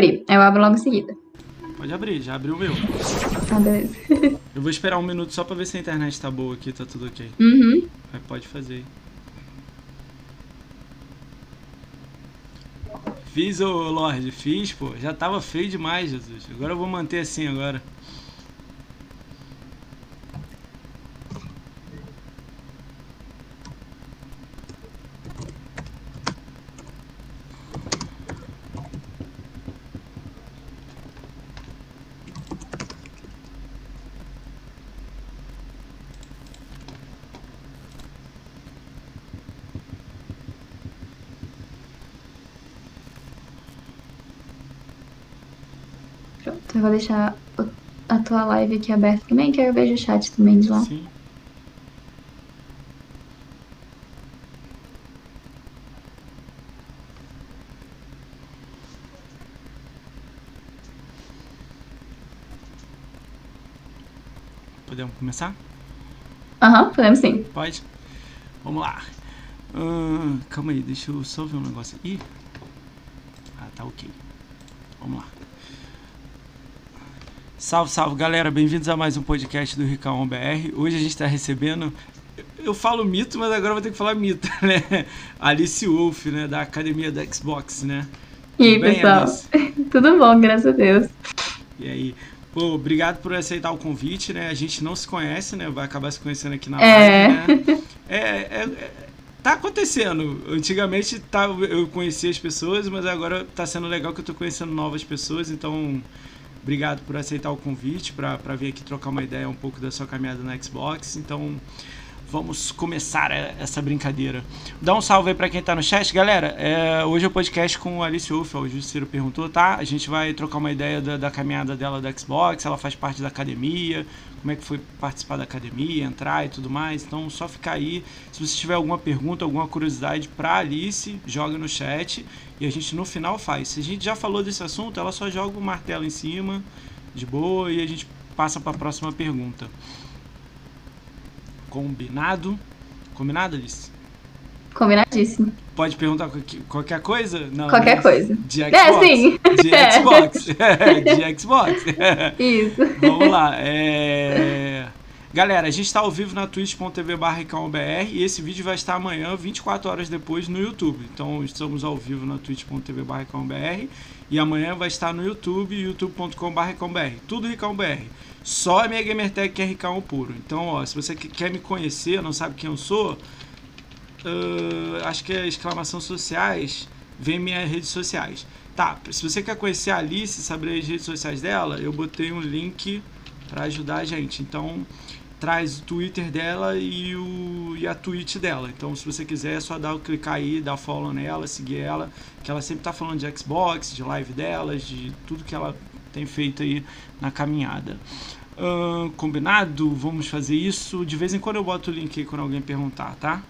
abrir. Eu abro logo em seguida. Pode abrir, já abriu o meu. Ah, beleza. Eu vou esperar um minuto só pra ver se a internet tá boa aqui, tá tudo ok. Uhum. Aí pode fazer. Fiz, ô Lorde, fiz, pô. Já tava feio demais, Jesus. Agora eu vou manter assim agora. Pronto, eu vou deixar a tua live aqui aberta também, que eu vejo o chat também de lá. Sim. Podemos começar? Aham, podemos sim. Pode? Vamos lá. Calma aí, deixa eu só ver um negócio. Ih! Ah, tá ok. Vamos lá. Salve, salve, galera. Bem-vindos a mais um podcast do Ricão BR. Hoje a gente está recebendo. Eu falo mito, mas agora vou ter que falar mito, né? Alice Wolf, né? Da academia da Xbox, né? E aí, Tudo bem, pessoal? Alice? Tudo bom, graças a Deus. E aí? Pô, obrigado por aceitar o convite, né? A gente não se conhece, né? Vai acabar se conhecendo aqui na É. live, né? É, é, é- tá acontecendo. Antigamente tá, eu conhecia as pessoas, mas agora tá sendo legal que eu tô conhecendo novas pessoas, então obrigado por aceitar o convite para vir aqui trocar uma ideia um pouco da sua caminhada na Xbox. Então vamos começar é, essa brincadeira. Dá um salve aí pra quem tá no chat, galera. É, hoje é o podcast com Alice ó, o Justiceiro perguntou, tá? A gente vai trocar uma ideia da, da caminhada dela da Xbox, ela faz parte da academia, como é que foi participar da academia, entrar e tudo mais. Então, só ficar aí. Se você tiver alguma pergunta, alguma curiosidade pra Alice, joga no chat e a gente no final faz. Se a gente já falou desse assunto, ela só joga o martelo em cima, de boa, e a gente passa pra próxima pergunta. Combinado? Combinado, Alice? Combinadíssimo. Pode perguntar qualquer- qualquer coisa? Não, Qualquer coisa. De É, Xbox. sim. De É. Xbox. De Xbox. Isso. Vamos lá. é, Galera, a gente está ao vivo na twitch.tv barra e esse vídeo vai estar amanhã, 24 horas depois, no YouTube. Então estamos ao vivo na twitch.tv barra e amanhã vai estar no YouTube, youtube.com barra tudo Ricão BR. Só a minha gamertag que é Ricão puro. Então, ó, se você que- quer me conhecer, não sabe quem eu sou, ah, acho que é exclamação sociais, vem minhas redes sociais. Tá, se você quer conhecer a Alice, saber as redes sociais dela, eu botei um link para ajudar a gente. Então, traz o Twitter dela e, o, e a Twitch dela. Então, se você quiser, é só dar clicar aí, dar follow nela, seguir ela, que ela sempre tá falando de Xbox, de live delas, de tudo que ela tem feito aí na caminhada. Ahn, combinado? Vamos fazer isso. De vez em quando eu boto o link aí quando alguém perguntar, tá?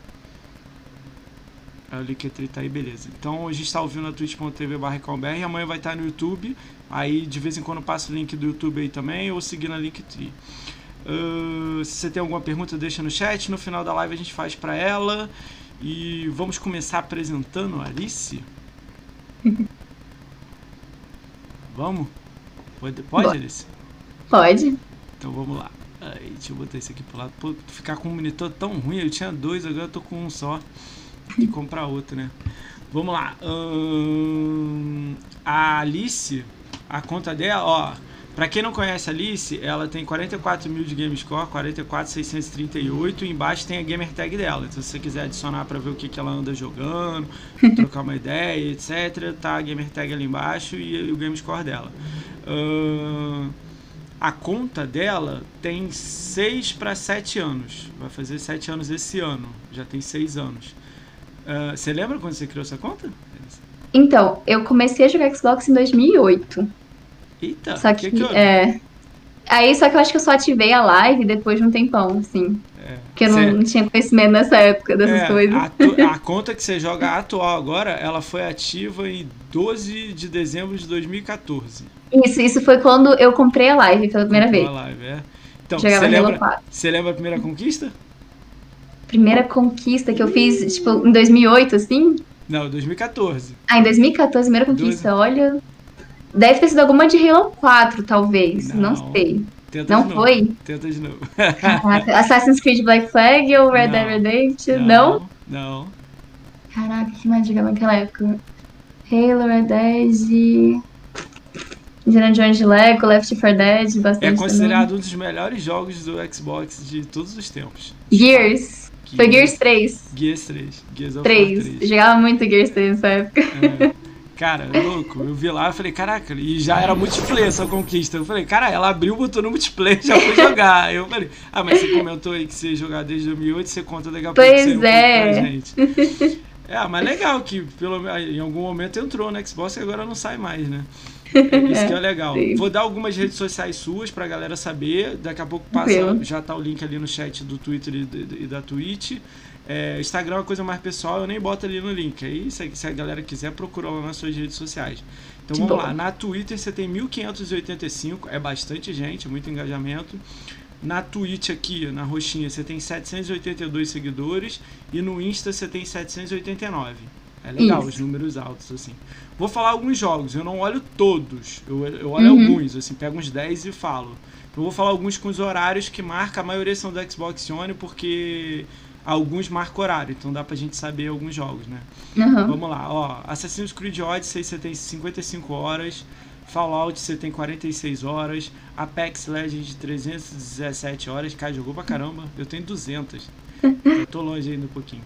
É o Linktree tá aí, beleza. Então a gente está ouvindo na twitch.tv e amanhã vai estar no YouTube. Aí de vez em quando eu passo o link do YouTube aí também, ou seguir na Linktree. Uh, se você tem alguma pergunta, deixa no chat. No final da live a gente faz para ela. E vamos começar apresentando a Alice? vamos? Pode, pode Bora. Alice? Pode. Então vamos lá. Aí, deixa eu botar esse aqui pro lado. Pô, ficar com um monitor tão ruim, eu tinha dois, agora eu tô com um só. Tem que comprar outro, né? Vamos lá. Ahn, a Alice, a conta dela, ó. Pra quem não conhece a Alice, ela tem 44 mil de game score, 44,638. E embaixo tem a gamer tag dela. Então, se você quiser adicionar pra ver o que, que ela anda jogando, trocar uma ideia, etc., tá a gamer tag ali embaixo e o game score dela. Ahn, a conta dela tem 6 para 7 anos. Vai fazer 7 anos esse ano. Já tem 6 anos. Ah, Você lembra quando você criou essa conta? Então, eu comecei a jogar Xbox em 2008. Eita, Só que, que que é. Aí, só que eu acho que eu só ativei a live depois de um tempão, assim. É. Porque eu não, não tinha conhecimento nessa época dessas é, coisas. A, a conta que você joga atual agora, ela foi ativa em 12 de dezembro de 2014. Isso, isso foi quando eu comprei a live pela primeira Comprou vez. a live, é. Então, Jogava você lembra, 4. você lembra a primeira conquista? Primeira conquista que eu fiz, tipo, em 2008, assim. Não, 2014. Ah, em 2014, primeira conquista, olha. Deve ter sido alguma de Halo 4, talvez. Não, Não. sei. Tenta Não foi? Tenta de novo. Caraca, Assassin's Creed Black Flag ou Red. Dead Redemption? Não? Não. Caraca, que mais jogava naquela época? Halo, Red Dead. Indiana Jones de Lego, Left 4 Dead, bastante. É também. considerado um dos melhores jogos do Xbox de todos os tempos. Gears. Foi Gears 3. Gears 3. Gears of War 3. 3. Eu jogava muito Gears 3 nessa época. É. Cara, louco, eu vi lá e falei, caraca, e já era multiplayer essa conquista. Eu falei, cara, ela abriu, botou no multiplayer, já foi jogar. Eu falei, ah, mas você comentou aí que você jogar desde 2008, você conta daqui a pouco Pois você é. pra gente. É, mas legal que pelo, em algum momento entrou no Xbox e agora não sai mais, né? Isso que é legal. Sim. Vou dar algumas redes sociais suas pra galera saber. Daqui a pouco passa, já tá o link ali no chat do Twitter e, e da Twitch. É, Instagram é uma coisa mais pessoal, eu nem boto ali no link. Aí se, se a galera quiser, procura lá nas suas redes sociais. Então vamos boa. lá. Na Twitter você tem 1585, é bastante gente, muito engajamento. Na Twitch aqui, na roxinha, você tem 782 seguidores e no Insta você tem 789. É legal Isso. os números altos, assim. Vou falar alguns jogos, eu não olho todos, eu, eu olho Uhum. alguns, assim, pego uns 10 e falo. Eu vou falar alguns com os horários que marca, a maioria são do Xbox One, porque alguns marcam horário, então dá pra gente saber alguns jogos, né? Aham. Vamos lá, ó. Assassin's Creed Odyssey você tem 55 horas. Fallout você tem 46 horas. Apex Legends 317 horas. Cara, jogou pra caramba. Eu tenho 200. Eu tô longe ainda um pouquinho.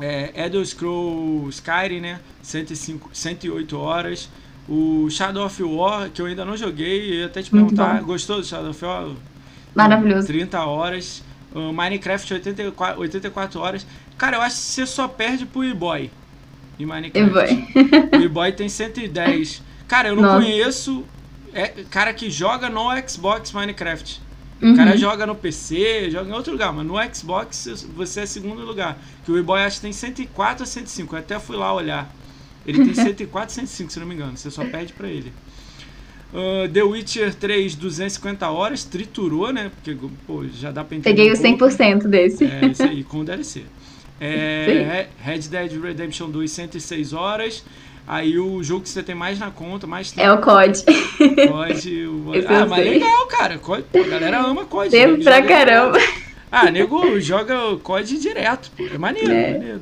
É, Elder Scrolls Skyrim, né? 105, 108 horas. O Shadow of War, que eu ainda não joguei, eu ia até te Muito perguntar, bom. gostou do Shadow of War? Maravilhoso. 30 horas. O Minecraft 84, 84 horas. Cara, eu acho que você só perde pro E-Boy em Minecraft. E-Boy. O E-Boy tem 110. Cara, eu não Nossa. conheço é, cara que joga no Xbox Minecraft. O Uhum. cara joga no PC, joga em outro lugar, mas no Xbox você é segundo lugar. Que o E-Boy acho que tem 104 a 105. Eu até fui lá olhar. Ele tem 104 a 105, se não me engano. Você só perde pra ele. Ah, The Witcher 3, 250 horas, triturou, né? Porque, pô, já dá pra entender. Peguei um o pouco. 100% desse. É, isso aí, com DLC. É, Red Dead Redemption 2, 106 horas. Aí o jogo que você tem mais na conta, mais É o COD. pode. o- Ah, mas sei. legal, cara. COD, a galera ama COD. Devo nego pra caramba. direto. Ah, nego joga COD direto, pô. É maneiro, É. maneiro.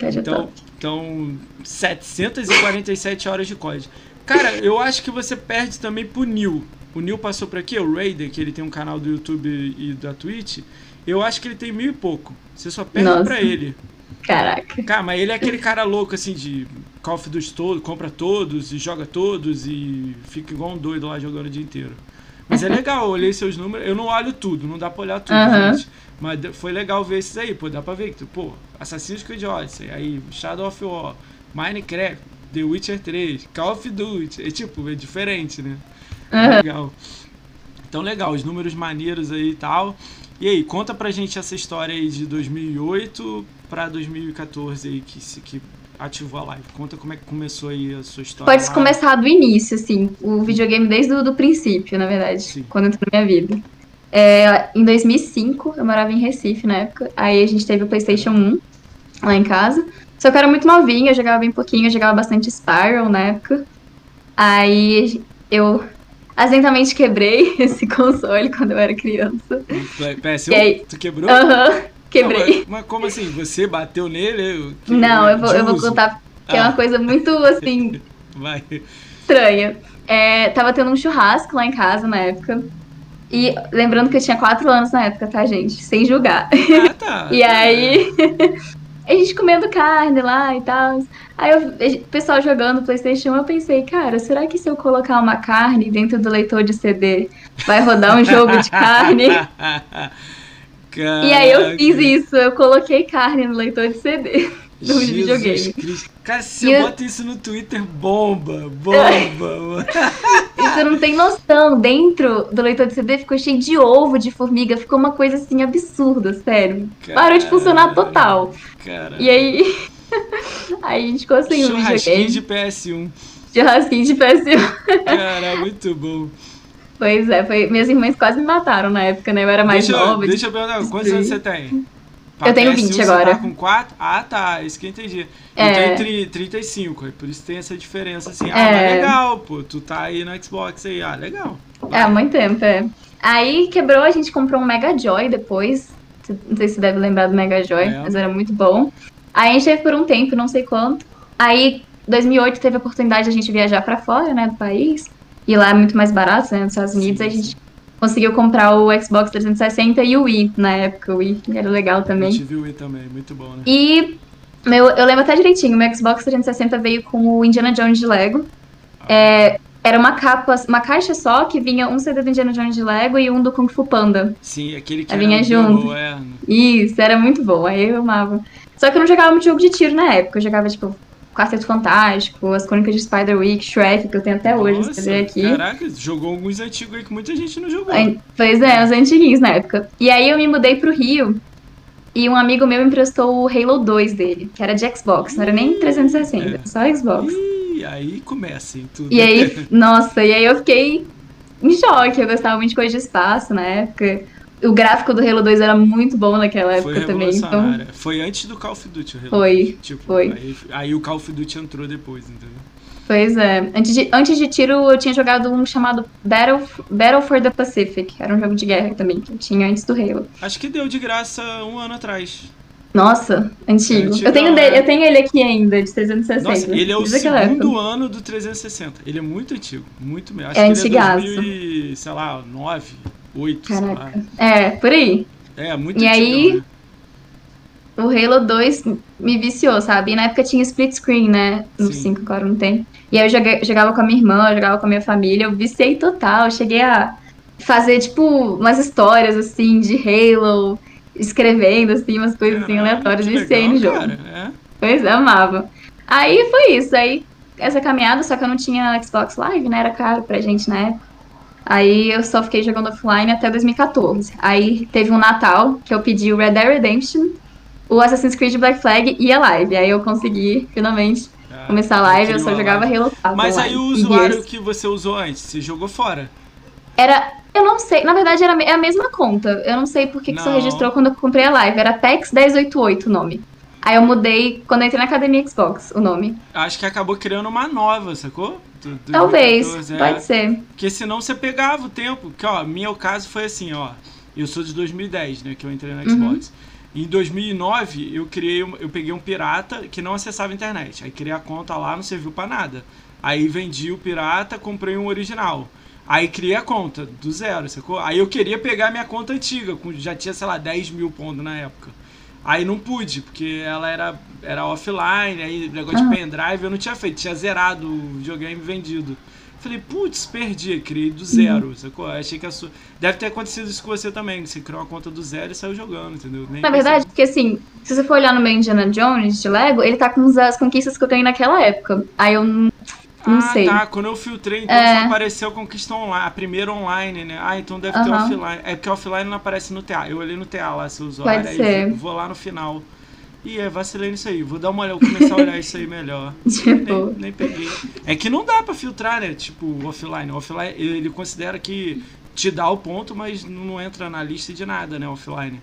COD é Então, então, 747 horas de COD. Cara, eu acho que você perde também pro Neil. O Neil passou por aqui, o Raiden, que ele tem um canal do YouTube e da Twitch. Eu acho que ele tem mil e pouco. Você só perde Nossa. pra ele. Caraca. Cara, mas ele é aquele cara louco, assim, de Call of Duty todo, compra todos e joga todos e fica igual um doido lá jogando o dia inteiro. Mas é legal, eu olhei seus números, eu não olho tudo, não dá pra olhar tudo, Aham. gente. Mas foi legal ver esses aí, pô, dá pra ver que, pô, Assassin's Creed Odyssey, aí Shadow of War, Minecraft, The Witcher 3, Call of Duty, é tipo, é diferente, né? Aham. Legal. Então, legal, os números maneiros aí e tal. E aí, conta pra gente essa história aí de 2008 pra 2014 aí que, que ativou a live. Conta como é que começou aí a sua história. Pode começar do início, assim, o videogame desde o do princípio, na verdade, Sim. quando entrou na minha vida. É, em 2005, eu morava em Recife na época, aí a gente teve o PlayStation 1 lá em casa. Só que eu era muito novinha, eu jogava bem pouquinho, eu jogava bastante Spiral na época. Aí eu acidentalmente quebrei esse console quando eu era criança. Play- PS1? E aí? Tu quebrou? Aham, Não, quebrei. mas, mas como assim? Você bateu nele? Eu- Não, eu vou, eu vou contar que é Ah. uma coisa muito, assim, Vai. estranha. É, tava tendo um churrasco lá em casa na época. E lembrando que eu tinha 4 anos na época, tá, gente? Sem julgar. Ah, tá. E aí, a gente comendo carne lá e tal. Aí eu, o pessoal jogando PlayStation, eu pensei, cara, será que se eu colocar uma carne dentro do leitor de CD, vai rodar um jogo de carne? E aí eu fiz isso, eu coloquei carne no leitor de CD do Jesus videogame. Cristo. Cara, se E eu- bota isso no Twitter, bomba, bomba. E você não tem noção, dentro do leitor de CD ficou cheio de ovo de formiga, ficou uma coisa assim absurda, sério. Parou de funcionar total. Cara, E aí, aí a gente o churrasquinho videogame. de PS1. Churrasquinho de PS1. Cara, muito bom. Pois é, foi, minhas irmãs quase me mataram na época, né? Eu era mais deixa, eu- nova. deixa eu perguntar, quantos anos você tem? Eu tenho 20 PS1 agora. Você tá com 4? Ah, tá. Isso que eu entendi. É. Eu tenho tri- 35, aí por isso tem essa diferença assim. Ah, É. legal, pô. Tu tá aí no Xbox aí. Ah, legal. É, há muito tempo, é. Aí quebrou, a gente comprou um Mega Joy depois. Não sei se você deve lembrar do Mega Joy, Lembro. mas era muito bom. Aí a gente teve por um tempo, não sei quanto. Aí, 2008, teve a oportunidade de a gente viajar pra fora, né, do país. E lá é muito mais barato, né, nos Estados Unidos. Sim, aí a gente conseguiu comprar o Xbox 360 e o Wii, na época. O Wii que era legal Eu também. tive o Wii também, muito bom, né? E meu, eu lembro até direitinho, meu Xbox 360 veio com o Indiana Jones de Lego. É, era uma capa, uma caixa só que vinha um CD do Indiana Jones de Lego e um do Kung Fu Panda. Sim, aquele que vinha junto. Google, é. Isso, era muito bom, aí eu amava. Só que eu não jogava muito jogo de tiro na época, eu jogava tipo Quarteto Fantástico, as Crônicas de Spider-Week, Shrek, que eu tenho até hoje, Nossa, escrever aqui. Caraca, jogou alguns antigos aí que muita gente não jogou. Pois é, os antiguinhos na época. E aí eu me mudei pro Rio e um amigo meu emprestou o Halo 2 dele, que era de Xbox, não era nem 360, É. só Xbox. Ih, aí começa, hein, tudo. E aí, nossa, e aí eu fiquei em choque, eu gostava muito de coisa de espaço na época. O gráfico do Halo 2 era muito bom naquela Foi época também, então. Foi antes do Call of Duty, o Halo. foi. Tipo, foi. Aí, aí o Call of Duty entrou depois, entendeu? Pois é. Antes de, antes de tiro, eu tinha jogado um chamado Battle, Battle for the Pacific. Era um jogo de guerra também, que eu tinha antes do Halo. Acho que deu de graça um ano atrás. Nossa, antigo. Antigão, eu, tenho dele, é. eu tenho ele aqui ainda, de 360. Nossa, ele é o segundo época. ano do 360. Ele é muito antigo, muito mesmo. Acho É que antigaço. ele é 2000 e, sei lá, 9, 8, sei lá. Caraca. É, por aí. É, muito E antigão, aí- né? O Halo 2 me viciou, sabe? E na época tinha split screen, né? No Sim. 5 agora não tem. E aí eu joguei- jogava com a minha irmã, eu jogava com a minha família, eu viciei total. Eu cheguei a fazer, tipo, umas histórias, assim, de Halo, escrevendo, assim, umas coisas assim, aleatórias. Viciei legal, no jogo. Cara, é. Pois é, amava. Aí foi isso. Aí essa caminhada, só que eu não tinha Xbox Live, né? Era caro pra gente na época. Aí eu só fiquei jogando offline até 2014. Aí teve um Natal que eu pedi o Red Dead Redemption, o Assassin's Creed Black Flag e a live. Aí eu consegui finalmente Ah, começar a live, eu só jogava. Halo 4. Mas aí o usuário Gears. que você usou antes, você jogou fora? Era. Eu não sei, na verdade era é a mesma conta. Eu não sei por que, que só Não. registrou quando eu comprei a live. Era PEX 1088 o nome. Aí eu mudei quando eu entrei na Academia Xbox, o nome. Acho que acabou criando uma nova, sacou? Do- do Talvez, 2014, é. pode ser. Porque senão você pegava o tempo. Que, ó, meu caso foi assim, ó. Eu sou de 2010, né? Que eu entrei na Uhum. Xbox. Em 2009, eu criei, eu peguei um pirata que não acessava a internet. Aí criei a conta lá, não serviu pra nada. Aí vendi o pirata, comprei um original. Aí criei a conta, do zero, sacou? Aí eu queria pegar minha conta antiga, com, já tinha, sei lá, 10 mil pontos na época. Aí não pude, porque ela era, era offline, aí negócio Ah. de pendrive eu não tinha feito, tinha zerado o videogame vendido. Falei, putz, perdi, criei do zero, sacou? Achei que a sua. Deve ter acontecido isso com você também, você criou uma conta do zero e saiu jogando, entendeu? Nem Na verdade, porque assim, se você for olhar no meu Indiana Jones de Lego, ele tá com as- as conquistas que eu tenho naquela época. Aí eu não, ah, sei. tá. Quando eu filtrei, então É. só apareceu Conquista Online, a primeira online, né? Ah, então deve ter Aham. offline. É porque offline não aparece no TA. Eu olhei no TA lá, seu usuário, Pode ser. vou, lá no final. E é, vacilei nisso aí. Vou dar uma olhada, vou começar a olhar isso aí melhor. Tipo, Nem, nem peguei. É que não dá pra filtrar, né? Tipo, offline. Offline, ele considera que te dá o ponto, mas não entra na lista de nada, né? Offline.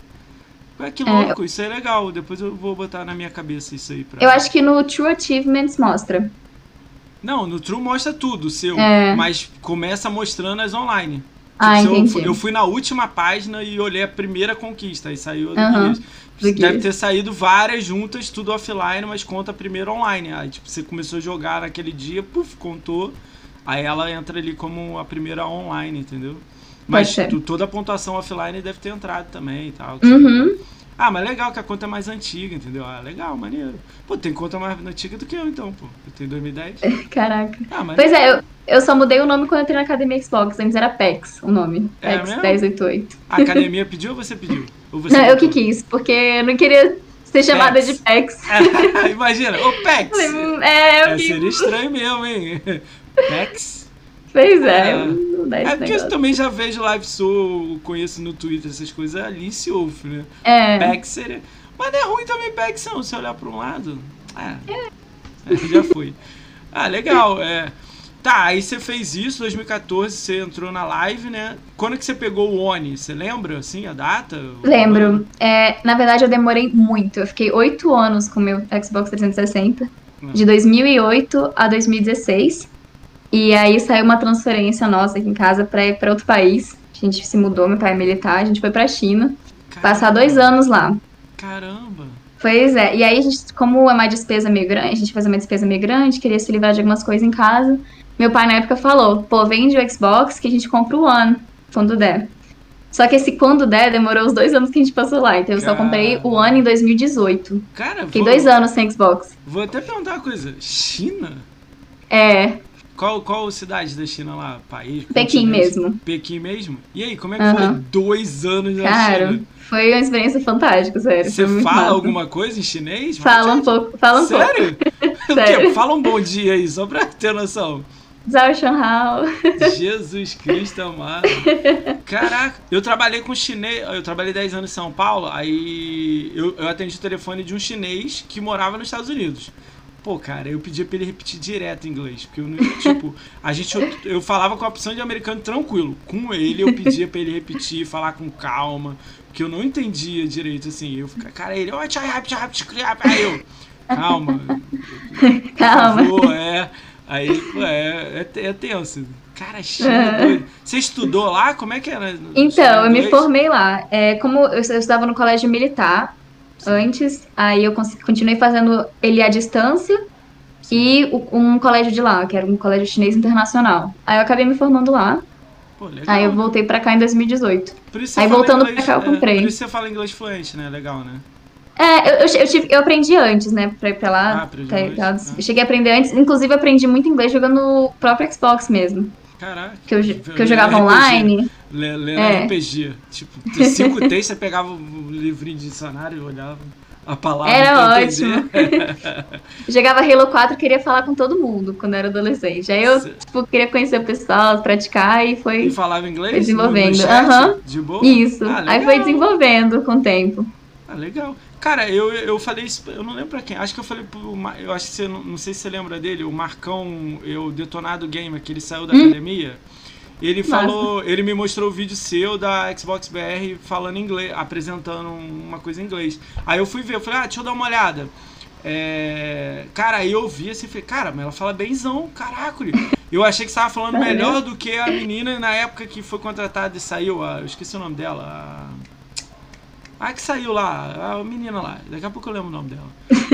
Ué, que louco, isso é legal. Depois eu vou botar na minha cabeça isso aí. Pra... eu acho que no True Achievements mostra. Não, no True mostra tudo, o seu. É. Mas começa mostrando as online. Ah, eu, entendi. fu- eu fui na última página e olhei a primeira conquista, aí saiu a do Deve ter saído várias juntas, tudo offline, mas conta primeiro online. Aí, tipo, você começou a jogar naquele dia, puf, contou. Aí ela entra ali como a primeira online, entendeu? Mas tu- toda a pontuação offline deve ter entrado também e tal. Uhum. Ah, mas legal que a conta é mais antiga, entendeu? Ah, legal, maneiro. Pô, tem conta mais antiga do que eu, então, pô. Eu tenho 2010. Caraca. Ah, mas Pois é, eu, eu só mudei o nome quando eu entrei na Academia Xbox. Antes era PEX o nome. É PEX mesmo? 1088. a academia pediu ou você pediu? Ou você Não, eu que quis, porque eu não queria ser chamada PEX. de PEX. Imagina, ô Pex! Hum, É, eu É, seria estranho mesmo, hein? Pex? Pois é, É. não dá esse É porque eu também já vejo live show, conheço no Twitter essas coisas, Alice Wolf, né? É, Pex seria. Mas não é ruim também não, se olhar pra um lado. É. É, já foi. Ah, legal. É. Tá, aí você fez isso, 2014, você entrou na live, né? Quando que você pegou o ONI? Você lembra, assim, a data? Lembro. É, na verdade, eu demorei muito. Eu fiquei oito anos com o meu Xbox 360. Hum. De 2008 a 2016. E aí saiu uma transferência nossa aqui em casa pra ir pra outro país. A gente se mudou, meu pai é militar, a gente foi pra China. Caramba. Passar dois anos lá. Caramba! Pois é, e aí a gente, como é uma despesa meio grande, a gente fazia uma despesa meio grande, queria se livrar de algumas coisas em casa. Meu pai na época falou, pô, vende o Xbox que a gente compra o One, quando der. Só que esse quando der demorou os dois anos que a gente passou lá. Então eu só comprei o One em 2018. Cara, Fiquei vou... dois anos sem Xbox. Vou até perguntar uma coisa. China? É. Qual, qual cidade da China lá? País? Pequim mesmo. Pequim mesmo? E aí, como é que uhum. foi dois anos na Cara, China? foi uma experiência fantástica, sério. Você fala massa. alguma coisa em chinês? Fala um pouco, fala um sério? pouco. sério? Fala um bom dia aí, só pra ter noção. Zhao Shanhao. Jesus Cristo amado. Caraca, eu trabalhei com chinês, eu trabalhei 10 anos em São Paulo, aí eu, eu atendi o telefone de um chinês que morava nos Estados Unidos. Pô, cara, eu pedia pra ele repetir direto em inglês. Porque eu não. Tipo, a gente. Eu, eu, falava com a opção de americano tranquilo. Com ele, eu pedia pra ele repetir, falar com calma. Porque eu não entendia direito, assim. Eu ficava, cara, ele. Aí eu. Calma. Calma. Por favor, é. Aí, pô, é, é, é tenso. Cara, China, é. Você estudou lá? Como é que era? Então, eu me formei lá. É, como eu, eu estudava no colégio militar. Antes, aí eu continuei fazendo ele à distância e um colégio de lá, que era um colégio chinês internacional. Aí eu acabei me formando lá. Pô, aí eu voltei pra cá em 2018. aí voltando inglês, pra cá eu comprei. É, por isso você fala inglês fluente, né? Legal, né? É, eu, eu, tive, eu aprendi antes, né, pra ir pra lá. Ah, aprendi tá Eu cheguei a aprender antes. Inclusive, eu aprendi muito inglês jogando no próprio Xbox mesmo. Caraca. Que eu, que eu jogava online. Lendo é. RPG. Tipo, cinco textos, você pegava o livrinho de dicionário e olhava a palavra. Era ótimo. jogava Halo 4 e queria falar com todo mundo quando era adolescente. Aí eu, tipo, queria conhecer o pessoal, praticar e foi. E falava inglês? Foi desenvolvendo. Aham. Uhum. De boa? Isso. Ah, Aí foi desenvolvendo com o tempo. Ah, legal. Cara, eu, eu falei isso, eu não lembro pra quem. Acho que eu falei pro. Eu acho que você. Não, não sei se você lembra dele, o Marcão, eu Detonado Gamer, que ele saiu da hum. academia. Ele Nossa. falou, ele me mostrou o vídeo seu da Xbox BR falando inglês, apresentando uma coisa em inglês. Aí eu fui ver, eu falei, ah, deixa eu dar uma olhada. É... Cara, aí eu vi assim, falei, cara, mas ela fala benzão, caraca. Eu achei que você tava falando melhor do que a menina na época que foi contratada e saiu, a... eu esqueci o nome dela. A... Ah, que saiu lá, a menina lá. Daqui a pouco eu lembro o nome dela.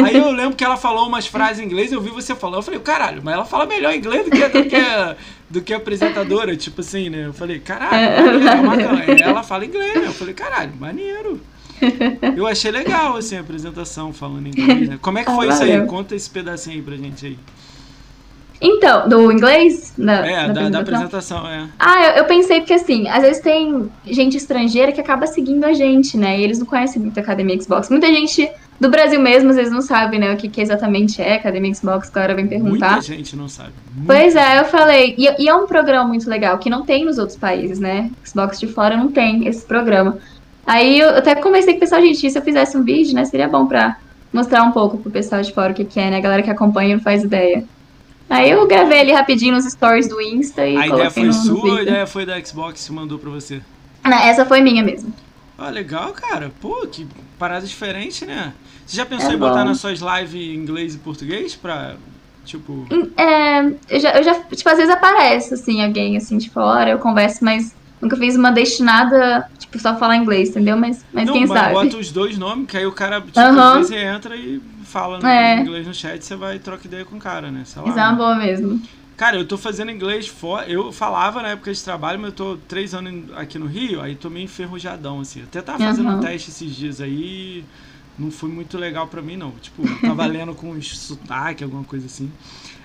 Aí eu lembro que ela falou umas frases em inglês, eu vi você falando. Eu falei, caralho, mas ela fala melhor inglês do que, do que, a, do que a apresentadora, tipo assim, né? Eu falei, caralho, ela fala inglês. Eu falei, caralho, maneiro. Eu achei legal, assim, a apresentação falando inglês. Né? Como é que foi ah, isso aí? Conta esse pedacinho aí pra gente aí. Então, do inglês? Da, é, da, da, apresentação, é. Ah, eu, eu, pensei porque assim, às vezes tem gente estrangeira que acaba seguindo a gente, né? E eles não conhecem muito a Academia Xbox. Muita gente do Brasil mesmo, às vezes não sabe, né, o que, que exatamente é Academia Xbox, claro, vem perguntar. Muita gente não sabe. Muita pois é, eu falei. E, e, é um programa muito legal, que não tem nos outros países, né? Xbox de fora não tem esse programa. Aí eu até conversei com o pessoal, gente, se eu fizesse um vídeo, né, seria bom pra mostrar um pouco pro pessoal de fora o que, que é, né? A galera que acompanha não faz ideia. Aí eu gravei ali rapidinho nos stories do Insta e A ideia foi no, sua ou a ideia foi da Xbox que mandou pra você? Não, essa foi minha mesmo. Ah, legal, cara. Pô, que parada diferente, né? Você já pensou é em bom. botar nas suas lives em inglês e português pra, tipo... É, eu já, eu já, tipo, às vezes aparece, assim, alguém, assim, de fora, eu converso, mas nunca fiz uma destinada, tipo, só falar inglês, entendeu? Mas, mas Não, quem mas sabe. bota os dois nomes, que aí o cara, tipo, às vezes entra e fala no é. inglês no chat, você vai trocar ideia com o cara, né? Sei lá, Isso é uma boa mesmo. Cara, eu tô fazendo inglês fora. Eu falava na época de trabalho, mas eu tô três anos aqui no Rio, aí tô meio enferrujadão, assim. Até tava fazendo uhum. um teste esses dias aí. Não foi muito legal pra mim, não. Tipo, tava lendo com sotaque, alguma coisa assim.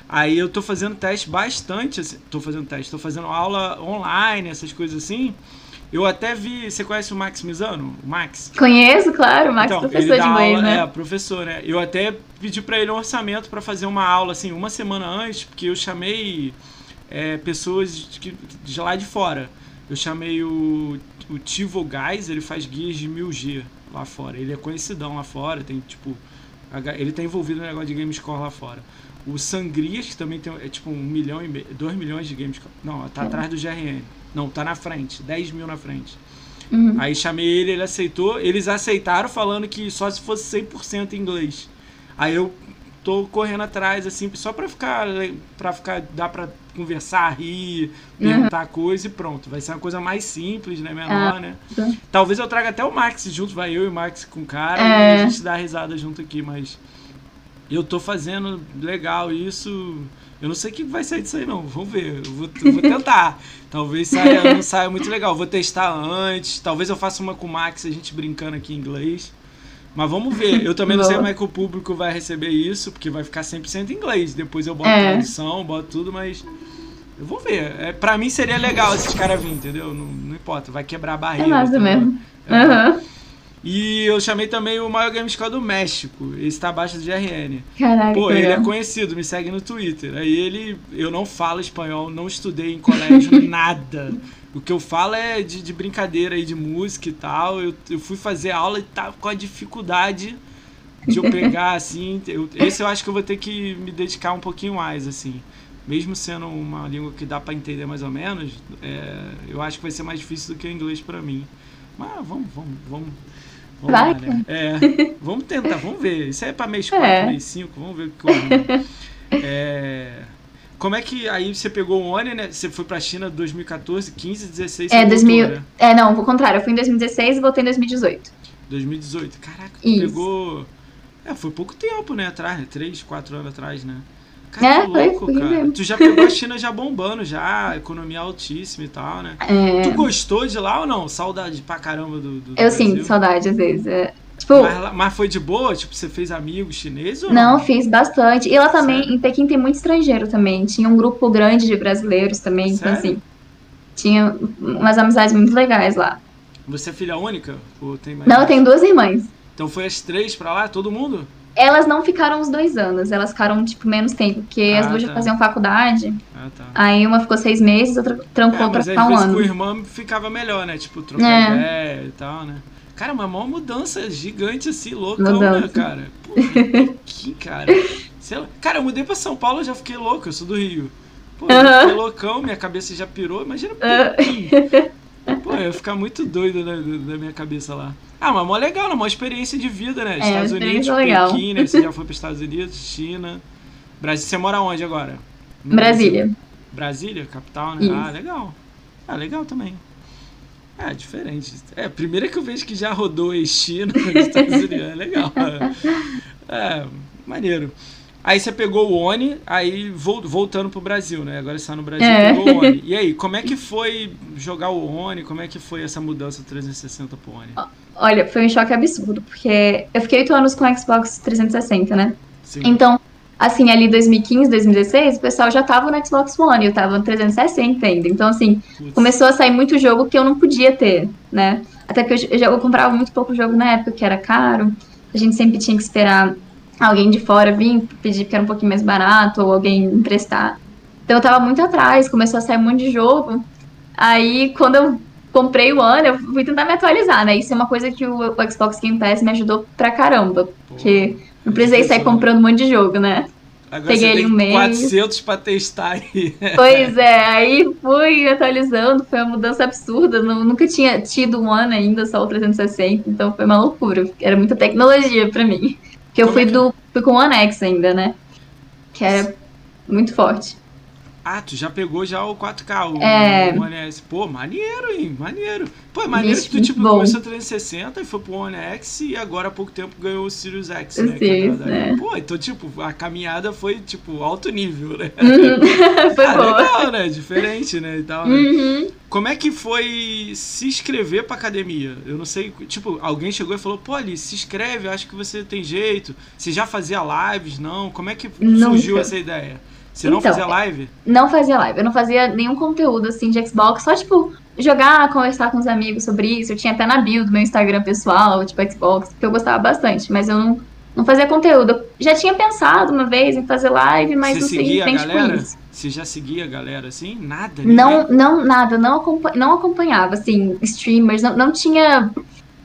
Aí eu tô fazendo teste bastante, assim. Tô fazendo teste, tô fazendo aula online, essas coisas assim. Eu até vi. Você conhece o Max Mizano? O Max? Conheço, claro. O Max então, professor de inglês, aula, né? É, professor, né? Eu até pedi para ele um orçamento para fazer uma aula, assim, uma semana antes, porque eu chamei é, pessoas de, de, lá de fora. Eu chamei o, o Tivo Guys, ele faz guias de 1000G lá fora. Ele é conhecidão lá fora, tem tipo Ele tá envolvido no negócio de Gamescore lá fora. O Sangrias, que também tem é tipo um milhão e meio, dois milhões de Gamescore. Não, tá é. atrás do GRN. Não, tá na frente, 10 mil na frente. Uhum. Aí chamei ele, ele aceitou. Eles aceitaram falando que só se fosse 100% inglês. Aí eu tô correndo atrás, assim, só pra ficar. para ficar. dá pra conversar, rir, perguntar uhum. coisa e pronto. Vai ser uma coisa mais simples, né? Menor, ah, né? Tá. Talvez eu traga até o Max junto, vai eu e o Max com o cara é. e a gente dá risada junto aqui, mas. Eu tô fazendo legal isso. Eu não sei o que vai sair disso aí, não. Vamos ver. Eu vou, eu vou tentar. talvez saia, não saia muito legal. Vou testar antes. Talvez eu faça uma com o Max, a gente brincando aqui em inglês. Mas vamos ver. Eu também não sei como é que o público vai receber isso, porque vai ficar 100% em inglês. Depois eu boto é. tradução, boto tudo, mas. Eu vou ver. É, pra mim seria legal esses caras virem, entendeu? Não, não importa, vai quebrar a barreira. É massa mesmo. Aham. Uhum. E eu chamei também o maior game score do México. Esse tá abaixo do GRN. Caraca. Pô, ele é conhecido, me segue no Twitter. Aí ele. Eu não falo espanhol, não estudei em colégio, nada. O que eu falo é de, de brincadeira aí, de música e tal. Eu, eu fui fazer aula e tava com a dificuldade de eu pegar, assim. Eu, esse eu acho que eu vou ter que me dedicar um pouquinho mais, assim. Mesmo sendo uma língua que dá para entender mais ou menos, é, eu acho que vai ser mais difícil do que o inglês para mim. Mas vamos, vamos, vamos Vamos Vai, lá, né? É, vamos tentar, vamos ver. Isso aí é para mês 4, é. mês 5, vamos ver o que eu é, Como é que aí você pegou o ONI, né? Você foi pra China 2014, 15, 16, É, 2000, voltou, né? é, não, o contrário. Eu fui em 2016 e voltei em 2018. 2018. Caraca, Isso. pegou... É, foi pouco tempo, né, atrás, né? 3, 4 anos atrás, né? Cara, é, que louco, foi, cara. Mesmo. Tu já pegou a China já bombando, já, economia altíssima e tal, né? É... Tu gostou de lá ou não? Saudade pra caramba do, do Eu sinto saudade às vezes. É, tipo, mas, mas, foi de boa? Tipo, você fez amigos chineses ou não? Não, fiz bastante. E lá também, Sério? em Pequim tem muito estrangeiro também. Tinha um grupo grande de brasileiros também, então, Sério? então assim, tinha umas amizades muito legais lá. Você é filha única? Ou tem mais não, eu tenho duas irmãs. Então foi as três pra lá, todo mundo? Elas não ficaram os dois anos, elas ficaram, tipo, menos tempo, porque ah, as duas tá. já faziam faculdade. Ah, tá. Aí uma ficou seis meses, outra trancou é, pra ficar um ano. com o irmão ficava melhor, né? Tipo, trocar é. ideia e tal, né? Cara, uma maior mudança gigante assim, loucão, mudança. né, cara? Pô, que cara. Cara, eu mudei pra São Paulo, eu já fiquei louco, eu sou do Rio. Pô, eu uh -huh. fiquei loucão, minha cabeça já pirou, imagina uh Pô, eu ia ficar muito doido da, da minha cabeça lá. Ah, mas mó legal, né? Uma experiência de vida, né? É, Estados Unidos, legal. Pequim, né? Você já foi para Estados Unidos, China. Brasil, você mora onde agora? No Brasília. Brasil. Brasília, capital, né? Isso. Ah, legal. Ah, legal também. É, diferente. É, primeira que eu vejo que já rodou em China, Estados Unidos. É legal. É, maneiro. Aí você pegou o Oni, aí voltando pro Brasil, né? Agora você tá no Brasil, é. pegou o Oni. E aí, como é que foi jogar o Oni? Como é que foi essa mudança 360 pro Oni? Olha, foi um choque absurdo, porque eu fiquei oito anos com o Xbox 360, né? Sim. Então, assim, ali 2015, 2016, o pessoal já tava no Xbox One, eu tava no 360 ainda. Então, assim, Putz. começou a sair muito jogo que eu não podia ter, né? Até porque eu, eu comprava muito pouco jogo na época, que era caro. A gente sempre tinha que esperar alguém de fora vir pedir que era um pouquinho mais barato ou alguém emprestar. Então eu tava muito atrás, começou a sair um monte de jogo. Aí quando eu comprei o ano, eu fui tentar me atualizar, né? Isso é uma coisa que o, o Xbox Game Pass me ajudou pra caramba. Porque não precisei sair comprando um monte de jogo, né? Agora Peguei ele um mês. 400 pra testar aí. Pois é, aí fui atualizando, foi uma mudança absurda. Não, nunca tinha tido um ano ainda, só o 360, então foi uma loucura. Era muita tecnologia pra mim. Que eu fui, é do, fui com o Anex ainda, né? Que era muito forte. Ah, tu já pegou já o 4K, o, é... One S. Pô, maneiro, hein? Maneiro. Pô, é maneiro que tu tipo, bom. começou 360 e foi pro One X e agora há pouco tempo ganhou o Sirius X, né? Sirius, é. Pô, então, tipo, a caminhada foi, tipo, alto nível, né? Uhum. foi ah, boa. legal, né? Diferente, né? E tal, né? Uhum. Como é que foi se inscrever pra academia? Eu não sei, tipo, alguém chegou e falou, pô, ali, se inscreve, acho que você tem jeito. Você já fazia lives, não? Como é que surgiu essa ideia? Você não então, fazia live? Não fazia live. Eu não fazia nenhum conteúdo assim de Xbox, só tipo jogar, conversar com os amigos sobre isso. Eu tinha até na bio do meu Instagram pessoal, tipo Xbox, porque eu gostava bastante, mas eu não, não fazia conteúdo. Eu já tinha pensado uma vez em fazer live, mas Você não segui frente com isso. Você já seguia a galera assim? Nada? Não, não, nada. Não, acompanha, não acompanhava, assim, streamers. Não, não tinha.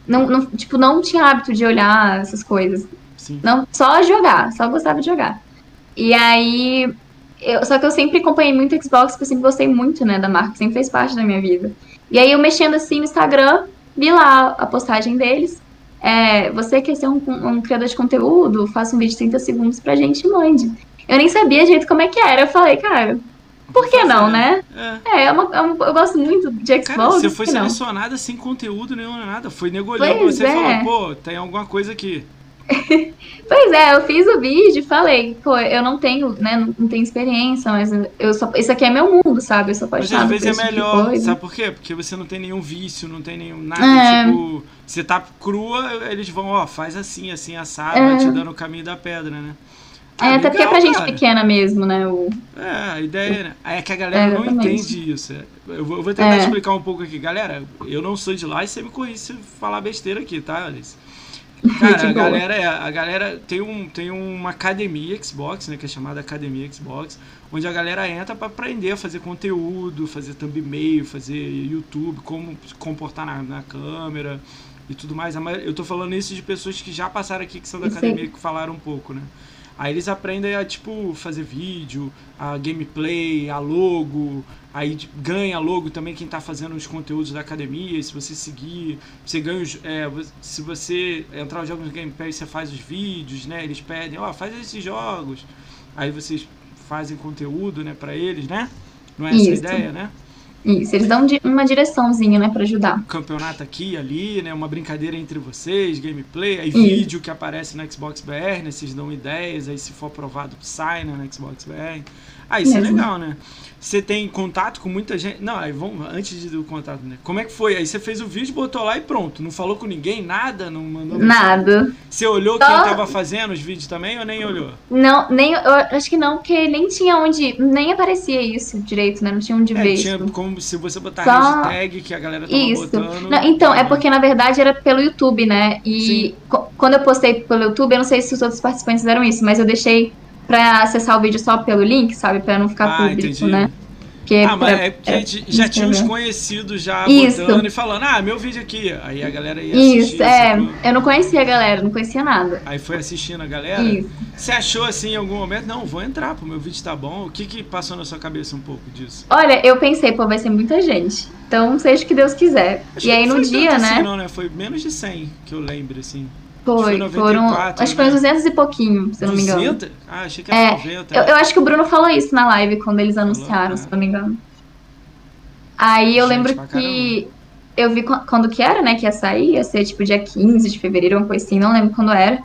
Não, não, tipo, não tinha hábito de olhar essas coisas. Sim. Não, só jogar, só gostava de jogar. E aí, eu, só que eu sempre acompanhei muito Xbox, porque eu sempre gostei muito, né, da marca, sempre fez parte da minha vida. E aí eu mexendo assim no Instagram, vi lá a postagem deles. É, você quer ser um, um, criador de conteúdo, faça um vídeo de 30 segundos pra gente e mande. Eu nem sabia direito como é que era. Eu falei, cara, por que não, né? É, é, é, uma, é uma, eu gosto muito de Xbox. Cara, você foi selecionada sem conteúdo nenhum, nada. Foi negolhando você é. falou, pô, tem alguma coisa aqui. pois é, eu fiz o vídeo e falei, pô, eu não tenho, né, não, tenho experiência, mas eu só, isso aqui é meu mundo, sabe? Eu só pode Mas às vezes é tipo melhor, tipo sabe por quê? Porque você não tem nenhum vício, não tem nenhum nada, é. tipo, você tá crua, eles vão, ó, faz assim, assim, assado, é. te dando o caminho da pedra, né? É, até porque é pra gente cara. pequena mesmo, né? O... É, a ideia né? é que a galera é, não entende isso. Eu vou, eu vou tentar é. explicar um pouco aqui. Galera, eu não sou de lá e você me corrige se falar besteira aqui, tá, Alice? Cara, a galera, é, a galera tem, um, tem uma academia Xbox, né, que é chamada Academia Xbox, onde a galera entra para aprender a fazer conteúdo, fazer thumbnail, fazer YouTube, como se comportar na, na câmera e tudo mais. Eu tô falando isso de pessoas que já passaram aqui, que são da academia, que falaram um pouco, né? Aí eles aprendem a, tipo, fazer vídeo, a gameplay, a logo, aí ganha logo também quem está fazendo os conteúdos da academia, se você seguir, você ganha os, é, se você entrar nos jogos do Game Pass, você faz os vídeos, né? Eles pedem, ó, oh, faz esses jogos. Aí vocês fazem conteúdo, né, para eles, né? Não é essa a ideia, né? Isso, eles dão uma direçãozinha, né, para ajudar. Campeonato aqui ali, né, uma brincadeira entre vocês, gameplay, aí Isso. vídeo que aparece no Xbox BR, né, vocês dão ideias, aí se for aprovado sai né, no Xbox BR. Ah, isso é Mesmo. é legal, né? Você tem contato com muita gente. Não, aí vamos, antes do contato, né? Como é que foi? Aí você fez o vídeo, botou lá e pronto. Não falou com ninguém, nada? Não mandou. Nada. Você olhou Só... quem tava fazendo os vídeos também ou nem olhou? Não, nem. Eu acho que não, porque nem tinha onde. Nem aparecia isso direito, né? Não tinha onde é, ver. Tinha como se você botar Só... hashtag que a galera tava isso. botando. Não, então, é porque na verdade era pelo YouTube, né? E quando eu postei pelo YouTube, eu não sei se os outros participantes fizeram isso, mas eu deixei pra acessar o vídeo só pelo link, sabe? Pra não ficar ah, público, entendi. né? Porque ah, mas é porque é, já tinha uns conhecidos já Isso. botando e falando, ah, meu vídeo aqui. Aí a galera ia assistir. Isso, é. Eu não conhecia a galera, não conhecia nada. Aí foi assistindo a galera. Isso. Você achou assim em algum momento, não, vou entrar, pô, meu vídeo tá bom. O que que passou na sua cabeça um pouco disso? Olha, eu pensei, pô, vai ser muita gente. Então, seja o que Deus quiser. Acho e aí no dia, assim, né? Assim, não, né? Foi menos de 100 que eu lembro, assim. Foi, foram. Acho que foi uns 200 né? e pouquinho, se eu não me engano. Ah, achei que era é, 90. Eu, eu, acho que o Bruno falou isso na live quando eles anunciaram, se eu não me engano. Aí eu Gente, lembro que eu vi quando que era, né, que ia sair, ia ser tipo dia 15 de fevereiro, uma coisa assim, não lembro quando era.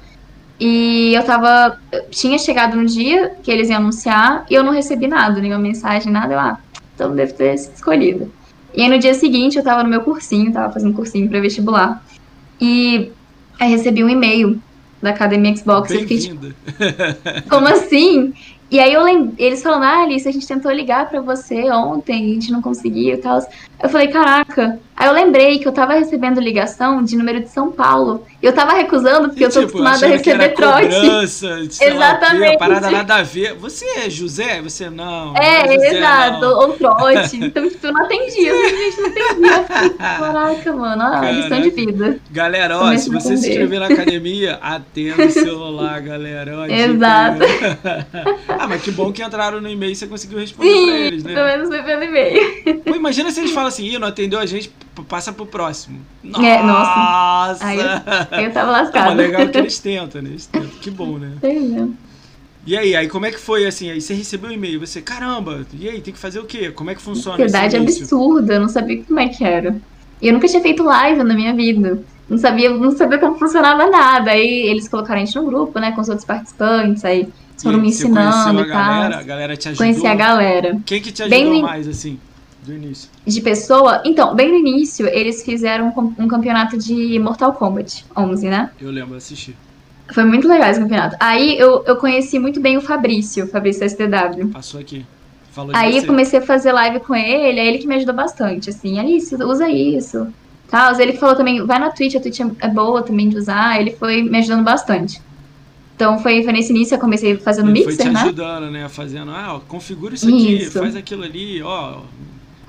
E eu tava. Tinha chegado no dia que eles iam anunciar e eu não recebi nada, nenhuma mensagem, nada. Eu, ah, então deve ter sido escolhido. E aí no dia seguinte eu tava no meu cursinho, tava fazendo cursinho pra vestibular. E Aí recebi um e-mail da Academia Xbox. Eu fiquei, tipo, como assim? E aí eu eles falaram, ah, Alice, a gente tentou ligar para você ontem, a gente não conseguiu e tal. Eu falei, caraca. Aí eu lembrei que eu tava recebendo ligação de número de São Paulo. Eu tava recusando porque e, eu tô tipo, acostumada a receber trote. Exatamente. Lá, parada nada a ver. Você é José? Você não. É, não é José, exato. Não. Ou trote. Então, tipo, eu não atendia. Eu gente não atendia. Caraca, mano. Ah, lição de vida. Galera, ó, se você se inscrever na academia, atenda o celular, galera. Ó, exato. ah, mas que bom que entraram no e-mail e você conseguiu responder Sim, pra eles, né? Pelo menos foi pelo e-mail. Pô, imagina se eles falam assim, Ih, não atendeu a gente, passa pro próximo. Nossa! É, nossa. Aí eu, eu tava lascado. É legal que eles tentam, né? Eles tentam. Que bom, né? É mesmo. E aí, aí como é que foi assim? Aí você recebeu o um e-mail, você, caramba, e aí, tem que fazer o quê? Como é que funciona Verdade absurda, eu não sabia como é que era. E eu nunca tinha feito live na minha vida. Não sabia, não sabia como funcionava nada. Aí eles colocaram a gente no grupo, né, com os outros participantes, aí foram me ensinando e tal. A galera te ajudou? Conheci a galera. Quem que te ajudou Bem mais, assim? Do início? De pessoa? Então, bem no início, eles fizeram um campeonato de Mortal Kombat 11, né? Eu lembro, assisti. Foi muito legal esse campeonato. Aí eu, eu conheci muito bem o Fabrício, o Fabrício STW. Passou aqui. Falou aí comecei a fazer live com ele, é ele que me ajudou bastante, assim, Alice, usa isso. Tal. Ele falou também, vai na Twitch, a Twitch é boa também de usar, ele foi me ajudando bastante. Então foi, foi nesse início, eu comecei fazendo ele mixer, né? Foi te ajudando, né? Fazendo, ah, configura isso aqui, isso. faz aquilo ali, ó,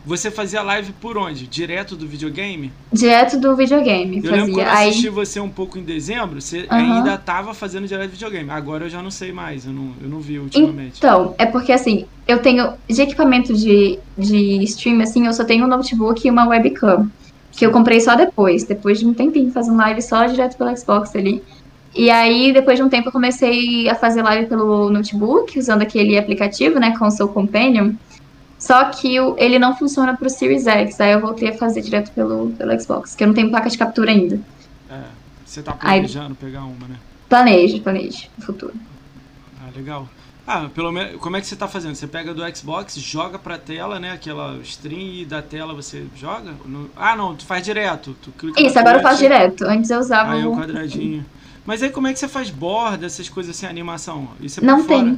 Você fazia live por onde? Direto do videogame? Direto do videogame. Eu fazia. lembro quando eu Aí, assisti você um pouco em dezembro, você Aham. ainda tava fazendo direto do videogame. Agora eu já não sei mais, eu não, eu não vi ultimamente. então, é porque assim, eu tenho de equipamento de, de stream, assim, eu só tenho um notebook e uma webcam. Que eu comprei só depois, depois de um tempinho fazendo live só direto pelo Xbox ali. E aí, depois de um tempo, eu comecei a fazer live pelo notebook, usando aquele aplicativo, né, Console Companion. Só que o- ele não funciona pro Series X, aí eu voltei a fazer direto pelo, pelo Xbox, que eu não tenho placa de captura ainda. É, você tá Aí- planejando pegar uma, né? Planejo, planejo, no futuro. Ah, legal. Ah, pelo menos, como é que você tá fazendo? Você pega do Xbox, joga pra tela, né? Aquela stream e da tela você joga? No- Ah, não, tu faz direto. Tu clica Isso, agora eu faço direto. Antes eu usava Aí é o o... quadradinho. Mas aí como é que você faz borda, essas coisas assim, animação? Isso é Não fora?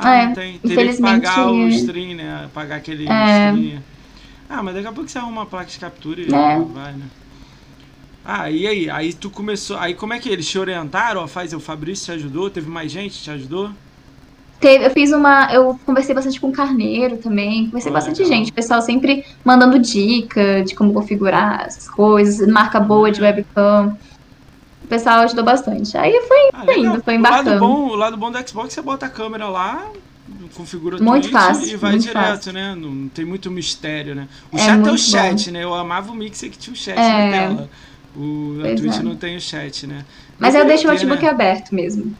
Ah, É, tem. Teria que pagar o é. stream, né? Pagar aquele É. stream. Ah, mas daqui a pouco você arruma uma placa de captura e É. vai, né? Ah, e aí? Aí tu começou. Aí como é que eles te orientaram? Ó, faz o Fabrício te ajudou? Teve mais gente que te ajudou? Teve, eu fiz uma. Eu conversei bastante com o Carneiro também. Conversei Ah, bastante legal. gente. O pessoal sempre mandando dica de como configurar essas coisas, marca boa de Ah. webcam. O pessoal ajudou bastante. Aí foi Ah, Foi indo, foi o, lado embarcando. bom, o lado bom do Xbox você bota a câmera lá, configura Muito Twitch fácil, e vai direto, fácil. né? Não, não tem muito mistério, né? O É chat é o chat, né? Eu amava o Mixer que tinha o chat É. na tela. O, a Pois Twitch é. não tem o chat, né? Mas eu Deveria deixo o notebook né? aberto mesmo.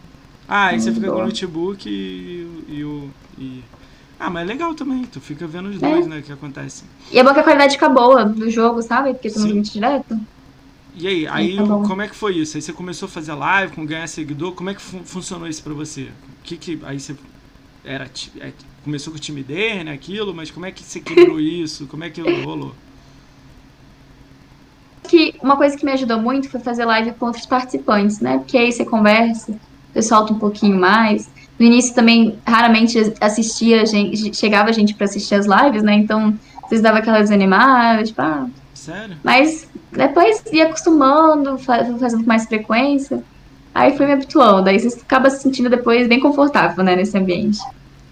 Ah, aí você Muito fica com o notebook e, o. e- Ah, mas é legal também, tu fica vendo os É. dois, né? Que acontece. E é bom que a qualidade fica boa do jogo, sabe? Porque Sim. transmite direto. E aí, aí tá como é que foi isso? Aí você começou a fazer live, com ganhar seguidor, como é que fun- funcionou isso pra você? O que que. Aí você. Era. é, começou com timidez, né? Aquilo, mas como é que você quebrou isso? Como é que rolou? que uma coisa que me ajudou muito foi fazer live com outros participantes, né? Porque aí você conversa, você solta um pouquinho mais. No início também, raramente assistia gente, chegava gente pra assistir as lives, né? Então, vezes dava aquela desanimada, tipo, ah. Sério? Mas depois ia acostumando, fa- fazendo com mais frequência. Aí foi me habituando, aí você acaba se sentindo depois bem confortável, né, nesse ambiente.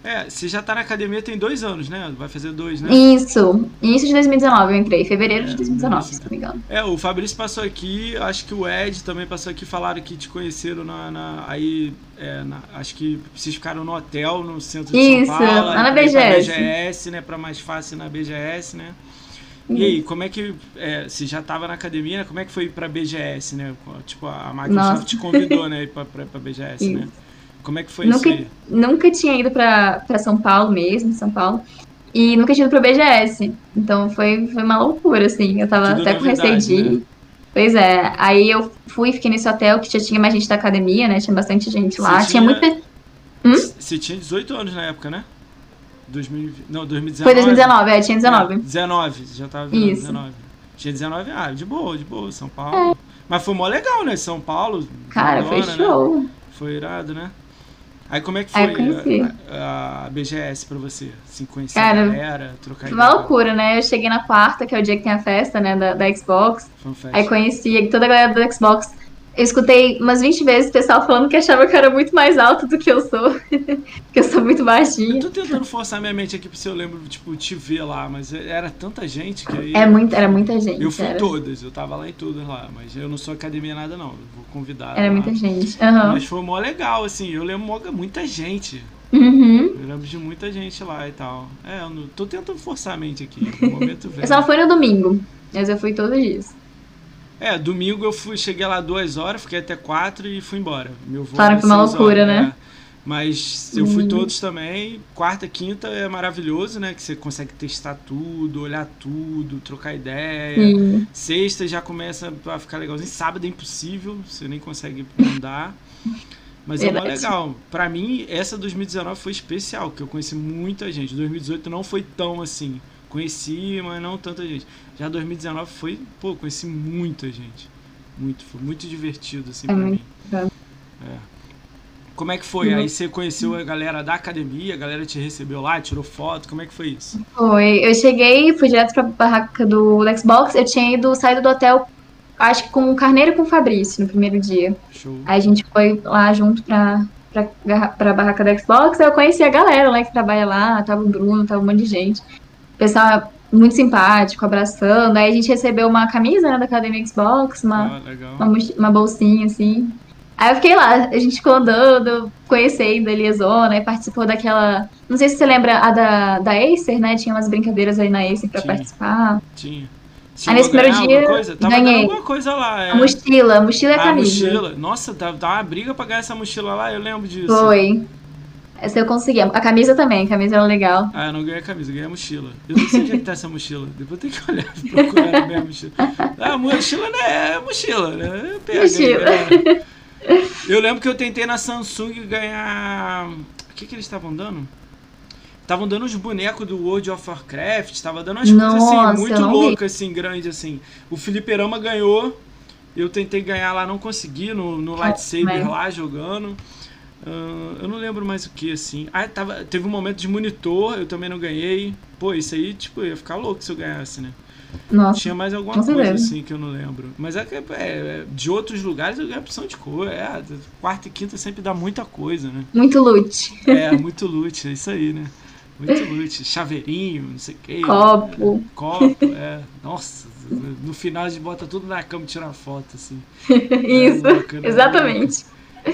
É, você já tá na academia tem dois anos, né? Vai fazer dois, né? Isso, início de 2019 eu entrei, fevereiro É, de 2019, isso. se não me engano. É, o Fabrício passou aqui, acho que o Ed também passou aqui, falaram que te conheceram na. na- aí, é, na- acho que vocês ficaram no hotel no centro de Isso, São Paulo. lá na BGS. BGS, né? Pra mais fácil na BGS, né? E aí, como é que. É, você já tava na academia, né? Como é que foi ir pra BGS, né? Tipo, a Microsoft Nossa. te convidou, né? pra, pra BGS, né? Isso. Como é que foi Nunca- isso aí? Nunca tinha ido pra, pra São Paulo mesmo, São Paulo. E nunca tinha ido pro BGS. Então foi, foi uma loucura, assim. Eu tava Tudo até com receio de né? Pois é. Aí eu fui, fiquei nesse hotel que já tinha mais gente da academia, né? Tinha bastante gente lá. Você Tinha, tinha- muita. Hum? Você tinha 18 anos na época, né? 2000, não, 2019. Foi 2019, é, tinha 19. É, 19, já tava virando Isso. 19. Tinha 19, ah, de boa, de boa, São Paulo. Mas foi mó legal, né? São Paulo. Cara, foi né? show. Foi irado, né? Aí como é que foi a, a- BGS pra você? Assim, conhecer Cara, a galera, trocar Foi uma loucura, né? Eu cheguei na quarta, que é o dia que tem a festa, né, da, da Xbox. Aí conheci toda a galera do Xbox. Eu escutei umas 20 vezes o pessoal falando que achava que eu era muito mais alto do que eu sou. que eu sou muito baixinha. Eu tô tentando forçar minha mente aqui pra se eu lembro, tipo, te ver lá, mas era tanta gente que aí. É muito, era muita gente. Eu fui em era, todas, eu tava lá em todas lá, mas eu não sou academia nada não, eu vou convidar. era lá. muita gente. Aham. Mas foi mó legal, assim, eu lembro mó- muita gente. Uhum. Eu lembro de muita gente lá e tal. É, eu não, tô tentando forçar a mente aqui. No momento vem. Eu só fui no domingo, mas eu fui todos os dias. É, domingo eu fui, cheguei lá duas horas, fiquei até quatro e fui embora. Meu voo que foi uma loucura, horas, né? é. Mas eu fui Hum. todos também. Quarta, quinta é maravilhoso, né? Que você consegue testar tudo, olhar tudo, trocar ideia. Sim. Sexta já começa a ficar legalzinho. Sábado é impossível, você nem consegue andar. Mas é Verdade. legal. Pra mim, essa 2019 foi especial, porque eu conheci muita gente. 2018 não foi tão assim. Conheci, mas não tanta gente. Já 2019 foi, pô, conheci muita gente. Muito, foi muito divertido, assim, É pra mim. bom. É. Como é que foi? Uhum. Aí você conheceu a galera da academia, a galera te recebeu lá, tirou foto, como é que foi isso? Foi. Eu cheguei, fui direto pra barraca do Xbox. Eu tinha ido, saído do hotel, acho que com o Carneiro e com o Fabrício no primeiro dia. Show. Aí a gente foi lá junto pra, pra, pra barraca do Xbox. Aí eu conheci a galera lá que trabalha lá. Tava o Bruno, tava um monte de gente. O pessoal muito simpático, abraçando. Aí a gente recebeu uma camisa né, da Academia Xbox, uma, Ah, uma, uma bolsinha, assim. Aí eu fiquei lá, a gente ficou andando, conhecendo ali a zona, e participou daquela. Não sei se você lembra a da, da Acer, né? Tinha umas brincadeiras aí na Acer pra Tinha. participar. Tinha. Aí nesse a primeiro dia, coisa? Tava ganhei. alguma coisa lá. É. A mochila, a mochila e a camisa. mochila. Nossa, dá, dá uma briga pra ganhar essa mochila lá, eu lembro disso. Foi. Essa eu consegui. A camisa também, a camisa era legal. Ah, eu não ganhei a camisa, ganhei a mochila. Eu não sei onde é que tá essa mochila. Depois eu tenho que olhar procurar a minha mochila. Ah, a mochila não é, é mochila, né? Pega, Mochila. é. Eu lembro que eu tentei na Samsung ganhar. O que, que eles estavam dando? Estavam dando os bonecos do World of Warcraft, estava dando umas coisas Nossa, assim, muito loucas, assim, grandes, assim. O Feliperama ganhou, eu tentei ganhar lá, não consegui, no, no lightsaber mas- lá jogando. Ah, eu não lembro mais o que, assim. Ah, tava, teve um momento de monitor, eu também não ganhei. Pô, isso aí, tipo, ia ficar louco se eu ganhasse, né? Nossa. Tinha mais alguma coisa certeza. assim que eu não lembro. Mas é que é, é, de outros lugares eu ganho opção de cor. É, quarta e quinta sempre dá muita coisa, né? Muito loot. É, muito loot, é isso aí, né? Muito loot. Chaveirinho, não sei o que. Copo. Copo, é. Nossa, no final a gente bota tudo na cama e tira uma foto, assim. Isso. louco, né? Exatamente.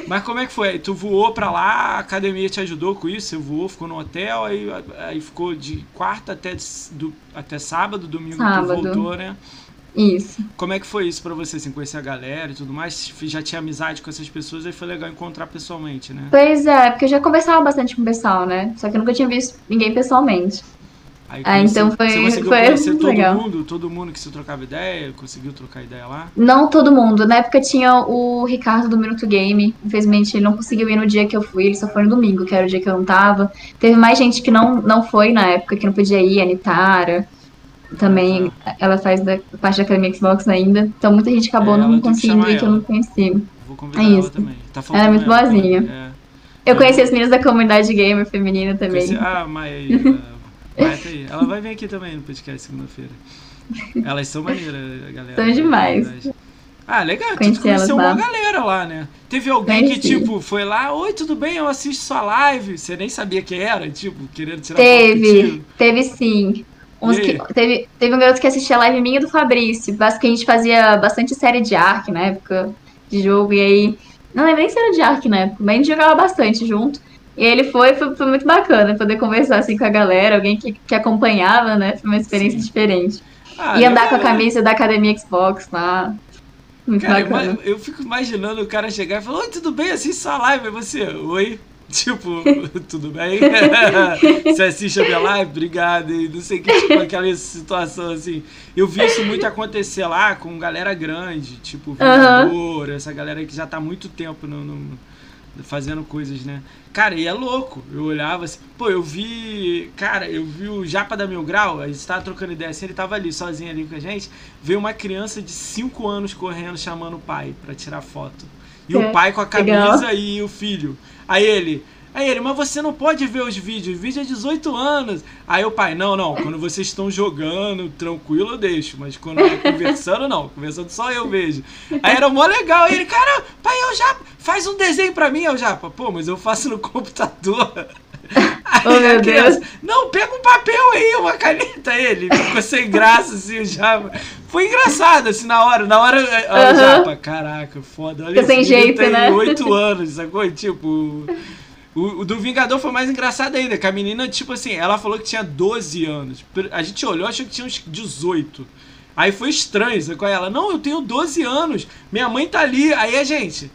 Mas como é que foi? Tu voou pra lá, a academia te ajudou com isso? Você voou, ficou no hotel, aí, aí ficou de quarta até, do, até sábado, domingo Sábado. tu voltou, né? Isso. Como é que foi isso pra você, assim, conhecer a galera e tudo mais? Já tinha amizade com essas pessoas, aí foi legal encontrar pessoalmente, né? Pois é, porque eu já conversava bastante com o pessoal, né? Só que eu nunca tinha visto ninguém pessoalmente. Aí Ah, então foi- Você conseguiu foi conhecer muito todo legal. mundo? Todo mundo que você trocava ideia? Conseguiu trocar ideia lá? Não todo mundo. Na época tinha o Ricardo do Minuto Game. Infelizmente ele não conseguiu ir no dia que eu fui, ele só foi no domingo, que era o dia que eu não tava. Teve mais gente que não, não foi na época, que não podia ir, a Nitara. Também, ela faz da, parte da Academia Xbox ainda. Então muita gente acabou É, ela não conseguindo ir, que eu ela. não conheci. Vou convidar É ela isso. também. Tá Ela é muito boazinha. É. Eu conheci as meninas da comunidade gamer feminina também. Conheci- Ah, mas ela, vai tá aí. ela vai vir aqui também no podcast segunda-feira. Elas são maneiras, galera. São demais. Ah, legal. Tu Conheci conheceu elas uma lá. galera lá, né? Teve alguém que, Conheci. tipo, foi lá, oi, tudo bem? Eu assisto sua live. Você nem sabia quem era, tipo, querendo tirar Teve, teve sim. Uns que, teve, teve um garoto que assistia a live minha e do Fabrício. Que a gente fazia bastante série de Ark na época de jogo. E aí. Não lembro nem se era de Ark na época, mas a gente jogava bastante junto. E ele foi, foi, foi muito bacana poder conversar assim com a galera, alguém que, que acompanhava, né? Foi uma experiência Sim. diferente. Ah, e andar com a camisa da Academia Xbox lá. Muito Cara, bacana. ima- eu fico imaginando o cara chegar e falar, oi, tudo bem? Assiste sua live. Aí você, oi? Tipo, tudo bem? você assiste a minha live? Obrigado. E não sei o que, tipo, aquela situação assim. Eu vi isso muito acontecer lá com galera grande, tipo, Aham. Vingador, essa galera que já tá há muito tempo no, no- fazendo coisas, né? Cara, e é louco. Eu olhava assim, pô, eu vi. Cara, eu vi o Japa da Mil Grau, a gente tava trocando ideia assim, ele tava ali, sozinho ali com a gente. Veio uma criança de 5 anos correndo, chamando o pai pra tirar foto. E o É, pai com a legal. camisa e o filho. Aí ele. Aí ele, mas você não pode ver os vídeos, o vídeo é 18 anos. Aí o pai, não, não, quando vocês estão jogando, tranquilo eu deixo, mas quando é conversando, não, conversando só eu vejo. Aí era mó legal, aí ele, cara, pai, eu já faz um desenho pra mim, eu já, pô, mas eu faço no computador. Aí Oh, meu criança, Deus. não, pega um papel aí, uma caneta, ele ficou sem graça, assim, o Japa. Foi engraçado, assim, na hora, na hora, olha o. Japa, caraca, foda, olha sem jeito, tem né? 8 anos, sacou? Tipo, o, o do Vingador foi mais engraçado ainda, que a menina, tipo assim, ela falou que tinha 12 anos. A gente olhou, achou que tinha uns 18. Aí foi estranho, sacou? Ela, não, eu tenho 12 anos, minha mãe tá ali. Aí a gente.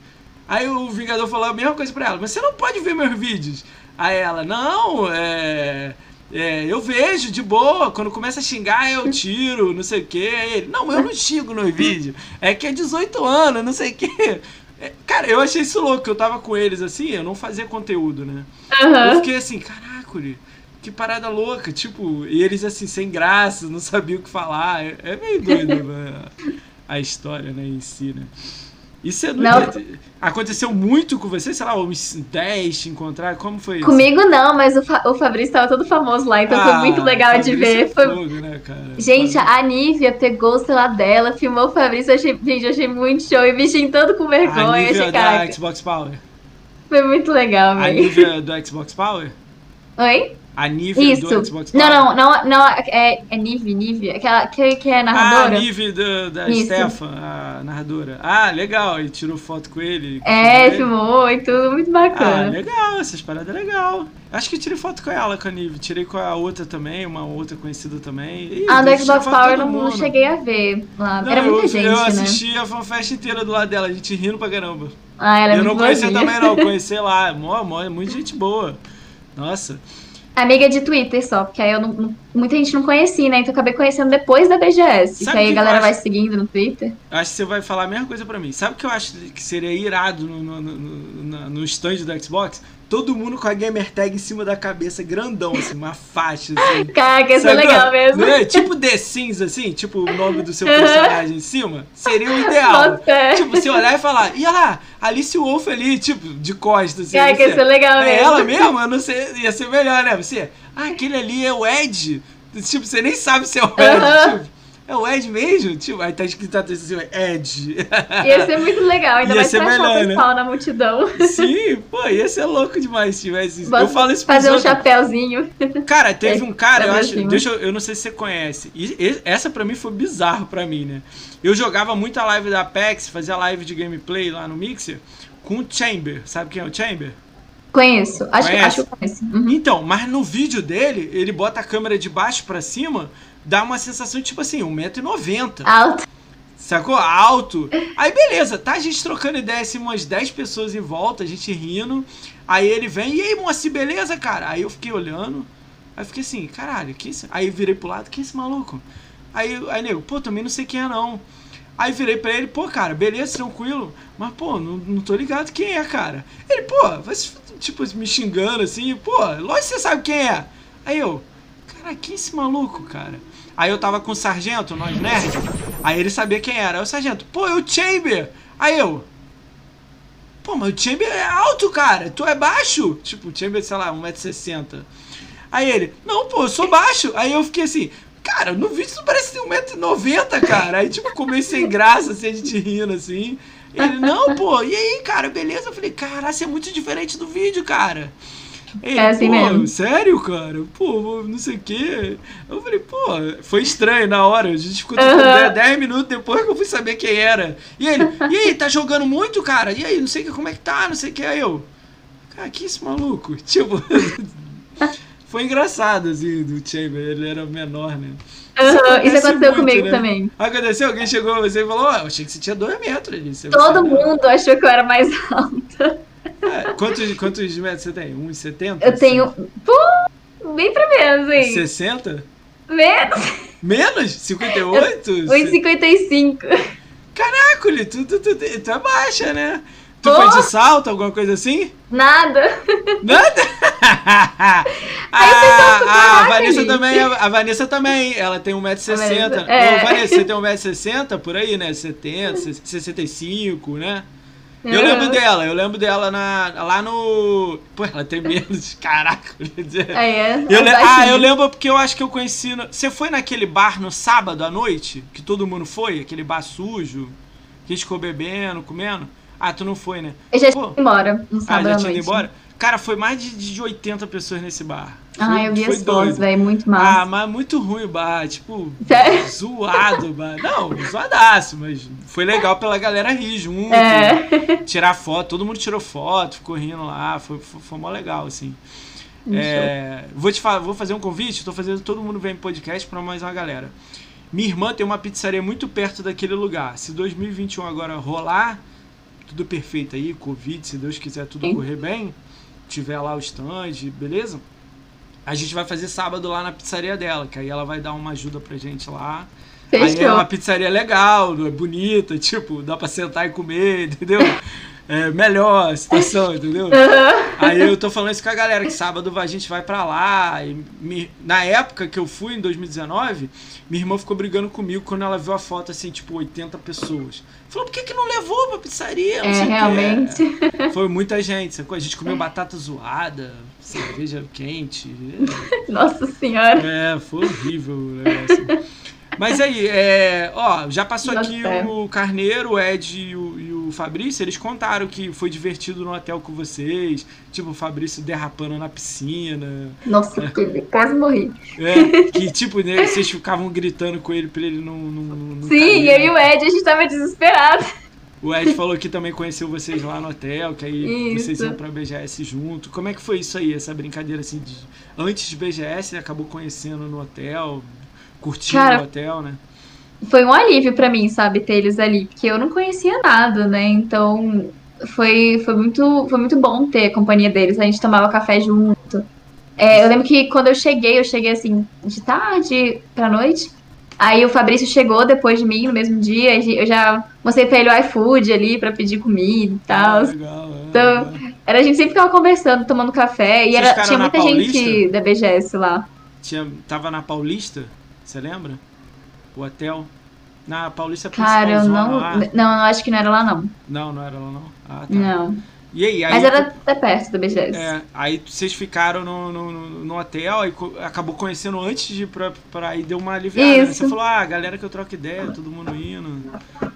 Aí o Vingador falou a mesma coisa pra ela, mas você não pode ver meus vídeos. Aí ela, não, é. é, eu vejo de boa, quando começa a xingar eu tiro, não sei o que. Aí ele, não, eu não xingo no vídeo, é que é 18 anos, não sei o que. Cara, eu achei isso louco, eu tava com eles assim, eu não fazia conteúdo, né? Eu Aham. fiquei assim, caraca, que parada louca, tipo, e eles assim, sem graça, não sabiam o que falar. É, é meio doido né, a história, né, em si, né? Isso é Não. aconteceu muito com você, sei lá, uns 10 te encontrar, como foi isso? Comigo não, mas o, Fa- o Fabrício tava todo famoso lá, então foi Ah, muito legal de Fabrício ver. é Foi- fogo, né, cara? Gente, Fabrício- a Nívia pegou o celular dela, filmou o Fabrício, achei, gente, achei muito show. E bichinho todo com a vergonha, eu nível achei, da Xbox Power. foi muito legal, A velho. nível do Xbox Power? Oi? A Nive Isso. do Xbox Não, Live. não, não, não, é, é Nive, Nive, aquela que, que é Ah, a narradora. Nive do- da Isso. Stefan, a narradora. Ah, legal. E tirou foto com ele. é, filmou e tudo, muito Ah, bacana. legal, essas paradas é legal. Acho que tirei foto com ela, com a Nive. Tirei com a outra também, uma outra conhecida também. Ih, a Ah, do tirei Xbox Power eu não, não cheguei a ver lá. Não, Era muita eu, gente, eu né? assisti a fanfest inteira do lado dela, a gente rindo pra caramba. Ah, ela é eu não conhecia também, não, conheci lá. Mó, mó, é muita gente boa. Nossa. Amiga de Twitter só, porque aí eu não, não- muita gente não conhecia, né? Então eu acabei conhecendo depois da BGS. Sabe que aí que a galera eu vai acho? seguindo no Twitter. Acho que você vai falar a mesma coisa pra mim. Sabe o que eu acho que seria irado no, no, no, na- no stand do Xbox? Todo mundo com a gamer tag em cima da cabeça, grandão, assim, uma faixa, assim. Caraca, isso é legal mesmo. Né? Tipo The Sims, assim, tipo o nome do seu personagem em cima. Seria o ideal. Nossa, é. Tipo, você olhar e falar, e olha lá, Alice Wolf ali, tipo, de costas. Assim, Caraca, isso é legal é mesmo. ela mesmo? Eu não sei, ia ser melhor, né? Você, ah, aquele ali é o Ed. Tipo, você nem sabe se é o Ed. Aham. Tipo, é o Ed mesmo? Tipo, aí tá escrito assim, Ed. Ia ser muito legal, ainda Ia mais pra achar o né? pessoal na multidão. Sim, pô, ia ser louco demais se tivesse isso. Eu falo isso pros Fazer um chapéuzinho. Cara, teve É, um cara, eu pra acho. cima. Deixa eu, eu não sei se você conhece. E, e- essa pra mim foi bizarro pra mim, né? Eu jogava muita live da Apex, fazia live de gameplay lá no Mixer com o Chamber. Sabe quem é o Chamber? Conheço. Acho, que- Conhece? acho que eu conheço. Uhum. Então, mas no vídeo dele, ele bota a câmera de baixo pra cima, dá uma sensação de tipo assim, 1,90m. Alto. Sacou? Alto. Aí beleza, tá a gente trocando ideia, assim, umas 10 pessoas em volta, a gente rindo. Aí ele vem, e aí, moça, beleza, cara? Aí eu fiquei olhando, aí fiquei assim, caralho, que esse... Aí virei pro lado, que esse maluco? Aí, aí nego, pô, também não sei quem é não. Aí virei pra ele, pô, cara, beleza, tranquilo. Mas, pô, não, não tô ligado quem é, cara. Ele, pô, vai se, tipo, me xingando assim, pô, lógico que você sabe quem é. Aí eu, cara, quem é esse maluco, cara? Aí eu tava com o sargento, nós nerd. Aí ele sabia quem era. Aí o sargento, pô, é o Chamber. Aí eu, pô, mas o Chamber é alto, cara. Tu é baixo? Tipo, o Chamber, sei lá, 1,60m. Aí ele, não, pô, eu sou baixo. Aí eu fiquei assim, cara, no vídeo tu parece ter 1,90m, cara. Aí, tipo, comecei sem graça, assim, a gente rindo, assim. Ele, não, pô, e aí, cara, beleza? Eu falei, cara, você é muito diferente do vídeo, cara. Ele, É assim pô, mesmo. sério, cara? Pô, não sei o quê. Eu falei, pô, foi estranho na hora. A gente ficou Aham. 10 minutos depois que eu fui saber quem era. E ele, e aí, tá jogando muito, cara? E aí, não sei que, como é que tá, não sei o que. Aí eu, cara, que esse maluco? Tipo, foi engraçado, assim, do Chamber. Ele era menor, né? Isso acontece aconteceu muito, comigo né? também. Aconteceu? Alguém chegou a você e falou, ó, eu achei que você tinha 2 metros Todo mundo achou que eu era mais alta. É, quantos, quantos metros você tem? 1,70? Eu tenho. Pô, bem pra menos, hein? 60? Menos. Menos? 58? 1,55. Caraca, tu, tu, tu, tu, é baixa, né? Tu Pô. foi de salto, alguma coisa assim? Nada. Nada? Ah, vocês estão a caraca, Vanessa gente. também, a, a Vanessa também, ela tem 1,60m. Vanessa, é. Ô, Vanessa, você tem 1,60m por aí, né? 70, 65, né? Eu lembro dela, eu lembro dela na, lá no. Pô, ela tem menos. Caraca, eu dizer. Aí é. Eu é le- ah, eu lembro porque eu acho que eu conheci. no- Você foi naquele bar no sábado à noite? Que todo mundo foi? Aquele bar sujo? Que a gente ficou bebendo, comendo? Ah, tu não foi, né? Eu já Pô. tinha ido embora no Ah, sábado já à tinha ido noite. embora? Cara, foi mais de, de 80 pessoas nesse bar. Ah, Foi- eu vi as fotos, velho. Muito Ah, massa. mas muito ruim o bar, tipo, Sério? zoado o bar. Não, zoadaço, mas foi legal pela galera rir junto, É. tirar foto, todo mundo tirou foto, ficou rindo lá, foi, foi, foi mó legal, assim. É, vou te falar, vou fazer um convite, tô fazendo todo mundo vem podcast pra mais uma galera. Minha irmã tem uma pizzaria muito perto daquele lugar. Se 2021 agora rolar, tudo perfeito aí, Covid, se Deus quiser tudo Sim. correr bem, tiver lá o stand, beleza? A gente vai fazer sábado lá na pizzaria dela, que aí ela vai dar uma ajuda pra gente lá. Aí é Fechou. uma pizzaria legal, é bonita, tipo, dá pra sentar e comer, entendeu? É melhor a situação, entendeu? Aí eu tô falando isso com a galera, que sábado a gente vai pra lá. E me- na época que eu fui, em 2019, minha irmã ficou brigando comigo quando ela viu a foto, assim, tipo, 80 pessoas. Falou, por que, que não levou pra pizzaria? Não É, realmente. Foi muita gente, sacou? A gente comeu batata zoada, cerveja quente. Nossa senhora. É, foi horrível o negócio. Mas aí, é, ó, já passou Nossa, aqui é. o Carneiro, o Ed e o, o Fabrício, eles contaram que foi divertido no hotel com vocês. Tipo, o Fabrício derrapando na piscina. Nossa, é. quase morri. É, que tipo, né, vocês ficavam gritando com ele pra ele não. não, não Sim, cair, eu né? e o Ed, a gente tava desesperado. O Ed falou que também conheceu vocês lá no hotel, que aí isso. vocês iam pra BGS junto. Como é que foi isso aí, essa brincadeira assim? De... Antes de BGS, acabou conhecendo no hotel, curtindo Cara, o hotel, né? Foi um alívio para mim, sabe, ter eles ali, porque eu não conhecia nada, né? Então foi, foi, muito, foi muito bom ter a companhia deles. A gente tomava café junto. É, eu lembro que quando eu cheguei, eu cheguei assim, de tarde pra noite. Aí o Fabrício chegou depois de mim no mesmo dia. Eu já mostrei pra ele o iFood ali pra pedir comida e tal. Ah, legal, é, então, era, a gente sempre ficava conversando, tomando café. E era, tinha muita Paulista? gente da BGS lá. Tinha, tava na Paulista? Você lembra? O hotel? Na Paulista Cara, eu não. Lá. Não, eu acho que não era lá, não. Não, não era lá, não. Ah, tá. Não. E aí, aí Mas era até perto da BGS. É, aí vocês ficaram no, no, no hotel e acabou conhecendo antes de ir pra, pra aí deu uma aliviada. Né? Você falou, ah, galera que eu troco ideia, todo mundo indo.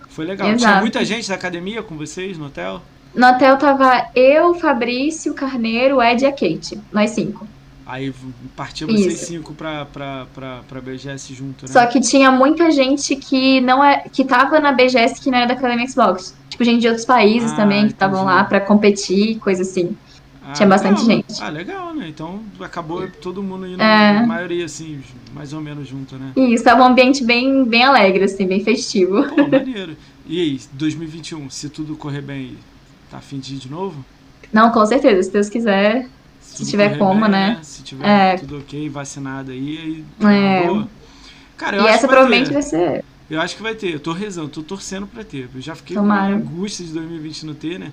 Foi legal. Exato. Tinha muita gente da academia com vocês no hotel? No hotel tava eu, Fabrício, Carneiro, Ed e a Kate. Nós cinco. Aí partiu vocês Isso. cinco pra, pra, pra, pra BGS junto, né? Só que tinha muita gente que não é. que tava na BGS que não era da Academia Xbox. Tipo, gente de outros países ah, também que estavam lá pra competir, coisa assim. Ah, tinha bastante legal. gente. Ah, legal, né? Então acabou todo mundo indo, é. a maioria, assim, mais ou menos junto, né? Isso, tava um ambiente bem, bem alegre, assim, bem festivo. Pô, maneiro. E aí, 2021, se tudo correr bem, tá afim de ir de novo? Não, com certeza, se Deus quiser. Se tiver como, né? né? Se tiver é. tudo ok, vacinado aí, aí tá é. boa. Cara, eu e essa provavelmente vai, vai ser. Eu acho que vai ter. Eu tô rezando, tô torcendo pra ter. Eu já fiquei tomara. com angústia de 2020 não ter, né?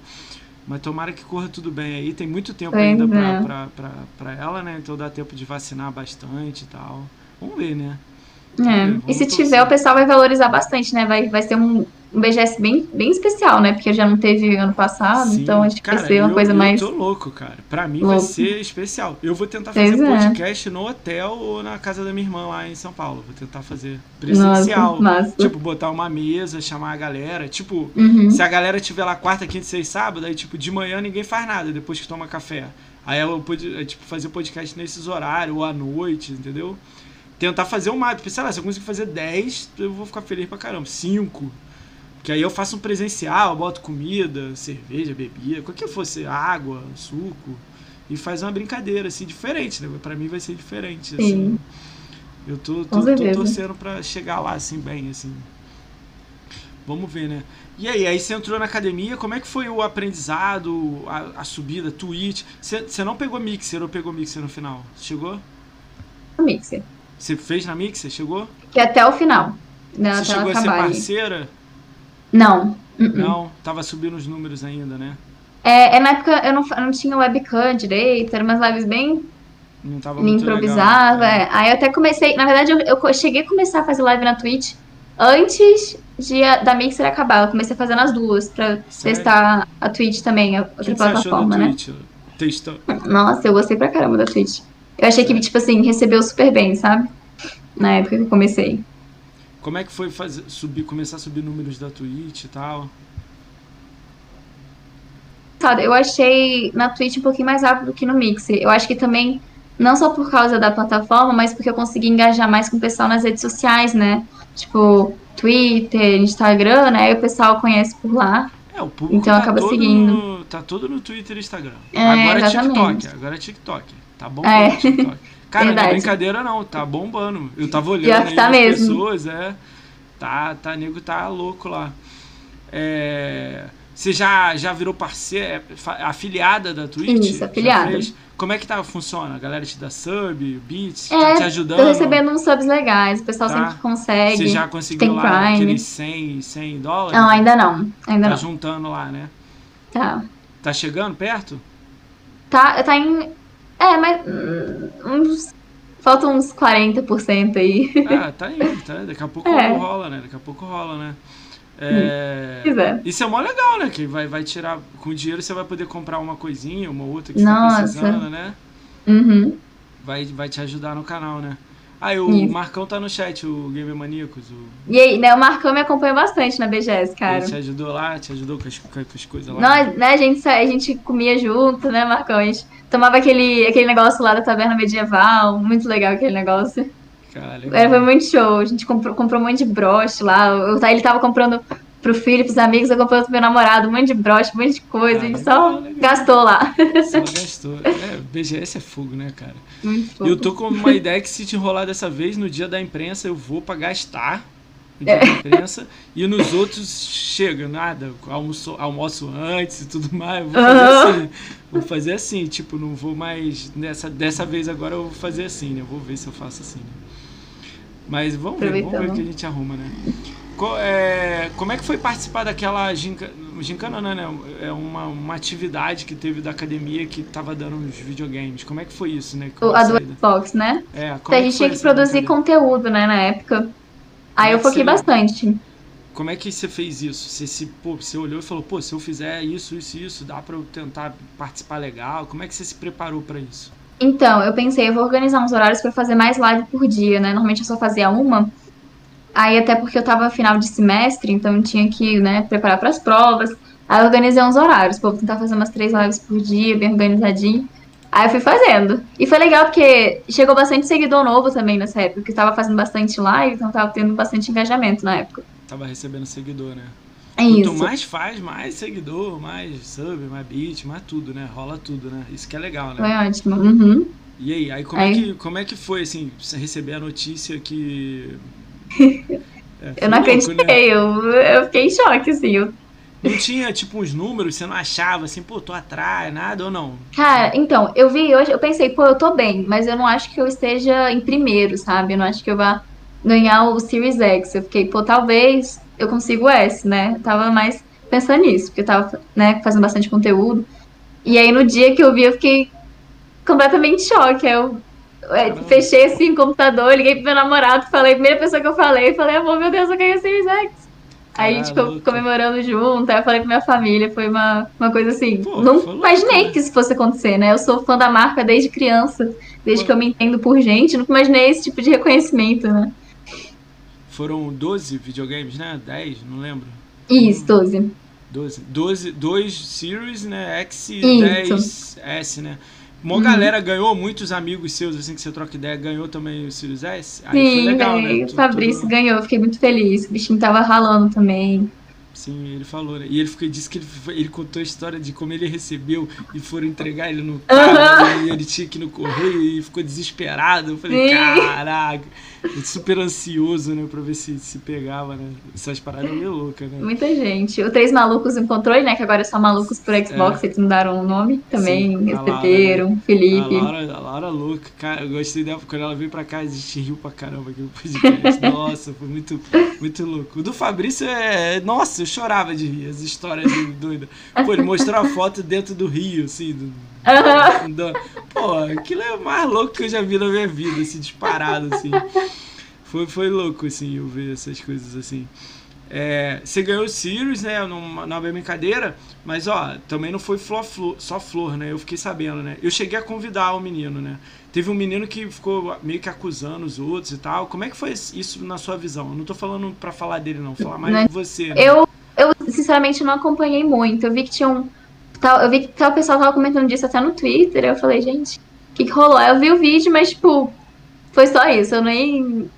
Mas tomara que corra tudo bem aí. Tem muito tempo ainda pra, é. pra, pra, pra, ela, né? Então dá tempo de vacinar bastante e tal. Vamos ver, né? É. E se torcer. tiver, o pessoal vai valorizar bastante, né? Vai, vai ser um, um BGS bem, bem especial, né? Porque já não teve ano passado, Sim. então acho que cara, vai ser uma eu, coisa eu mais. Eu tô louco, cara. Pra mim louco. vai ser especial. Eu vou tentar fazer pois é. podcast é. no hotel ou na casa da minha irmã lá em São Paulo. Vou tentar fazer presencial. Nossa, tipo, botar uma mesa, chamar a galera. Tipo, uhum. se a galera tiver lá quarta, quinta, seis, sábado, aí, tipo, de manhã ninguém faz nada depois que toma café. Aí eu pude, tipo, fazer podcast nesses horários, ou à noite, entendeu? tentar fazer uma. Sei lá, se eu conseguir fazer 10, eu vou ficar feliz pra caramba. 5. Que aí eu faço um presencial, boto comida, cerveja, bebida, qualquer fosse, água, suco. E faz uma brincadeira, assim, diferente, né? Pra mim vai ser diferente, assim. Sim. Eu tô, tô, tô torcendo pra chegar lá, assim, bem, assim. Vamos ver, né? E aí, aí você entrou na academia, como é que foi o aprendizado, a, a subida, Twitch? Você não pegou Mixer ou pegou Mixer no final? Chegou? Mixer. Você fez na Mixer? Chegou? Que até o final. Né, Você chegou a ser parceira? Não. Uh -uh. Não? Tava subindo os números ainda, né? É, é na época eu não, eu não tinha webcam direito, eram umas lives bem. Não tava me improvisava. Legal, é. é. Aí eu até comecei. Na verdade, eu, eu cheguei a começar a fazer live na Twitch antes de a, da Mixer acabar. Eu comecei a fazer nas duas pra Sério? testar a Twitch também, a outra plataforma, né? Twitch? Testa. Nossa, eu gostei pra caramba da Twitch. Eu achei que, tipo assim, recebeu super bem, sabe? Na época que eu comecei. Como é que foi fazer, subir, começar a subir números da Twitch e tal? Eu achei na Twitch um pouquinho mais rápido que no Mixer. Eu acho que também, não só por causa da plataforma, mas porque eu consegui engajar mais com o pessoal nas redes sociais, né? Tipo, Twitter, Instagram, né? E o pessoal conhece por lá. É, o público então tá acaba seguindo. No, tá todo no Twitter e Instagram. É, agora exatamente. é TikTok, agora é TikTok. Tá bombando é. TikTok. Cara, Verdade. não é brincadeira não, tá bombando. Eu tava olhando aí tá as mesmo. pessoas, é. Tá, tá, nego tá louco lá. É, você já, já virou parceira, é, afiliada da Twitch? Isso, afiliada. Como é que tá, funciona? A galera te dá sub, beats, é, tá te ajudando? tô recebendo uns subs legais, o pessoal tá. sempre consegue. Você já conseguiu lá Prime. aqueles 100, 100 dólares? Não, ainda não, ainda tá não. juntando lá, né? Tá. Tá chegando perto? Tá, tá em é, mas hum, uns, faltam uns 40% aí. Ah, tá indo, tá? Daqui a pouco é. rola, né? Daqui a pouco rola, né? É, é. Isso é mó legal, né? Que vai, vai tirar. Com dinheiro você vai poder comprar uma coisinha, uma outra que Nossa. você tá precisando, né? Uhum. Vai, vai te ajudar no canal, né? Ah, e o Isso. Marcão tá no chat, o Gamer Maníacos. O... E aí, né, o Marcão me acompanha bastante na BGS, cara. Ele te ajudou lá, te ajudou com as, com as coisas lá. Nós, né, a gente, a gente comia junto, né, Marcão? A gente tomava aquele, aquele negócio lá da taverna medieval, muito legal aquele negócio. Cara, É, legal. foi muito show. A gente comprou, comprou um monte de broche lá. Eu- ele tava comprando pro filho, pros amigos, eu comprei pro meu namorado, um monte de broche, um monte de coisa. Ah, a gente legal, só legal. gastou lá. Só gastou. É, BGS é fogo, né, cara? Muito eu tô com uma ideia que se te enrolar dessa vez, no dia da imprensa eu vou pra gastar. No dia da imprensa. E nos outros chega, nada. Almoço, almoço antes e tudo mais. Eu vou fazer assim. Vou fazer assim, tipo, não vou mais. Nessa, dessa vez agora eu vou fazer assim, né? Eu vou ver se eu faço assim. Né? Mas vamos ver, vamos ver o que a gente arruma, né? Co- é, como é que foi participar daquela ginca, gincana, não, né? É uma, uma atividade que teve da academia que tava dando os videogames. Como é que foi isso, né? A do? Xbox, né? É, como Então, a gente tinha que produzir brincadeira? conteúdo, né, na época. Aí é eu que foquei bastante. Como é que você fez isso? Você, se, pô, você olhou e falou, pô, se eu fizer isso, isso isso, dá pra eu tentar participar legal? Como é que você se preparou pra isso? Então, eu pensei, eu vou organizar uns horários pra fazer mais live por dia, né? Normalmente eu só fazia uma. Aí até porque eu tava final de semestre, então tinha que, né, preparar pras provas. Aí eu organizei uns horários, pô, vou tentar fazer umas três lives por dia, bem organizadinho. Aí eu fui fazendo. E foi legal porque chegou bastante seguidor novo também nessa época, porque eu tava fazendo bastante live, então tava tendo bastante engajamento na época. Tava recebendo seguidor, né? É Quanto isso. mais faz, mais seguidor, mais sub, mais beat, mais tudo, né? Rola tudo, né? Isso que é legal, Foi né? ótimo. Uhum. E aí, aí como, É Aí- que, como é que foi, assim, você receber a notícia que... É, Eu não louco, né? acreditei, eu, eu fiquei em choque, assim. Eu Não tinha, tipo, uns números, você não achava, assim, pô, tô atrás, nada ou não? Cara, então, eu vi hoje, eu pensei, pô, eu tô bem, mas eu não acho que eu esteja em primeiro, sabe? Eu não acho que eu vá ganhar o Series X. Eu fiquei, pô, talvez eu consiga o S, né? Eu tava mais pensando nisso, porque eu tava, né, fazendo bastante conteúdo. E aí no dia que eu vi, eu fiquei completamente em choque. Aí eu. Fechei assim o computador, liguei pro meu namorado, falei, primeira pessoa que eu falei, falei, amor, meu Deus, eu ganhei o Series X. Aí a gente ficou comemorando junto, aí eu falei pra minha família, foi uma, uma coisa assim. Pô, não louco, imaginei né? que isso fosse acontecer, né? Eu sou fã da marca desde criança, desde Pô. que eu me entendo por gente, nunca imaginei esse tipo de reconhecimento, né? Foram 12 videogames, né? 10, não lembro. Isso, 12. 12. 12 2 Series, né? X e Isso. 10 S, né? Uma Uhum. galera ganhou, muitos amigos seus, assim, que você troca ideia, ganhou também o Series S? Aí Sim, legal, véi, né? o Fabrício tudo- ganhou, fiquei muito feliz. O bichinho tava ralando também. Sim, ele falou, né? E ele ficou, disse que ele, ele contou a história de como ele recebeu e foram entregar ele no carro e ele tinha que ir no correio e ficou desesperado. Eu falei, Sim. caraca, super ansioso, né? Pra ver se se pegava, né? Essas paradas meio loucas, né? Muita gente. O Três Malucos encontrou, né? Que agora é só Malucos por Xbox, eles mudaram o nome também. É. Sim, a Lara, Receberam, A Felipe. Laura, a Laura louca, cara, eu gostei dela quando ela veio pra cá, a gente riu pra caramba aqui no podcast. Nossa, foi muito, muito louco. O do Fabrício é. Nossa, eu chorava de rir, as histórias dele doidas. Pô, ele mostrou a foto dentro do rio, assim, do, Aham. da- Pô, aquilo é o mais louco que eu já vi na minha vida, assim, disparado, assim. Foi, foi louco, assim, eu ver essas coisas assim. É, você ganhou o Sirius, né, numa, numa brincadeira, mas ó, também não foi flor, flor- só flor, né? Eu fiquei sabendo, né? Eu cheguei a convidar o menino, né? Teve um menino que ficou meio que acusando os outros e tal. Como é que foi isso na sua visão? Eu não tô falando pra falar dele, não, falar mais de você. Né? Eu, eu, sinceramente, não acompanhei muito. Eu vi que tinha um. Tal, eu vi que tal pessoal tava comentando disso até no Twitter. Eu falei, gente, o que, que rolou? Eu vi o vídeo, mas, tipo, foi só isso. Eu nem.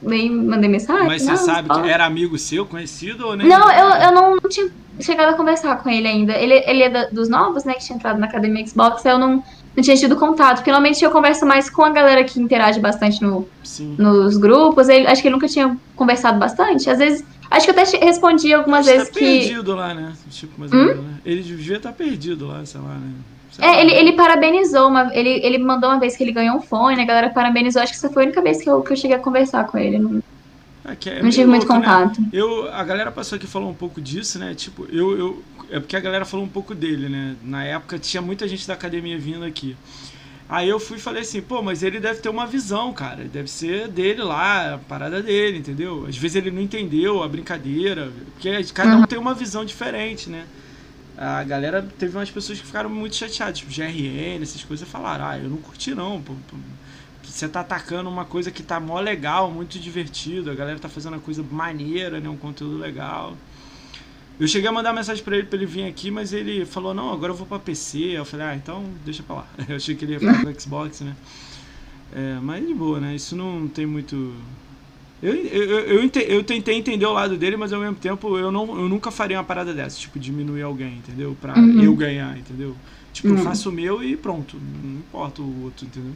Nem mandei mensagem. Mas você não, sabe só- que era amigo seu, conhecido ou nem? Não, eu, eu não, não tinha chegado a conversar com ele ainda. Ele, ele é da- dos novos, né, que tinha entrado na academia Xbox, eu não, não tinha tido contato. Porque normalmente eu converso mais com a galera que interage bastante no, Sim. nos grupos. Ele, acho que ele nunca tinha conversado bastante. Às vezes, acho que eu até respondi algumas Ele vezes tá que. perdido lá, né? Tipo, mais ou Hum? menos, né? Ele devia estar perdido lá, sei lá, né? Sei É, lá. ele, ele parabenizou, uma, ele, ele mandou uma vez que ele ganhou um fone, a galera parabenizou. Acho que essa foi a única vez que eu, que eu cheguei a conversar com ele. Não, É é não tive muito louco, né? contato. Eu, a galera passou aqui e falou um pouco disso, né? Tipo, eu, eu. É porque a galera falou um pouco dele, né? Na época tinha muita gente da academia vindo aqui. Aí eu fui e falei assim, pô, mas ele deve ter uma visão, cara. Deve ser dele lá, a parada dele, entendeu? Às vezes ele não entendeu a brincadeira. Porque cada um tem uma visão diferente, né? A galera teve umas pessoas que ficaram muito chateadas, tipo GRN, essas coisas, falaram, ah, eu não curti não, pô, pô, você tá atacando uma coisa que tá mó legal, muito divertido, a galera tá fazendo uma coisa maneira, né? Um conteúdo legal. Eu cheguei a mandar mensagem pra ele pra ele vir aqui, mas ele falou, não, agora eu vou pra PC. Eu falei, ah, então deixa pra lá. Eu achei que ele ia falar pro Xbox, né? É, mas de boa, né? Isso não tem muito. Eu, eu, eu, eu, eu tentei entender o lado dele, mas ao mesmo tempo eu, não, eu nunca faria uma parada dessa, tipo, diminuir alguém, entendeu? Pra Uhum. eu ganhar, entendeu? Tipo, eu Uhum. faço o meu e pronto, não importa o outro, entendeu?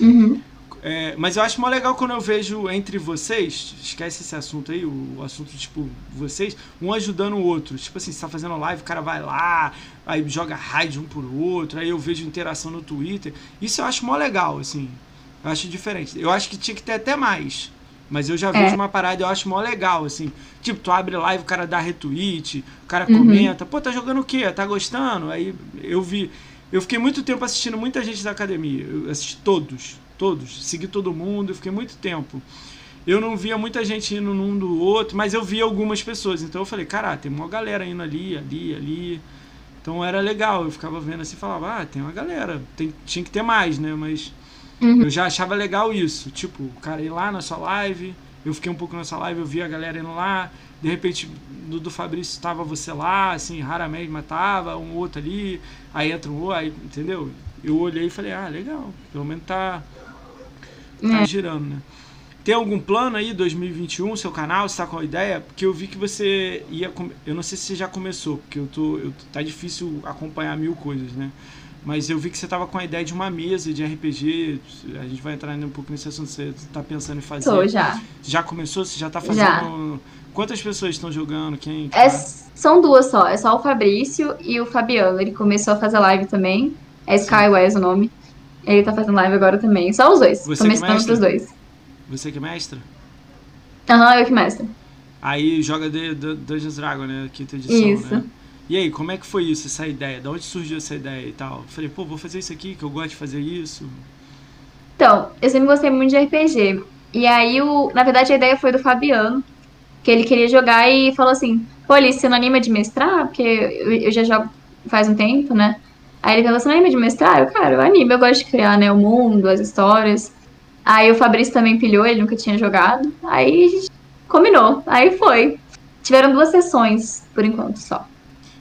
Uhum. É, mas eu acho mó legal quando eu vejo entre vocês, esquece esse assunto aí, o, o assunto, tipo, vocês, um ajudando o outro. Tipo assim, você tá fazendo live, o cara vai lá, aí joga raid um por outro, aí eu vejo interação no Twitter. Isso eu acho mó legal, assim. Eu acho diferente. Eu acho que tinha que ter até mais. Mas eu já É. vejo uma parada eu acho mó legal, assim. Tipo, tu abre live, o cara dá retweet, o cara Uhum. comenta, pô, tá jogando o quê? Tá gostando? Aí eu vi. Eu fiquei muito tempo assistindo muita gente da academia. Eu assisti todos, todos. Segui todo mundo, eu fiquei muito tempo. Eu não via muita gente indo num do outro, mas eu via algumas pessoas. Então eu falei, cara, tem uma galera indo ali, ali, ali. Então era legal. Eu ficava vendo assim e falava, ah, tem uma galera. Tem, tinha que ter mais, né? Mas Uhum. eu já achava legal isso. Tipo, o cara ir lá na sua live, eu fiquei um pouco nessa live, eu vi a galera indo lá. De repente, no do Fabrício estava você lá, assim, raramente, mas tava um outro ali. Aí entra um outro, aí, entendeu? Eu olhei e falei, ah, legal. Pelo menos tá, tá É. girando, né? Tem algum plano aí, 2021, seu canal? Você tá com a ideia? Porque eu vi que você ia. Eu não sei se você já começou, porque eu tô. Eu, tá difícil acompanhar mil coisas, né? Mas eu vi que você tava com a ideia de uma mesa de RPG. A gente vai entrar um pouco nesse assunto. Você tá pensando em fazer. Sou já. Já começou? Você já tá Já. fazendo. Quantas pessoas estão jogando? Quem? É, são duas só. É só o Fabrício e o Fabiano. Ele começou a fazer live também. É Skywise o nome. Ele tá fazendo live agora também. Só os dois. Você Tô que mestrando mestra? pros dois. Você que é mestra? Aham, eu que mestre. Aí joga de, de, Dungeons Dragon, né? Quinta edição, Isso. né? E aí, como é que foi isso, essa ideia? De onde surgiu essa ideia e tal? Falei, pô, vou fazer isso aqui, que eu gosto de fazer isso. Então, eu sempre gostei muito de RPG. E aí, o, na verdade, a ideia foi do Fabiano, que ele queria jogar e falou assim: pô, Alice, você não anima de mestrar? Porque eu, eu já jogo faz um tempo, né? Aí ele falou: você não anima de mestrar? Eu, cara, eu animo, eu gosto de criar, né? O mundo, as histórias. Aí o Fabrício também pilhou, ele nunca tinha jogado. Aí a gente combinou. Aí foi. Tiveram duas sessões, por enquanto, só.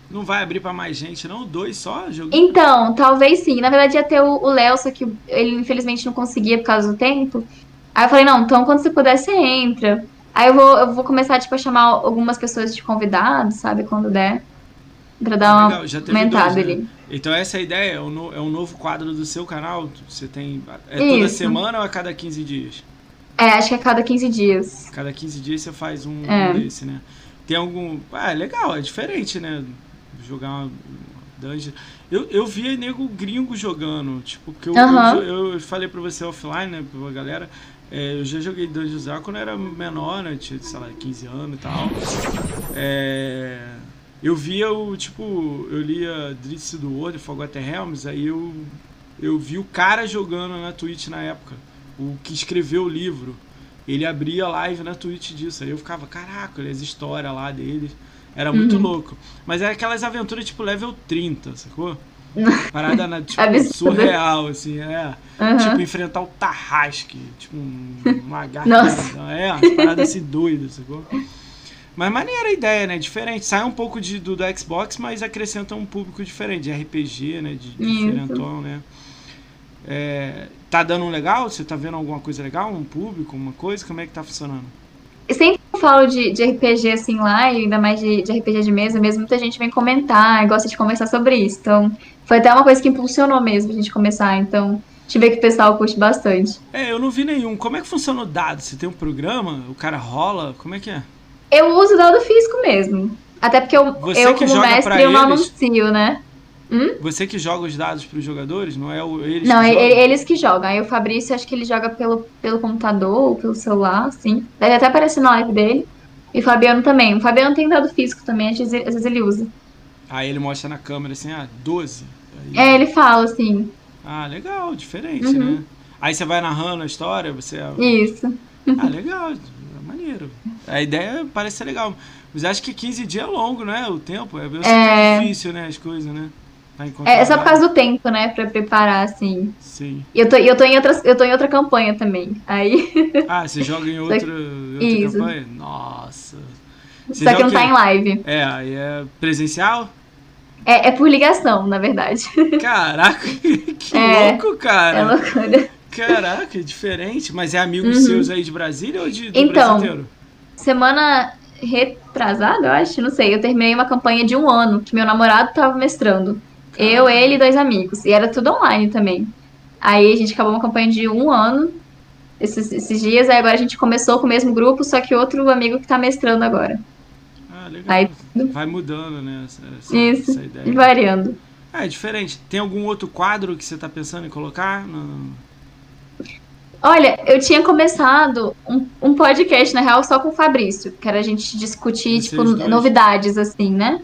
Não vai abrir pra mais gente, não? Dois só? Jogo... Então, talvez sim. Na verdade, ia ter o Léo, só que ele infelizmente não conseguia por causa do tempo. Aí eu falei, não, então quando você puder, você entra. Aí eu vou, eu vou começar, tipo, a chamar algumas pessoas de convidados, sabe, quando der. Pra dar uma Legal, já aumentada dois, né? ali. Então essa é a ideia, é um, é um novo quadro do seu canal? Você tem. É toda Isso. semana ou é cada 15 dias? É, acho que a cada 15 dias. Cada 15 dias você faz um, É. desse, né? Tem algum. Ah, é legal, é diferente, né? Jogar uma dungeon. Eu, eu via nego gringo jogando, tipo, porque eu, eu, eu falei pra você offline, né, pra galera. é, eu já joguei Dungeons quando eu era menor, né? Tinha, sei lá, 15 anos e tal. É, eu via o, tipo, eu lia Drizzt do World, Forgotten Realms, aí eu, eu vi o cara jogando na Twitch na época. O que escreveu o livro. Ele abria live na Twitch disso. Aí eu ficava, caraca, as histórias lá dele. Era muito Uhum. louco. Mas era aquelas aventuras tipo level 30, sacou? Parada na, tipo, surreal, assim, é. Aham. Tipo, enfrentar o Tarrasque. Tipo, um, uma. Nossa. É, umas paradas assim doidas, sacou? Mas maneira a ideia, né? Diferente. Sai um pouco de, do, do Xbox, mas acrescenta um público diferente, de RPG, né? De, de diferentão, né? É, tá dando um legal? Você tá vendo alguma coisa legal? Um público, uma coisa? Como é que tá funcionando? Sempre que eu falo de, de RPG assim lá, e ainda mais de, de RPG de mesa mesmo, muita gente vem comentar e gosta de conversar sobre isso. Então, foi até uma coisa que impulsionou mesmo a gente começar. Então, gente vê que o pessoal curte bastante. É, eu não vi nenhum. Como é que funciona o dado? Você tem um programa? O cara rola? Como é que é? Eu uso o dado físico mesmo. Até porque eu, Você eu como mestre, eu não eles? anuncio, né? Você que joga os dados pros jogadores? Não é o, eles Não, que jogam? eles que jogam. Aí o Fabrício, acho que ele joga pelo, pelo computador ou pelo celular, assim. Deve até aparecer na live dele. E o Fabiano também. O Fabiano tem dado físico também, às vezes, às vezes ele usa. Aí ele mostra na câmera assim, ah, 12. Aí- É, ele fala assim, Ah, legal, diferente, Uhum. né? Aí você vai narrando a história, você. isso. Ah, legal, é maneiro. A ideia parece ser legal. Mas acho que 15 dias é longo, né? O tempo. É, eu sei que é É. difícil, né? As coisas, né? É, é só por causa do tempo, né? Pra preparar, assim. Sim. E eu tô, eu tô, em, outras, eu tô em outra campanha também. Aí. Ah, você joga em outra, outra Isso. campanha? Nossa. Você Só que não tá em live. É, aí é presencial? É, é por ligação, na verdade. Caraca, que É, louco, É cara. loucura. Caraca, diferente. Mas é amigos Uhum. seus aí de Brasília ou de, do Então, Brasil inteiro? Semana retrasada, eu acho, não sei. Eu terminei uma campanha de um ano que meu namorado tava mestrando. Eu, ele e dois amigos. E era tudo online também. Aí a gente acabou uma campanha de um ano esses, esses dias. Aí agora a gente começou com o mesmo grupo, só que outro amigo que tá mestrando agora. Ah, legal. Aí- Vai mudando, né? Essa, essa, Isso, essa ideia. variando. Ah, é diferente. Tem algum outro quadro que você tá pensando em colocar? No... Olha, eu tinha começado um, um podcast, na real, só com o Fabrício, que era a gente discutir, Vocês tipo, dois? novidades, assim, né?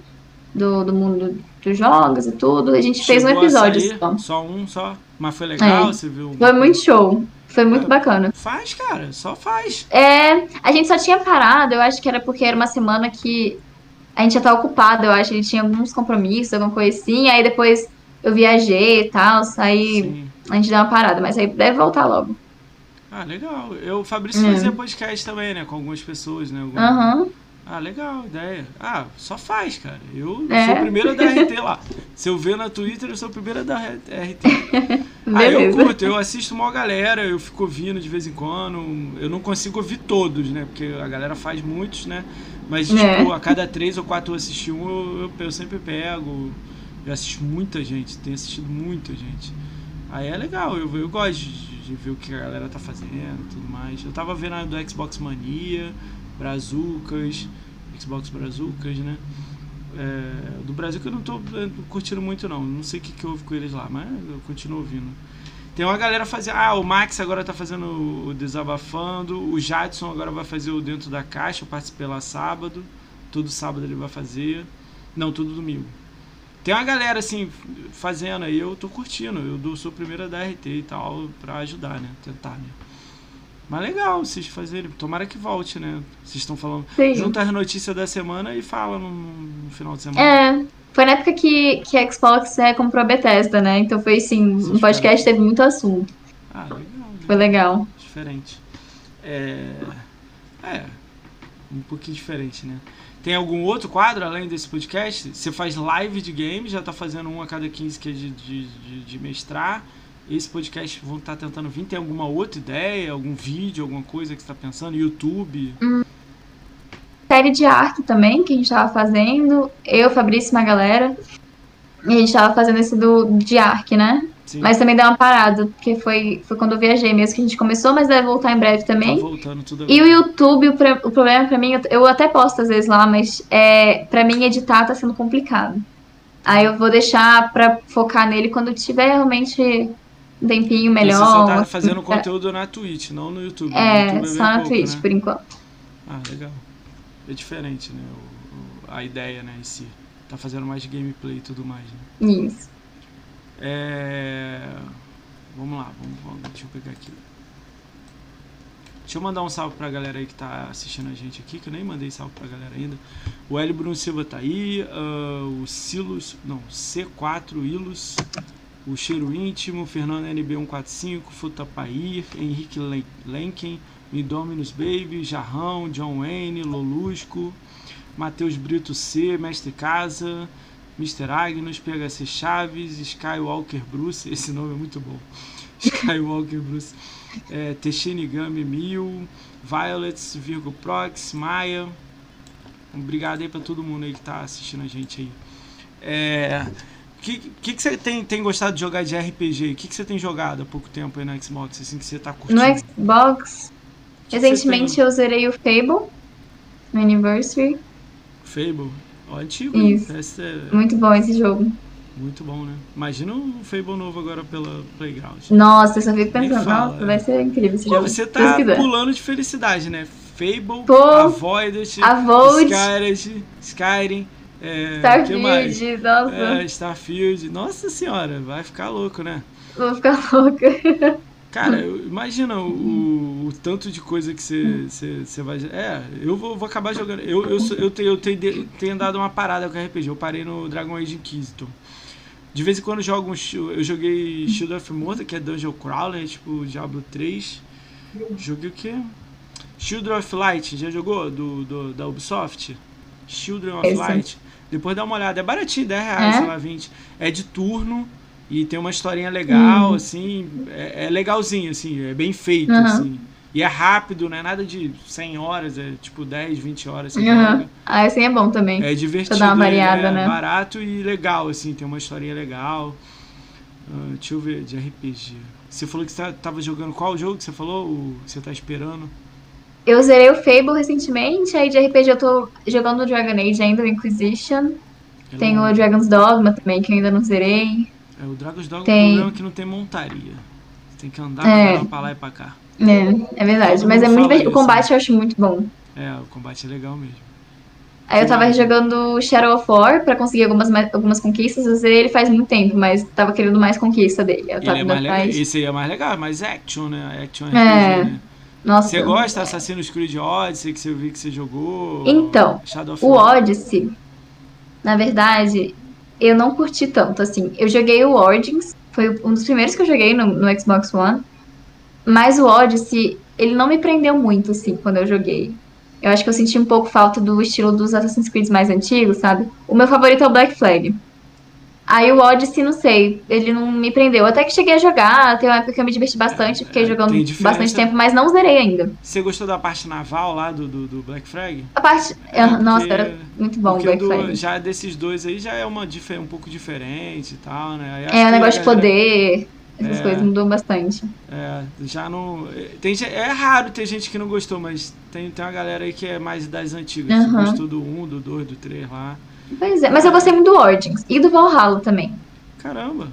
Do, do mundo dos jogos e tudo. A gente fez um Chegou episódio sair? só. Só um, só. Mas foi legal, É. você viu? Foi muito show. Foi muito É. bacana. Faz, cara. Só faz. É, a gente só tinha parado, eu acho que era porque era uma semana que a gente já tava ocupado, eu acho, a gente tinha alguns compromissos, alguma coisa assim, aí depois eu viajei e tal, aí Sim. a gente deu uma parada, mas aí deve voltar logo. Ah, legal. Eu, o Fabrício É. fazia podcast também, né? Com algumas pessoas, né? Algum- Aham. Ah, legal, ideia. Ah, só faz, cara. Eu É. sou o primeiro a dar RT lá. Se eu ver na Twitter, eu sou o primeiro a dar RT. Ah, eu curto, eu assisto uma galera, eu fico ouvindo de vez em quando. Eu não consigo ouvir todos, né? Porque a galera faz muitos, né? Mas, É. tipo, a cada três ou quatro eu assisti um, eu, eu, eu sempre pego. Eu assisto muita gente, tenho assistido muita gente. Aí é legal, eu, eu gosto de, de ver o que a galera tá fazendo tudo mais. Eu tava vendo a do Xbox Mania, Brazucas, Xbox Brazucas, né? É, do Brasil que eu não tô eh, curtindo muito não. Não sei o que, que houve com eles lá, mas eu continuo ouvindo. Tem uma galera fazendo. Ah, o Max agora tá fazendo o Desabafando. O Jadson agora vai fazer o Dentro da Caixa. Eu participei lá sábado. Todo sábado ele vai fazer. Não, todo domingo. Tem uma galera assim fazendo aí, eu tô curtindo. Eu dou, sou o primeiro a dar RT e tal, pra ajudar, né? Tentar, né? Mas legal vocês fazerem. Tomara que volte, né? Vocês estão falando. Sim. Junta as notícias da semana e fala no, no final de semana. É, foi na época que, que a Xbox é, comprou a Bethesda, né? Então foi assim, Vocês um podcast teve muito assunto. Ah, legal. Foi legal. Diferente. É. É. Um pouquinho diferente, né? Tem algum outro quadro além desse podcast? Você faz live de games, já tá fazendo um a cada 15 que é de, de, de, de mestrar. Esse podcast vão estar tentando vir. Tem alguma outra ideia? Algum vídeo, alguma coisa que você tá pensando? YouTube? Série de arte também, que a gente tava fazendo. Eu, Fabrício e uma galera. E a gente tava fazendo esse do de Ark, né? Sim. Mas também deu uma parada, porque foi, foi quando eu viajei mesmo que a gente começou, mas deve voltar em breve tá também. voltando tudo E o. YouTube, o, pro- o problema pra mim, eu, até posto às vezes lá, mas é, pra mim editar tá sendo complicado. Aí eu vou deixar pra focar nele quando tiver realmente um tempinho E melhor. Você só tá assim, fazendo pra- conteúdo na Twitch, não no YouTube. No É, YouTube só bem na pouco, Twitch, né? por enquanto. Ah, legal. É diferente, né? O- o- a ideia, né, em si. Tá fazendo mais gameplay e tudo mais, né? Isso. É... Vamos lá, vamos, vamos- deixa eu pegar aqui. Deixa eu mandar um salve pra galera aí que tá assistindo a gente aqui, que eu nem mandei salve pra galera ainda. O Hélio Bruno Silva tá aí, ah, o Silos, não, C4 Ilus, o Cheiro Íntimo, Fernando NB145, Futapair, Henrique Len- Lenken, Indominus Baby, Jarrão, John Wayne, Lolusco, Matheus Brito C, Mestre Casa, Mr. Agnus, PHC Chaves, Skywalker Bruce, esse nome é muito bom. Skywalker Bruce, é, Teshinigami Mil, Violets, Virgo Prox, Maia. Obrigado aí pra todo mundo aí que tá assistindo a gente aí. É, que, que, que você tem, tem gostado de jogar de RPG? O que, que você tem jogado há pouco tempo aí no Xbox, assim, que você tá curtindo? No Xbox, recentemente tem? eu zerei o Fable no Anniversary. Fable? Ó, antigo, hein? Isso. Ser Muito bom esse jogo. muito bom, né? Imagina um Fable novo agora pela Playground. Nossa, eu só fico pensando, fala, é. vai ser incrível esse Pô, jogo. você tá pulando de felicidade, né? Fable, Pô, Avoided, A Void, Skyrim, Skyrim é? Starfield, nossa, É, Starfield. Nossa senhora, vai ficar louco, né? vou ficar louca. Cara, eu- imagina o, o tanto de coisa que você, vai. É, eu vou, vou acabar jogando. Eu, eu, eu, tenho, eu tenho, tenho dado uma parada com RPG. Eu parei no Dragon Age Inquisitor. De vez em quando eu jogo um, eu joguei Shield of Morta, que é Dungeon Crawler, tipo Diablo 3. Joguei o quê? Children of Light, já jogou? Do, do da Ubisoft? Children of Esse. Light. Depois dá uma olhada. É baratinho, 10 reais, é? sei lá, 20. É de turno e tem uma historinha legal, uhum. assim. É, é, legalzinho, assim. É bem feito, uhum. assim. E é rápido, não é nada de 100 horas, é tipo 10, 20 horas. Uhum. Ah, assim é bom também. É divertido. Pra dar uma variada, é né? barato e legal, assim. Tem uma historinha legal. Uh, deixa eu ver, de RPG. Você falou que você tá, tava jogando qual jogo que você falou? O, que você tá esperando? Eu zerei o Fable recentemente, aí de RPG eu tô jogando o Dragon Age ainda, o Inquisition. Eu tem o Dragon's Dogma também, que eu ainda não zerei. É, o Dragon's Dogma tem... o problema é que não tem montaria. Você tem que andar é. pra lá e pra cá. É, é verdade. Todo Mas é muito isso, O combate né? eu acho muito bom. É, o combate é legal mesmo. Aí eu tava jogando Shadow of War pra conseguir algumas, algumas conquistas. Eu zerei ele faz muito tempo, mas tava querendo mais conquista dele. Eu ele é mais legal. Esse aí é mais legal, mais action, né? Action RPG, é. né? Nossa. Você gosta de Assassin's Creed Odyssey, que você viu que você jogou? Então, o Odyssey, na verdade, eu não curti tanto, assim. Eu joguei o Origins, foi um dos primeiros que eu joguei no, no Xbox One, mas o Odyssey, ele não me prendeu muito, assim, quando eu joguei. Eu acho que eu senti um pouco falta do estilo dos Assassin's Creed mais antigos, sabe? O meu favorito é o Black Flag. Aí o Odyssey, não sei, ele não me prendeu. Até que cheguei a jogar, tem uma época que eu me diverti bastante, fiquei é, jogando bastante tempo, mas não zerei ainda. Você gostou da parte naval lá do, do, do Black Flag? A parte. É, porque, nossa, era muito bom o Black do, Flag. Já desses dois aí já é uma um pouco diferente e tal, né? é, o negócio de poder. Essas é, coisas mudou bastante. É, já não. Tem, é raro ter gente que não gostou, mas tem, tem uma galera aí que é mais das antigas. Uhum. Gostou do 1, do 2, do 3 lá. Pois é, mas eu gostei muito do Origins e do Valhalla também. Caramba!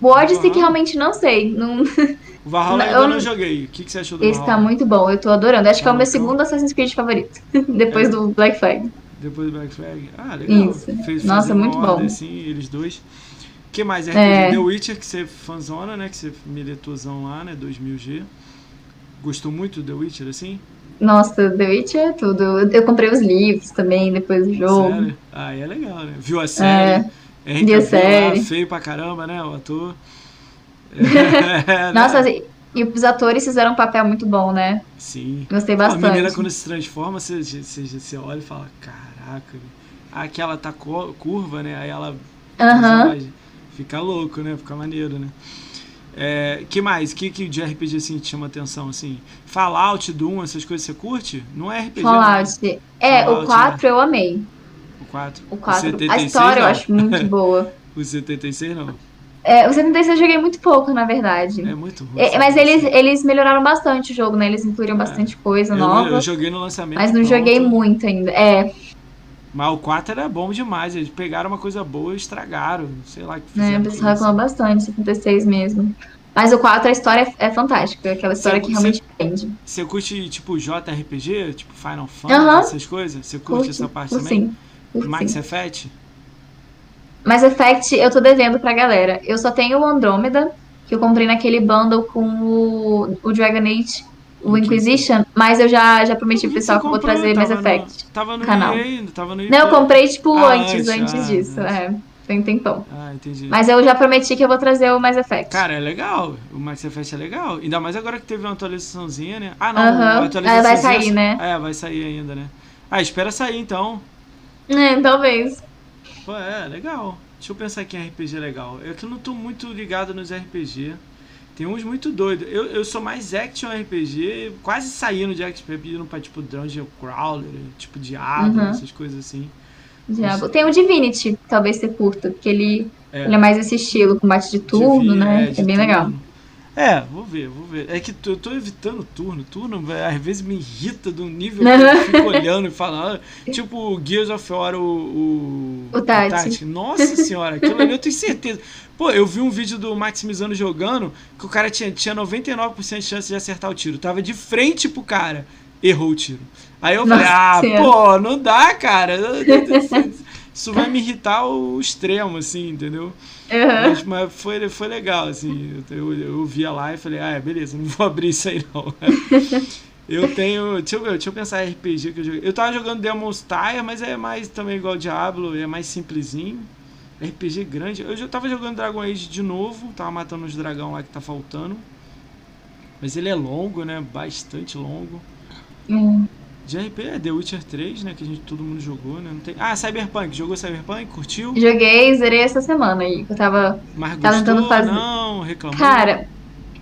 O Odyssey que realmente não sei. Não... O Valhalla eu ainda não joguei. O que, que você achou do Esse Valhalla? tá muito bom, eu tô adorando. Acho tá que é o meu segundo Assassin's Creed favorito. Depois é. do Black Flag. Depois do Black Flag? Ah, legal. Isso. Fez, Nossa, muito bom. Assim, eles dois. O que mais? RPG é. The Witcher, que você é fanzona, né? Que você miletozão lá, né? 2000G. Gostou muito do The Witcher, assim? Nossa, The Witcher é tudo. Eu comprei os livros também depois do jogo. Sério? Ah, é legal, né? Viu a série? É, Henrique a série. Lá, feio pra caramba, né? O ator. É, Nossa, né? e os atores fizeram um papel muito bom, né? Sim. Gostei bastante. A menina, quando se transforma, você, você, você olha e fala: Caraca, aquela tá curva, né? Aí ela. Uhum. Fica louco, né? Fica maneiro, né? É, que mais? Que, que de RPG assim te chama atenção? Assim? Fallout, Doom, essas coisas você curte? Não é RPG. Fallout. Né? É, Fallout, o 4 né? eu amei. O 4? O 4. O a história não. eu acho muito boa. o 76 não. É, o 76 eu joguei muito pouco, na verdade. É muito ruim. É, mas eles, eles melhoraram bastante o jogo, né? Eles incluíram é. bastante coisa eu, nova. Eu joguei no lançamento. Mas não pronto. joguei muito ainda. É. Mas o 4 era bom demais. Eles pegaram uma coisa boa e estragaram. Sei lá que é, fizeram. É, o pessoal reclamou bastante, 76 mesmo. Mas o 4, a história é fantástica. Aquela história cê, que realmente prende. Você curte, tipo, JRPG? Tipo, Final Fantasy, uh -huh. essas coisas? Você curte, curte, essa parte também? Sim. Curte, Max sim. Effect? Mass Effect eu tô devendo pra galera. Eu só tenho o Andromeda, que eu comprei naquele bundle com o, o Dragon Age, o Inquisition, mas eu já, já prometi pro pessoal que eu vou trazer Mass Effect. No, tava no canal. EA, tava no. Não, eu comprei, tipo, ah, antes, antes, ah, disso. É. Tem tempão. Ah, entendi. Mas eu já prometi que eu vou trazer o Mass Effect. Cara, é legal. O Mass Effect é legal. Ainda mais agora que teve uma atualizaçãozinha, né? Ah, não. Uh -huh. a atualização. É, vai sair, né? É, vai sair ainda, né? Ah, espera sair então. É, talvez. Pô, é, legal. Deixa eu pensar aqui em RPG legal. Eu que não tô muito ligado nos RPG. Tem uns muito doidos. Eu, eu sou mais action RPG, quase saindo de RPG, indo pra tipo Dungeon Crawler, tipo Diablo, uhum. essas coisas assim. Diabo. Tem o Divinity, talvez você curta, porque ele é, ele é mais esse estilo, combate de turno, Divine, né? É, é bem turno. legal. É, vou ver, vou ver. É que eu tô evitando turno. Turno, às vezes, me irrita do nível que eu fico olhando e falando. Tipo o Gears of War, o. O, o Tati. o Tati. Nossa senhora, aquilo ali eu tenho certeza. Pô, eu vi um vídeo do Maximizando jogando que o cara tinha, tinha 99% de chance de acertar o tiro. Tava de frente pro cara. Errou o tiro. Aí eu Nossa falei, ah, pô, não dá, cara. Isso vai me irritar o extremo, assim, entendeu? Uhum. Mas, mas, foi, foi legal, assim. Eu, eu, eu via lá e falei, ah, é, beleza, não vou abrir isso aí não. eu tenho. Deixa eu, ver, deixa eu pensar RPG que eu joguei. Eu tava jogando Demon's Tire, mas é mais também igual Diablo, é mais simplesinho. RPG grande. Eu já tava jogando Dragon Age de novo, tava matando os dragão lá que tá faltando. Mas ele é longo, né? Bastante longo. Hum. De RP é The Witcher 3, né? Que a gente, todo mundo jogou, né? Não tem... Ah, Cyberpunk. Jogou Cyberpunk? Curtiu? Joguei, zerei essa semana aí. Eu tava. Mas Tava gostou? tentando fazer- Não, reclamou? Cara,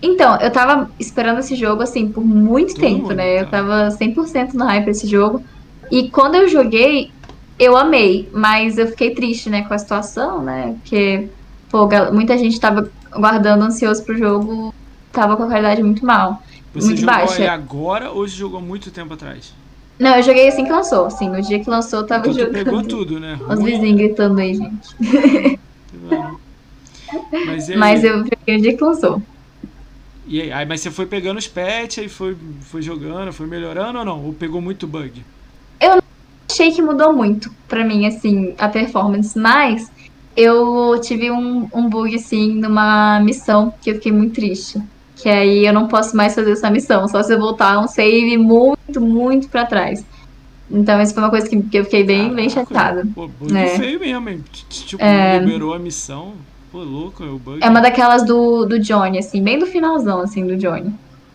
então, eu tava esperando esse jogo, assim, por muito Todo tempo, né? Eu tá. tava 100% no hype desse jogo. E quando eu joguei, eu amei. Mas eu fiquei triste, né, com a situação, né? Porque, pô, muita gente tava guardando ansioso pro jogo. Tava com a qualidade muito mal. Você muito jogou baixa. agora ou você jogou muito tempo atrás? Não, eu joguei assim que lançou. Assim, no dia que lançou, eu tava Então jogando. pegou tudo, né? Os vizinhos gritando aí, gente. Mas, aí? Mas eu joguei no dia que lançou. E aí, aí, mas você foi pegando os patches aí foi, foi jogando, foi melhorando ou não? Ou pegou muito bug? Achei que mudou muito pra mim, assim, a performance, mas eu tive um, um bug, assim, numa missão que eu fiquei muito triste. Que aí eu não posso mais fazer essa missão, só se eu voltar um save muito, muito pra trás. Então, isso foi uma coisa que, que eu fiquei bem, bem Caraca, chateada. Pô, bug É. feio mesmo, hein? Tipo, É. liberou a missão. Pô, louco, é o bug. É uma daquelas do, do Johnny, assim, bem do finalzão, assim, do Johnny.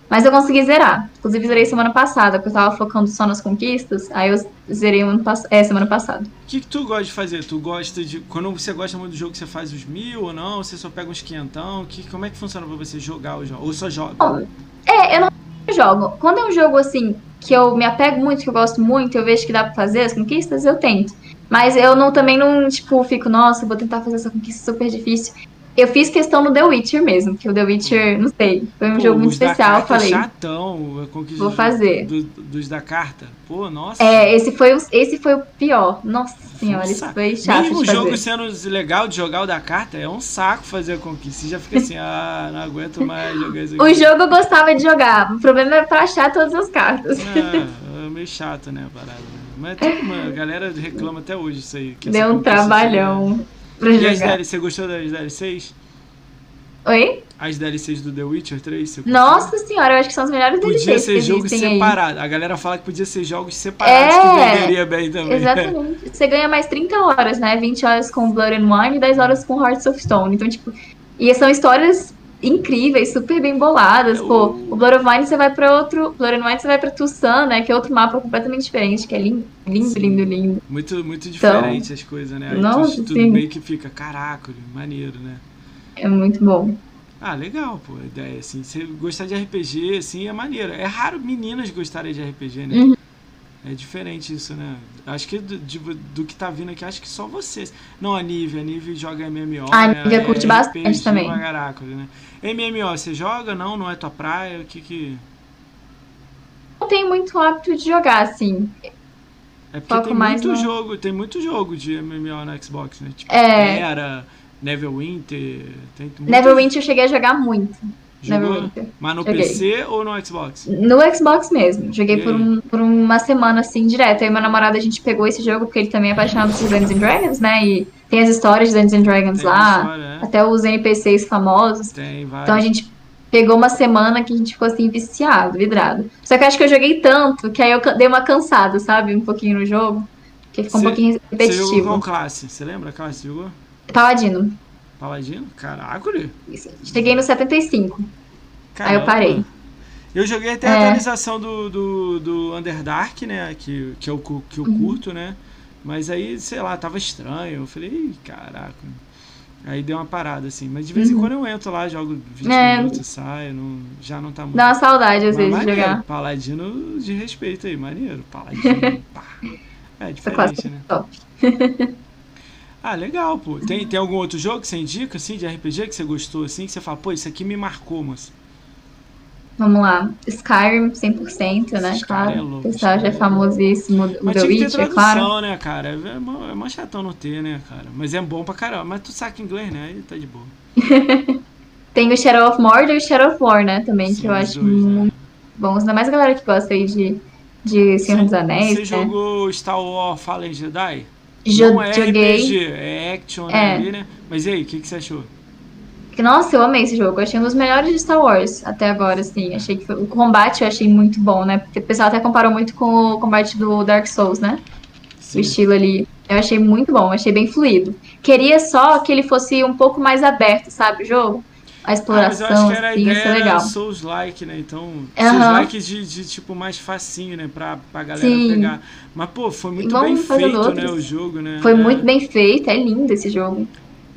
Mas eu consegui zerar. Inclusive, zerei semana passada, porque eu tava focando só nas conquistas. Aí eu zerei pass é, semana passada. O que, que tu gosta de fazer? Tu gosta de. Quando você gosta muito do jogo, você faz os mil ou não? Você só pega uns quinhentão? Que, como é que funciona pra você jogar o jogo? Ou só joga? Bom, É, eu não jogo. Quando é um jogo assim que eu me apego muito, que eu gosto muito, eu vejo que dá pra fazer as conquistas, eu tento. Mas eu não também não, tipo, fico, nossa, vou tentar fazer essa conquista super difícil. Eu fiz questão no The Witcher mesmo, que o The Witcher, não sei, foi um Pô, jogo muito especial, eu falei. chatão, Vou fazer. do- dos da carta. Pô, nossa. É, esse foi, o, esse foi o pior. Nossa senhora, um isso foi chato Mesmo o jogo sendo legal de jogar o da carta, é um saco fazer a conquista. Você já fica assim, ah, não aguento mais jogar isso aqui. O jogo eu gostava de jogar, o problema é pra achar todas as cartas. É, é meio chato, né, a parada. né? Mas tem uma, a galera reclama até hoje isso aí. Deu um trabalhão pra seria- E as jogar. DLC, você gostou das DLCs? Oi? As DLCs do The Witcher 3? Você Nossa senhora, eu acho que são os melhores Podia DLCs ser que jogo existem aí. separado. A galera fala que podia ser jogos separados É, que venderia bem também. Exatamente. Você ganha mais 30 horas, né? 20 horas com Blood and Wine e 10 horas com Hearts of Stone. Então, tipo, e são histórias incríveis, super bem boladas. Pô, o Blood of Wine você vai pra outro. Blood and Wine você vai pra Tucson, né? Que é outro mapa completamente diferente, que é lindo, lindo, Sim. lindo, lindo. Muito, muito diferente as coisas, né? Aí Então, nossa, tu, tu sim. meio que fica, caraca, maneiro, né? É muito bom. Ah, legal, pô, a ideia, assim, você gostar de RPG, assim, é maneiro. É raro meninas gostarem de RPG, né? Uhum. É diferente isso, né? Acho que do, de- do que tá vindo aqui, acho que só vocês. Não, a Nive, a Nive joga MMO, A né? Nívia curte bastante também. caraca, né? MMO, você joga? Não, não é tua praia? O que que... Não tenho muito hábito de jogar, assim. É porque Foco tem mais muito no- jogo, tem muito jogo de MMO no Xbox, né? Tipo, É. Era, Neverwinter, tem muito... Neverwinter eu cheguei a jogar muito. Jogou? Mas no Joguei. PC ou no Xbox? No Xbox mesmo. Joguei E por, um- por uma semana, assim, direto. Aí meu namorado, a gente pegou esse jogo porque ele também é apaixonado por Dungeons and Dragons, né? E tem as histórias de Dungeons and Dragons Tem lá. história, né? Até os NPCs famosos. Tem, vai. Então a gente pegou uma semana que a gente ficou assim, viciado, vidrado. Só que eu acho que eu joguei tanto que aí eu dei uma cansada, sabe? Um pouquinho no jogo. Que ficou um Cê- pouquinho Você jogou repetitivo. qual classe? Você lembra a classe que jogou? Paladino. Paladino? Caraca? Isso. Cheguei no 75. Aí eu Caramba. parei. Eu joguei até a É. atualização do, do, do Underdark, né? Que, que, eu, que eu Uhum. curto, né? Mas aí, sei lá, tava estranho. Eu falei, caraca. Aí deu uma parada, assim. Mas de vez em Uhum. quando eu entro lá, jogo 20 É. minutos e saio. Não, já não tá muito. Dá uma saudade às Mas vezes de maneiro, jogar. Paladino de respeito aí, maneiro. Paladino, pá. É diferente, né? top. Ah, legal, pô. Tem, tem algum outro jogo que você indica, assim, de RPG que você gostou, assim, que você fala, pô, isso aqui me marcou, moça. Vamos lá. Skyrim 100%, né? Skyrim Claro. é louco, o pessoal já é Skyrim. famosíssimo. O Mas The tinha que ter Witch, é tradução, claro. né, cara? É mó, é mó chatão não ter, né, cara? Mas é bom pra caramba. Mas tu saca inglês, né? Aí tá de boa. Tem o Shadow of Mordor e o Shadow of War, né? Também, Sim, que eu acho dois, né? muito bons. Ainda mais a galera que gosta aí de, de Senhor dos Anéis, Você né? jogou Star Wars Fallen Jedi? Jo- não é joguei. RPG, é action É. ali, né? Mas e aí, o que, que você achou? Nossa, eu amei esse jogo. Eu achei um dos melhores de Star Wars até agora, assim. Achei que foi- o combate eu achei muito bom, né? Porque o pessoal até comparou muito com o combate do Dark Souls, né? O Sim. estilo ali. Eu achei muito bom, achei bem fluido. Queria só que ele fosse um pouco mais aberto, sabe, o jogo? A exploração, ah, mas eu acho que era a assim, ideia legal. Souls-like, né? Então, Aham. Souls-like de, de, tipo mais facinho, né? Pra, pra galera Sim. pegar. Mas, pô, foi muito Vamos bem feito, outros. né? O jogo, né? Foi É. muito bem feito, é lindo esse jogo.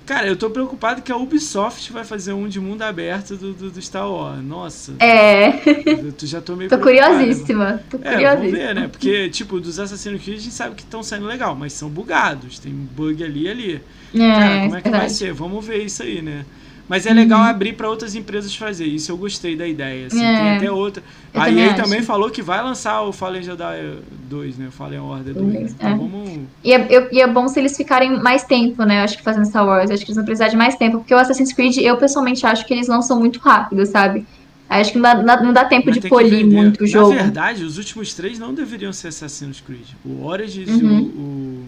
Cara, eu tô preocupado que a Ubisoft vai fazer um de mundo aberto do, do, do Star Wars. Nossa, É, eu já tô meio tô preocupado. curiosíssima. Tô É, vamos curiosíssima. ver, né? Porque, tipo, dos Assassin's Creed a gente sabe que estão saindo legal, mas são bugados. Tem bug ali e ali. É, Cara, como é que vai verdade. ser? Vamos ver isso aí, né? Mas é legal abrir pra outras empresas fazer. Isso eu gostei da ideia. Assim, É, tem até outra. eu A também EA acho. também falou que vai lançar o Fallen Jedi 2, né? O Fallen Order 2. Dois, Então é. vamos. E é, eu- e é bom se eles ficarem mais tempo, né? Eu acho que fazendo Star Wars. Eu acho que eles vão precisar de mais tempo. Porque o Assassin's Creed, eu pessoalmente acho que eles lançam muito rápido, sabe? Acho que não dá, não dá tempo Mas de polir muito o jogo. Na verdade, os últimos três não deveriam ser Assassin's Creed. O Origins Uhum. e o, o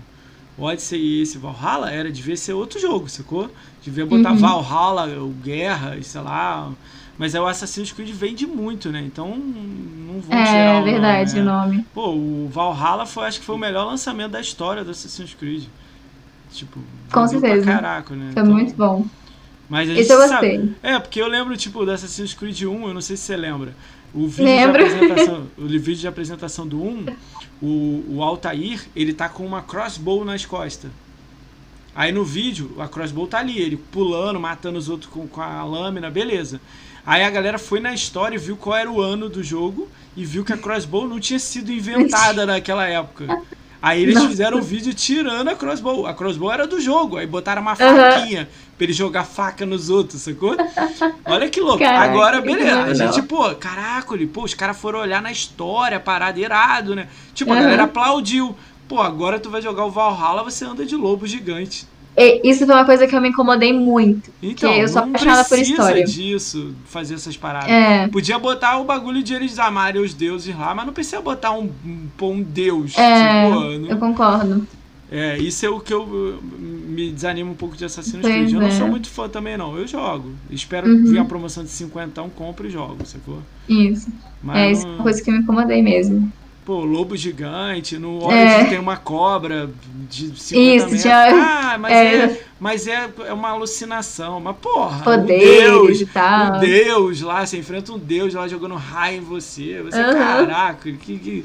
Odyssey e esse Valhalla era, devia ser outro jogo, sacou? Devia botar Uhum. Valhalla, o Guerra, e sei lá. Mas aí o Assassin's Creed vende muito, né? Então não vão tirar É, o nome, verdade, né? o nome. Pô, o Valhalla foi, acho que foi o melhor lançamento da história do Assassin's Creed. Tipo, Com certeza. Caraca, né? Foi Então, muito bom. Mas a gente Esse eu sabe- gostei. é, porque eu lembro, tipo, do Assassin's Creed 1, eu não sei se você lembra. O vídeo Lembro. de apresentação, o vídeo de apresentação do 1, o, o Altair, ele tá com uma crossbow nas costas. Aí no vídeo, a crossbow tá ali, ele pulando, matando os outros com, com a lâmina, beleza. Aí a galera foi na história e viu qual era o ano do jogo e viu que a crossbow não tinha sido inventada naquela época. Aí eles Nossa. fizeram um vídeo tirando a crossbow. A crossbow era do jogo, aí botaram uma faquinha pra ele jogar faca nos outros, sacou? Olha que louco. Caraca, Agora, beleza. A gente, pô, caraca, pô, os caras foram olhar na história, parada irado, né? Tipo, a galera aplaudiu. Pô, agora tu vai jogar o Valhalla, você anda de lobo gigante. E isso foi uma coisa que eu me incomodei muito. Então, eu sou não apaixonada por precisa história. disso, fazer essas paradas. É, Podia botar o bagulho de eles amarem os deuses lá, mas não precisa botar um, um, pô, um deus. é, tipo, não- eu concordo. é, isso é o que eu me desanima um pouco de Assassin's Creed. Eu não é. sou muito fã também, não. Eu jogo. Espero Uhum. vir a promoção de 50, compro e jogo, sacou? Isso. Mas é, isso é uma coisa que me incomodei mesmo. Pô, lobo gigante, no É. Origins tem uma cobra de 50 Isso, metros. tinha- Ah, mas, é. é. mas é, é uma alucinação. Mas, porra, um Poderes deus, e tal. um deus lá, você enfrenta um deus lá jogando raio em você. Você, Aham. caraca, que, que-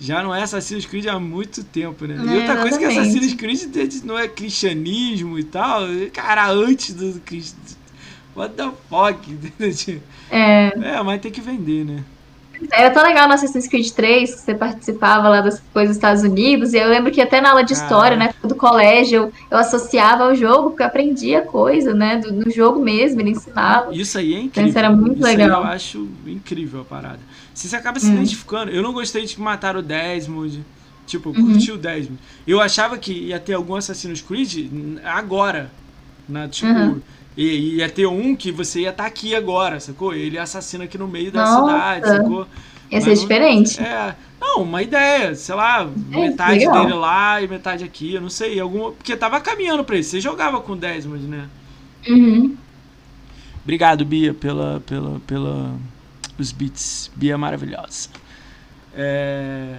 já não é Assassin's Creed há muito tempo, né? e É, outra coisa que exatamente. Assassin's Creed não é cristianismo e tal. Cara, antes do Cristo. What the fuck? É, é, mas tem que vender, né? era tão legal no Assassin's Creed 3 que você participava lá das coisas dos Estados Unidos. E eu lembro que até na aula de história, Ah. né, do colégio, eu associava ao jogo, porque eu aprendia coisa, né, do, no jogo mesmo, ele ensinava. Isso aí é incrível. Isso era muito Isso aí legal. eu acho incrível a parada. Se você acaba se Hum. identificando. Eu não gostei de matar o Desmond. Tipo, eu Uhum. curti o Desmond. Eu achava que ia ter algum Assassin's Creed agora. Na, tipo, Uhum. e, ia ter um que você ia estar aqui agora, sacou? Ele assassina aqui no meio da Nossa. cidade, sacou? Ia ser diferente. É. Não, uma ideia, sei lá, É, metade legal. dele lá e metade aqui, eu não sei. Alguma, porque tava caminhando pra isso. Você jogava com o Desmond, né? Uhum. Obrigado, Bia, pela, pela, pela os beats. Bia maravilhosa. É...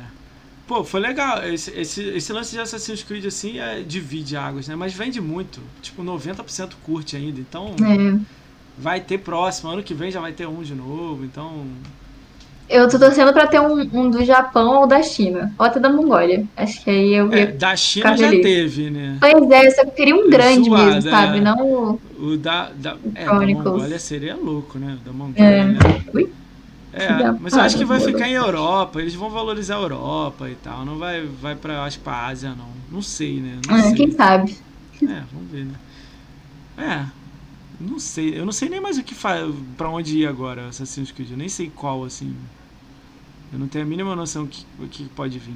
Pô, foi legal. Esse, esse, esse lance de Assassin's Creed assim é, divide águas, né? Mas vende muito. Tipo, 90% curte ainda. Então É. vai ter próximo. Ano que vem já vai ter um de novo. Então. Eu tô torcendo pra ter um, um do Japão ou da China. Ou até da Mongólia. Acho que aí eu É, da China já feliz. teve, né? Pois é, eu só queria um grande Zoado, mesmo, sabe? é. Não o. O da, da, é, da. Mongólia seria louco, né? Da Mongólia, É. né? Ui. É, mas eu acho que vai para, ficar em Europa, eles vão valorizar a Europa e tal, não vai, vai pra, acho pra Ásia não, não sei, né, não É, sei. quem sabe? É, vamos ver, né. É, não sei, eu não sei nem mais o que faz, pra onde ir agora Assassin's Creed, eu nem sei qual, assim, eu não tenho a mínima noção o que, o que pode vir.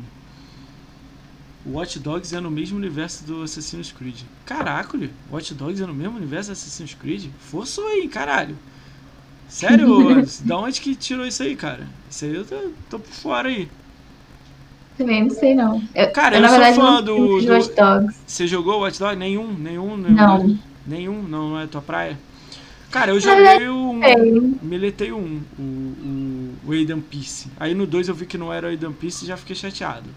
O Watch Dogs é no mesmo universo do Assassin's Creed. Caraca, Watch Dogs é no mesmo universo do Assassin's Creed? Forçou aí, caralho. Sério, da onde que tirou isso aí, cara? Isso aí eu tô, tô por fora aí. Também não sei, não. Eu, Cara, eu, eu sou verdade, fã do- do- Watch Dogs. Você jogou Watch Dogs? Nenhum, nenhum, nenhum. Não. Nenhum, não, não é tua praia? Cara, eu joguei um. Sei. Miletei um, o, o, o Aidan Peace. Aí no 2 eu vi que não era o Aidan Peace e já fiquei chateado.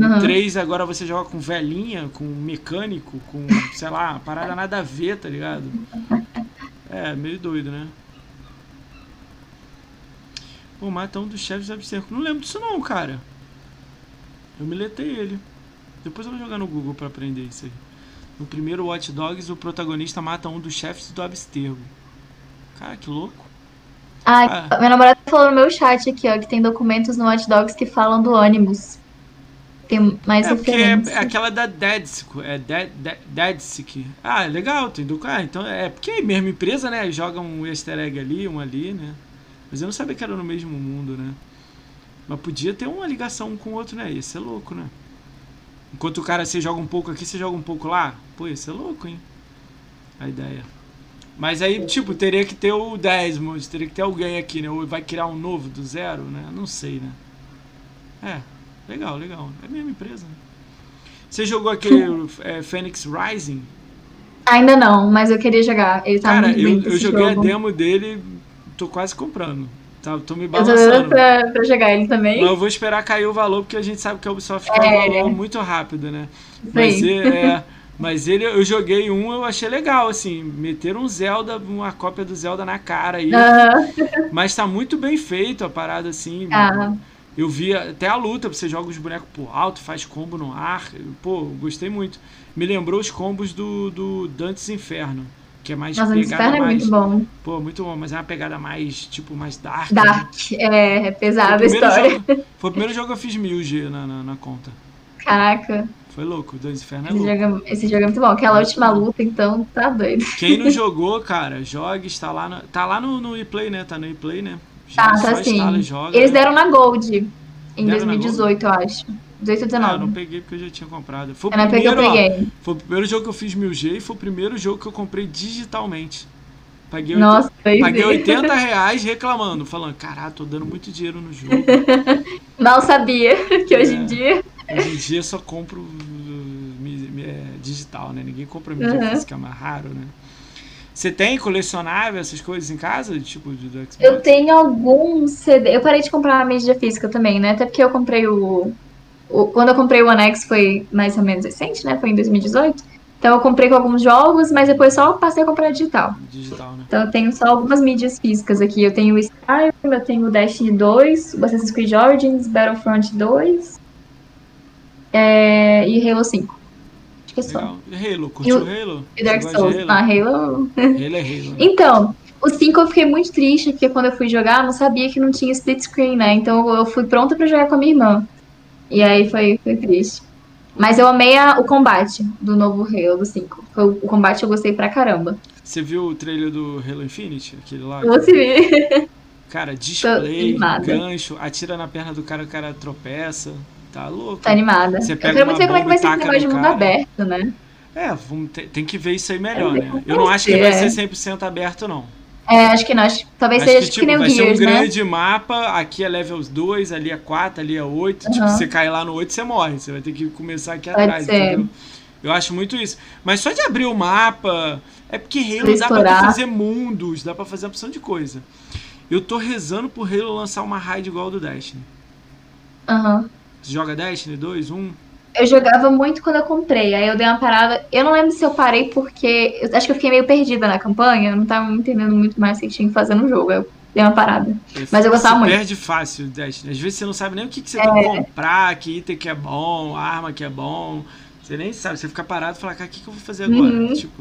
Uhum. 3 agora você joga com velhinha, com mecânico, com, sei lá, parada nada a ver, tá ligado? É, meio doido, né? Pô, mata um dos chefes do Absterco. Não lembro disso não, cara. Eu miletei ele. Depois eu vou jogar no Google para aprender isso aí. No primeiro Watch Dogs, o protagonista mata um dos chefes do Abstergo. Cara, que louco. Ai, ah. minha namorada falou no meu chat aqui, ó, que tem documentos no Watch Dogs que falam do ônibus. Tem mais é referência. É aquela da Deadsick, é Dead, Dead. Ah, legal, tem do ah, então é porque é a mesma empresa, né? Joga um easter egg ali, um ali, né? Mas eu não sabia que era no mesmo mundo, né? Mas podia ter uma ligação um com o outro, né? Ia ser louco, né? Enquanto o cara você joga um pouco aqui, você joga um pouco lá. Pô, ia ser louco, hein? A ideia. Mas aí, tipo, teria que ter o Desmond, teria que ter alguém aqui, né? Ou vai criar um novo do zero, né? Não sei, né? É, legal, legal. É a mesma empresa, né? Você jogou aquele é, Phoenix Rising? Ainda não, mas eu queria jogar. Ele tá Cara, muito eu, eu joguei jogo. a demo dele, tô quase comprando. Tá, tô me balançando. Pra, pra jogar ele também. Mas eu vou esperar cair o valor, porque a gente sabe que a Ubisoft cai é. o valor muito rápido, né? Mas, é, mas ele, eu joguei um, eu achei legal, assim, meter um Zelda, uma cópia do Zelda na cara aí. Mas tá muito bem feito a parada, assim. Uh. Eu vi até a luta, você joga os bonecos por alto, faz combo no ar. Pô, gostei muito. Me lembrou os combos do, do Dantes Inferno que é mais Nossa, pegada mais, é muito bom. Pô, muito bom, mas é uma pegada mais, tipo, mais dark. Dark, né? é, é pesada a história. Jogo, foi o primeiro jogo que eu fiz 1000G na, na, na conta. Caraca. Foi louco, Dois Inferno é esse louco. Jogo, esse jogo é muito bom. Aquela última luta, então, tá doido. Quem não jogou, cara, jogue, está lá no, tá lá no, no ePlay, né? Tá no ePlay, né? Já tá, tá sim. Eles né? deram na Gold em deram 2018, eu acho. 18 ou 19. Ah, eu não peguei porque eu já tinha comprado. Foi o, primeiro, ó, foi o primeiro jogo que eu fiz 1000G e foi o primeiro jogo que eu comprei digitalmente. Paguei, Nossa, 80, paguei 80 reais reclamando, falando, caralho, tô dando muito dinheiro no jogo. Mal sabia que é, hoje em dia. Hoje em dia só compro uh, é, digital, né? Ninguém compra mídia uhum. física, é mais raro, né? Você tem colecionável, essas coisas em casa? Tipo, do Xbox? Eu tenho alguns CD. Eu parei de comprar a mídia física também, né? Até porque eu comprei o. o quando eu comprei o One X foi mais ou menos recente, né? Foi em 2018. Então eu comprei com alguns jogos, mas depois só passei a comprar digital. Digital, né? Então eu tenho só algumas mídias físicas aqui. Eu tenho o Skyrim, eu tenho o Destiny 2, o Assassin's Creed Origins, Battlefront 2 é, e Halo 5. Acho que é só. Legal. E Halo? Curtiu o Halo? E Dark Souls. Halo? Ah, Halo... Halo é Halo. Né? Então, o 5 eu fiquei muito triste, porque quando eu fui jogar, eu não sabia que não tinha split screen, né? Então eu fui pronta pra jogar com a minha irmã. E aí foi, foi triste. Mas eu amei a, o combate do novo Halo 5. O, o combate eu gostei pra caramba. Você viu o trailer do Halo Infinite? Aquele lá? Você viu. Cara, display, gancho, atira na perna do cara, o cara tropeça. Tá louco. Tá animada. Você pega eu quero muito ver como é que vai ser esse negócio de mundo cara. aberto, né? É, vamos ter, tem que ver isso aí melhor, é, né? Eu não acho que vai é. ser 100% aberto, não. É, acho que. Acho, talvez acho seja que, tipo, que nem o vai Gears, ser um né? grande mapa, aqui é level 2, ali é 4, ali é 8. Uhum. Tipo, você cai lá no 8, você morre. Você vai ter que começar aqui Pode atrás, ser. entendeu? Eu acho muito isso. Mas só de abrir o mapa. É porque Halo dá pra fazer mundos, dá pra fazer uma opção de coisa. Eu tô rezando pro Halo lançar uma raid igual do Destiny. Aham. Uhum. Você joga Destiny 2, 1? Eu jogava muito quando eu comprei, aí eu dei uma parada. Eu não lembro se eu parei porque. Eu acho que eu fiquei meio perdida na campanha, eu não tava entendendo muito mais o que tinha que fazer no jogo. Eu dei uma parada. Mas eu gostava muito. perde fácil, Destiny. Às vezes você não sabe nem o que, que você é. tem que comprar, que item que é bom, arma que é bom. Você nem sabe, você fica parado e fala, cara, o que, que eu vou fazer agora? Uhum. Tipo,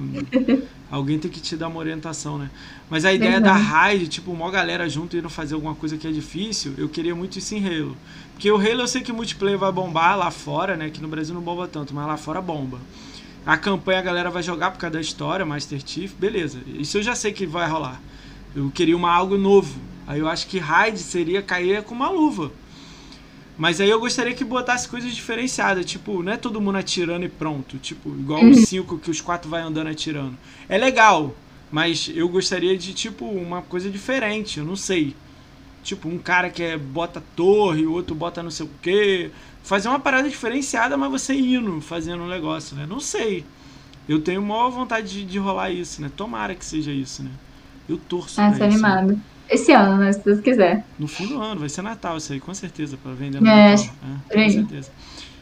alguém tem que te dar uma orientação, né? Mas a ideia uhum. da raid, tipo, uma galera junto indo fazer alguma coisa que é difícil, eu queria muito isso em Halo. Porque o Halo eu sei que o multiplayer vai bombar lá fora, né? Que no Brasil não bomba tanto, mas lá fora bomba. A campanha a galera vai jogar por causa da história, Master Chief, beleza. Isso eu já sei que vai rolar. Eu queria uma algo novo. Aí eu acho que raid seria cair com uma luva. Mas aí eu gostaria que botasse coisas diferenciadas, tipo, não é todo mundo atirando e pronto, tipo, igual os uhum. cinco que os quatro vai andando atirando. É legal, mas eu gostaria de, tipo, uma coisa diferente, eu não sei. Tipo, um cara que é, bota torre, o outro bota não sei o quê. Fazer uma parada diferenciada, mas você indo, fazendo um negócio, né? Não sei. Eu tenho maior vontade de, de rolar isso, né? Tomara que seja isso, né? Eu torço ah, pra isso. animado. Né? Esse ano, né? Se Deus quiser. No fim do ano, vai ser Natal isso aí, com certeza, para vender no é, Natal. É, com certeza.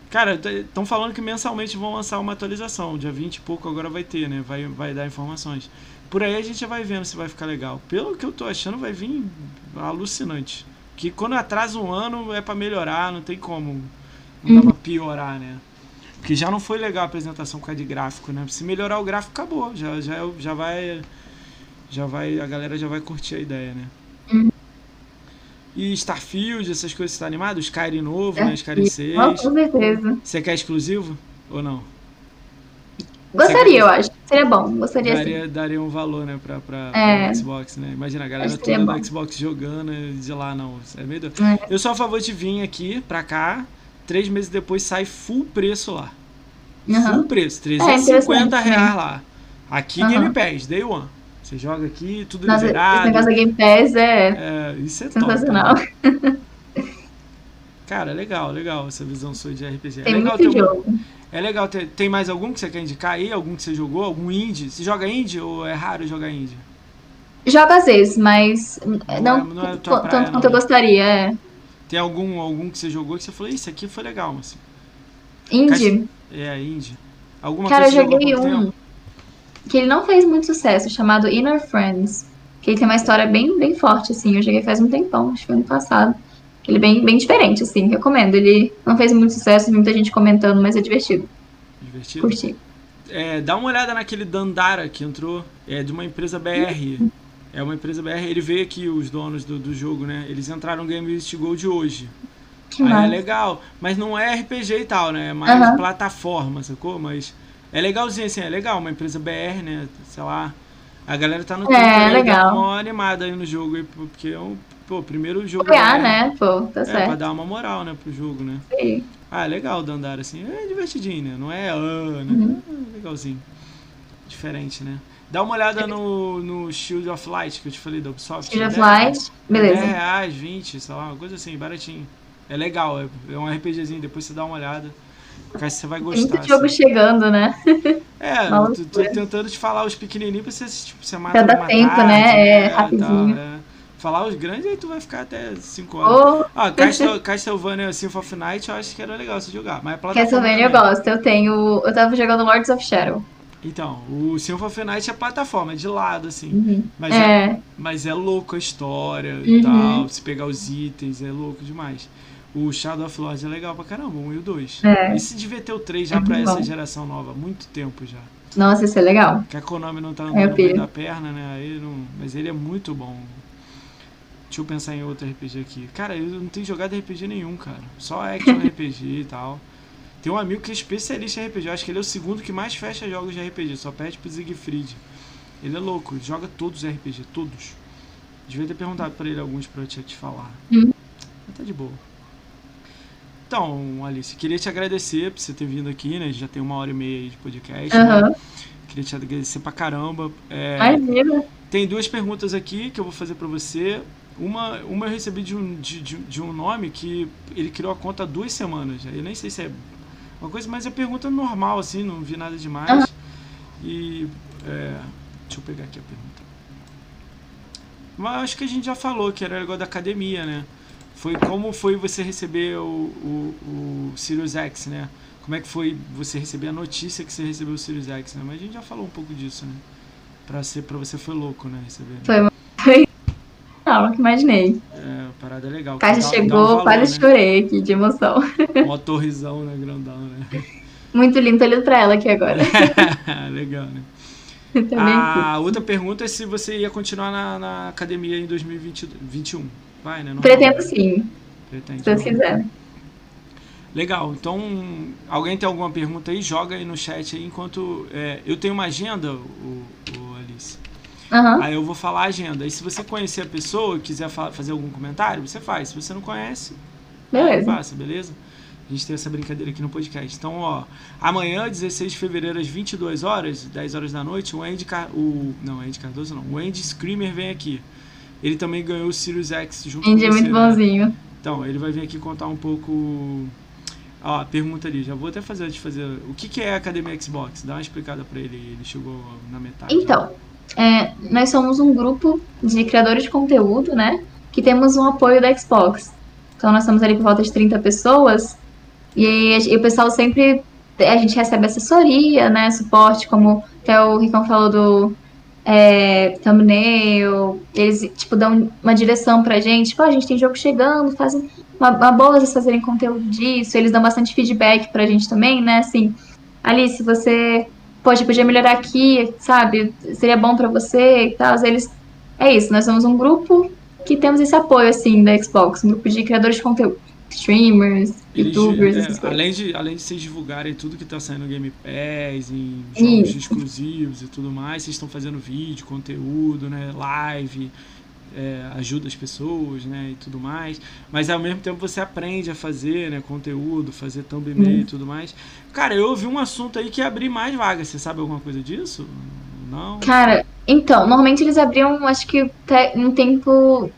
Cara, estão falando que mensalmente vão lançar uma atualização. Dia 20 e pouco agora vai ter, né? Vai, vai dar informações. Por aí a gente já vai vendo se vai ficar legal. Pelo que eu tô achando, vai vir alucinante. Que quando atrasa um ano é para melhorar, não tem como. Não dá pra piorar, né? Porque já não foi legal a apresentação com a de gráfico, né? Se melhorar o gráfico, acabou. Já, já, já vai. Já vai. A galera já vai curtir a ideia, né? Uhum. E Starfield, essas coisas, você tá animado? Skyrim novo, né? Skyrim 6. Com certeza. Você quer exclusivo? Ou não? Gostaria, eu acho. Seria bom. Gostaria daria, sim. daria um valor, né, pra, pra, É. pra Xbox, né? Imagina a galera toda bom. do Xbox jogando e de lá não. É meio doido. É. Eu sou a favor de vir aqui pra cá, três meses depois sai full preço lá. Aham. Full preço, É, 350 interessante, reais lá. Aqui Aham. Game Pass, Day One. Você joga aqui, tudo Nossa, esse liberado. negócio da Game Pass é É, isso é top, sensacional. né? Cara, legal, legal essa visão sua de RPG. É Tem legal muito ter um- jogo. É legal ter. Tem mais algum que você quer indicar aí? Algum que você jogou? Algum indie? Você joga indie ou é raro jogar indie? Jogo às vezes, mas é- não, não é tua tanto praia, quanto não. eu gostaria. É. Tem algum, algum que você jogou que você falou, isso aqui foi legal, assim. Indie. É, indie. Alguma Cara, eu joguei um tempo? Que ele não fez muito sucesso, chamado Inner Friends. Que ele tem uma história bem, bem forte, assim. Eu joguei faz um tempão, acho que foi ano passado. Ele é bem, bem diferente, assim, recomendo. Ele não fez muito sucesso, muita gente comentando, mas é divertido. Divertido. Curti. É, dá uma olhada naquele Dandara que entrou. É de uma empresa BR. É uma empresa BR. Ele veio aqui, os donos do, do jogo, né? Eles entraram no Game East Gold hoje. Que Aí é legal. Mas não é RPG e tal, né? É mais Aham. plataforma, sacou? Mas é legalzinho, assim, é legal. Uma empresa BR, né? Sei lá. A galera tá no É, Twitter aí, legal. dando uma animada aí no jogo. aí, Porque é um, pô, primeiro jogo Apoiar, né? Pô, tá É, pra certo. dar uma moral, né, pro jogo, né? Sim. Ah, é legal o Dandara, assim. É divertidinho, né? Não é ah, né? Uhum. É legalzinho. Diferente, né? Dá uma olhada no, no Shield of Light que eu te falei da Ubisoft. Shield of É dez- Light, beleza. 10 reais, 20, sei lá, uma coisa assim, baratinho. É legal, é, é um RPGzinho, depois você dá uma olhada. Porque você vai gostar. muito jogo assim. chegando, né? É, eu tô, tô tentando te falar os pequenininhos pra você, tipo, você mata dar numa tempo, tarde, né? É, tal, rapidinho. é. Falar os grandes, aí tu vai ficar até 5 horas. Ô, Ah, Castle, Castlevania Symphony of Night eu acho que era legal você jogar. Mas é plataforma Castlevania eu gosto. Eu tenho. Eu tava jogando Lords of Shadow. Então, o Symphony of Night é plataforma, é de lado, assim. Uhum. Mas é. É, mas é louco a história e Uhum. tal. Se pegar os itens, é louco demais. O Shadow of Lords é legal pra caramba, 1 e o 2. É. E se devia ter o 3 já É pra essa bom. geração nova, muito tempo já. nossa, isso é legal. Que a Konami não tá É, andando eu no meio pilho. da perna, né? Aí não... Mas ele é muito bom. Deixa eu pensar em outro RPG aqui. Cara, eu não tenho jogado RPG nenhum, cara. Só action RPG e tal. Tem um amigo que é especialista em RPG. Eu acho que ele é o segundo que mais fecha jogos de RPG. Só perde pro Siegfried. Ele é louco, ele joga todos os RPG, todos. Devia ter perguntado pra ele alguns pra eu te te falar. Hum. Mas tá de boa. Então, Alice, queria te agradecer por você ter vindo aqui, né? Já tem uma hora e meia de podcast. né? Aham. Queria te agradecer pra caramba. É, Imagina. tem duas perguntas aqui que eu vou fazer pra você. Uma, uma eu recebi de um, de, de, de um nome que ele criou a conta há duas semanas. Eu nem sei se é uma coisa, mas é pergunta normal, assim, não vi nada demais. Aham. E. é, deixa eu pegar aqui a pergunta. Mas acho que a gente já falou que era o negócio da academia, né? Foi como foi você receber o, o, o Sirius X, né? Como é que foi você receber a notícia que você recebeu o Sirius X, né? Mas a gente já falou um pouco disso, né? Pra, ser, pra você foi louco, né? Receber. né? Foi. Foi. Não, nunca imaginei. É, parada legal. A caixa Dá- dá um chegou, valor, quase né? chorei aqui de emoção. Uma torrezão, né? Grandão, né? Muito lindo, tô olhando pra ela aqui agora. legal, né? A outra pergunta é se você ia continuar na, na academia em 2021. Vai, né? Pretendo sim, Pretende, se Deus né? quiser. Legal, então alguém tem alguma pergunta aí? Joga aí no chat aí enquanto. é, eu tenho uma agenda, o, o Alice. Aham. Aí eu vou falar a agenda. E se você conhecer a pessoa e quiser fa- fazer algum comentário, você faz. Se você não conhece, Beleza. faça, beleza? A gente tem essa brincadeira aqui no podcast. Então, ó, amanhã, 16 de fevereiro, às 22 horas, 10 horas da noite, o Andy, Car o não, Andy Cardoso não, o Andy Screamer vem aqui. Ele também ganhou o Sirius X junto é com você. muito né? bonzinho. Então, ele vai vir aqui contar um pouco. Ó, a pergunta ali, já vou até fazer antes de fazer. O que, que é a Academia Xbox? Dá uma explicada pra ele, ele chegou na metade. Então, é, nós somos um grupo de criadores de conteúdo, né? Que temos um apoio da Xbox. Então nós estamos ali por volta de 30 pessoas. E, e o pessoal sempre. A gente recebe assessoria, né? Suporte, como até o Ricão falou do é, thumbnail. Eles, tipo, dão uma direção pra gente. Tipo, a gente tem jogo chegando, fazem uma, uma boa vocês fazerem conteúdo disso. Eles dão bastante feedback pra gente também, né? Assim, Alice, você poxa, podia melhorar aqui, sabe? Seria bom para você e tal. Eles. É isso, nós somos um grupo que temos esse apoio, assim, da Xbox, um grupo de criadores de conteúdo. Streamers, Eles, youtubers, é, além de Além de vocês divulgarem tudo que tá saindo no Game Pass, em jogos isso. exclusivos e tudo mais, vocês estão fazendo vídeo, conteúdo, né? Live é, ajuda as pessoas, né, e tudo mais. Mas ao mesmo tempo você aprende a fazer, né, conteúdo, fazer thumbnail uhum. e tudo mais. Cara, eu ouvi um assunto aí que ia abrir mais vagas. Você sabe alguma coisa disso? Não? Cara, então, normalmente eles abriam, acho que um tempo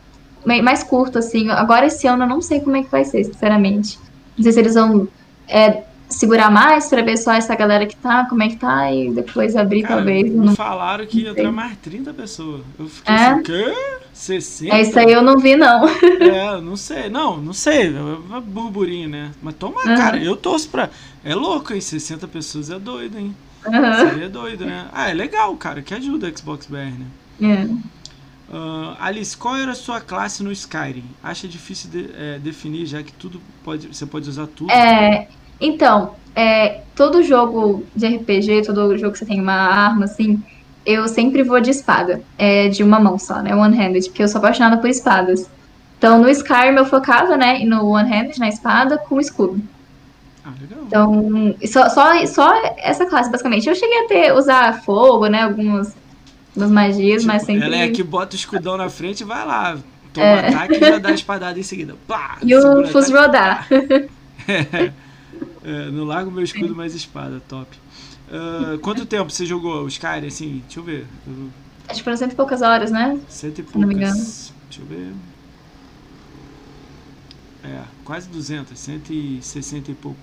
mais curto, assim. Agora esse ano eu não sei como é que vai ser, sinceramente. Não sei se eles vão é, segurar mais para ver só essa galera que tá, como é que tá, e depois abrir Cara, talvez. Não falaram que ia entrar mais 30 pessoas. Eu fiquei é? assim, quê? 60? É isso aí eu não vi, não. É, não sei. Não, não sei. É burburinho, né? Mas toma, uhum. cara, eu torço pra. É louco, hein? 60 pessoas é doido, hein? Uhum. Isso aí é doido, né? Ah, é legal, cara, que ajuda a Xbox BR, né? É. Uh, Alice, qual era a sua classe no Skyrim? Acha difícil de, é, definir, já que tudo pode, você pode usar tudo? É, então, é, todo jogo de RPG, todo jogo que você tem uma arma, assim, eu sempre vou de espada. É de uma mão só, né? One-handed, porque eu sou apaixonada por espadas. Então, no Skyrim eu focava, né? No one-handed, na espada, com escudo. Ah, legal. Então, só, só, só essa classe, basicamente. Eu cheguei a ter, usar fogo, né? Algumas, algumas magias, tipo, mas sempre... Ela é que bota o escudão na frente e vai lá. Toma é. ataque e já dá a espadada em seguida. E o Fus rodar. É. É, no Largo Meu Escudo mais Espada, top. Uh, quanto tempo você jogou o Skyrim, assim? Deixa eu ver. Acho que foram cento e poucas horas, né? Cento e poucas. não me engano. Deixa eu ver. É, quase 200, 160 e pouco.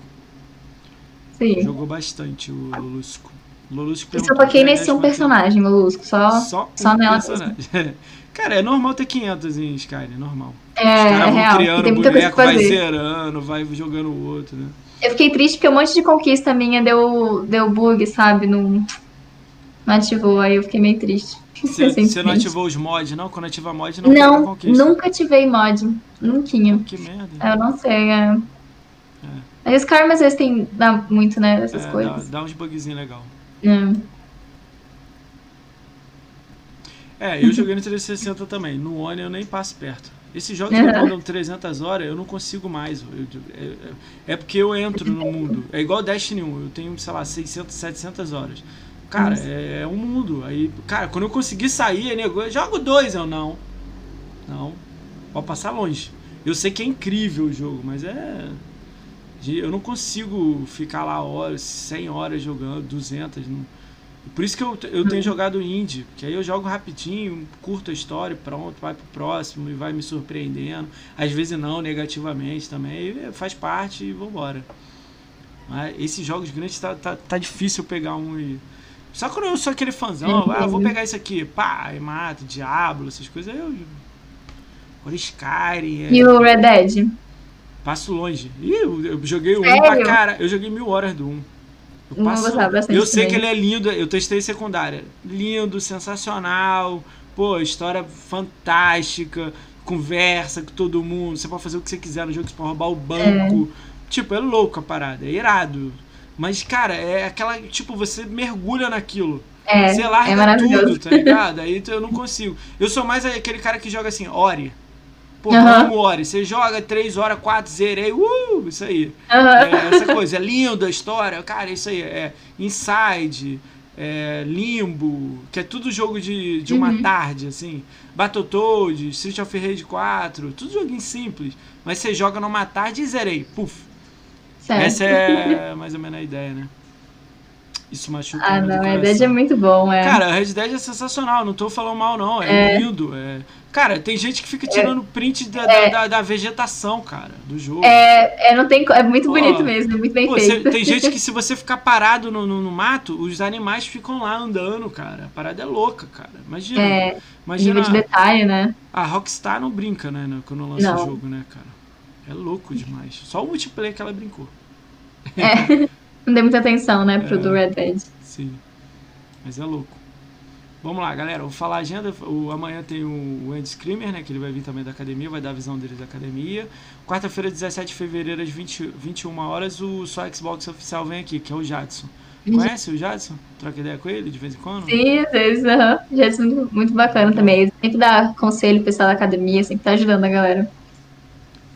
Sim. Jogou bastante o Lolusco. Lolusco eu só toquei nesse um personagem, Lolusco. Só, só, só um nela. Cara, é normal ter 500 em Skyrim, é normal. É, Os caras é vão real, criando boneco, vai zerando, vai jogando o outro, né? Eu fiquei triste porque um monte de conquista minha deu, deu bug, sabe? Não, não ativou, aí eu fiquei meio triste. Você não ativou os mods, não? Quando ativa mod, não Não, nunca ativei mod. Tinha. Que merda. Eu não sei, é. é. As karmas às vezes tem, dá muito, né? Essas é, coisas. Dá, dá uns bugzinhos legal. É. É, eu joguei no 360 também. No One eu nem passo perto. Esses jogos uhum. que mandam 300 horas, eu não consigo mais. Eu, é, é, é, porque eu entro no mundo. É igual Destiny 1, eu tenho, sei lá, 600, 700 horas. Cara, é, é, um mundo. Aí, cara, quando eu conseguir sair, nego, eu jogo dois. Eu não. Não. Pode passar longe. Eu sei que é incrível o jogo, mas é. Eu não consigo ficar lá horas, 100 horas jogando, 200. Não por isso que eu, eu tenho jogado indie, que aí eu jogo rapidinho, curto a história, pronto, vai pro próximo e vai me surpreendendo. Às vezes não, negativamente também, faz parte e vambora. Mas esses jogos grandes tá, tá, tá difícil pegar um e. Só quando eu sou aquele fãzão, ah, vou pegar isso aqui, pá, e mata, Diablo, essas coisas, aí eu. Agora Skyrim. É... E o Red Dead? Passo longe. Ih, eu, eu joguei o 1 pra cara, eu joguei mil horas do 1. Eu, passo, eu sei que ele é lindo, eu testei secundária. Lindo, sensacional, pô, história fantástica, conversa com todo mundo, você pode fazer o que você quiser no jogo, você pode roubar o banco. É. Tipo, é louco a parada, é irado. Mas, cara, é aquela. Tipo, você mergulha naquilo. É, você larga é tudo, tá ligado? Aí eu não consigo. Eu sou mais aquele cara que joga assim, Ori. Pô, uhum. amo Ori. Você joga 3 horas, 4, zerei, uh, isso aí. Uhum. É, essa coisa, é linda a história, cara, isso aí. É Inside, é Limbo, que é tudo jogo de, de uma uhum. tarde, assim. Battletoads, Street of Rage 4, tudo joguinho simples. Mas você joga numa tarde e zerei, puf. Certo. Essa é mais ou menos a ideia, né? Isso machuca Ah, não, Red Dead é muito bom, é. Cara, Red Dead é sensacional, não tô falando mal, não. É, é. lindo. É... Cara, tem gente que fica tirando é. print da, é. da, da, vegetação, cara, do jogo. É, é, não tem, é muito bonito mesmo, é muito bem pô, feito. Cê, tem gente que se você ficar parado no, no, no, mato, os animais ficam lá andando, cara. A parada é louca, cara. Imagina. É, imagina. de detalhe, né? A Rockstar não brinca, né, quando lança o jogo, né, cara. É louco demais. Só o multiplayer que ela brincou. É, não dei muita atenção, né, pro É. do Red Dead. Sim. Mas é louco. Vamos lá, galera. Vou falar a agenda. O, amanhã tem o, Andy Screamer, né? Que ele vai vir também da academia, vai dar a visão dele da academia. Quarta-feira, 17 de fevereiro, às 20, 21 horas, o só Xbox oficial vem aqui, que é o Jadson. Conhece o Jadson? Troca ideia com ele de vez em quando? Sim, às vezes. Já é muito, muito bacana também. Ele sempre dá conselho pro pessoal da academia, sempre tá ajudando a galera.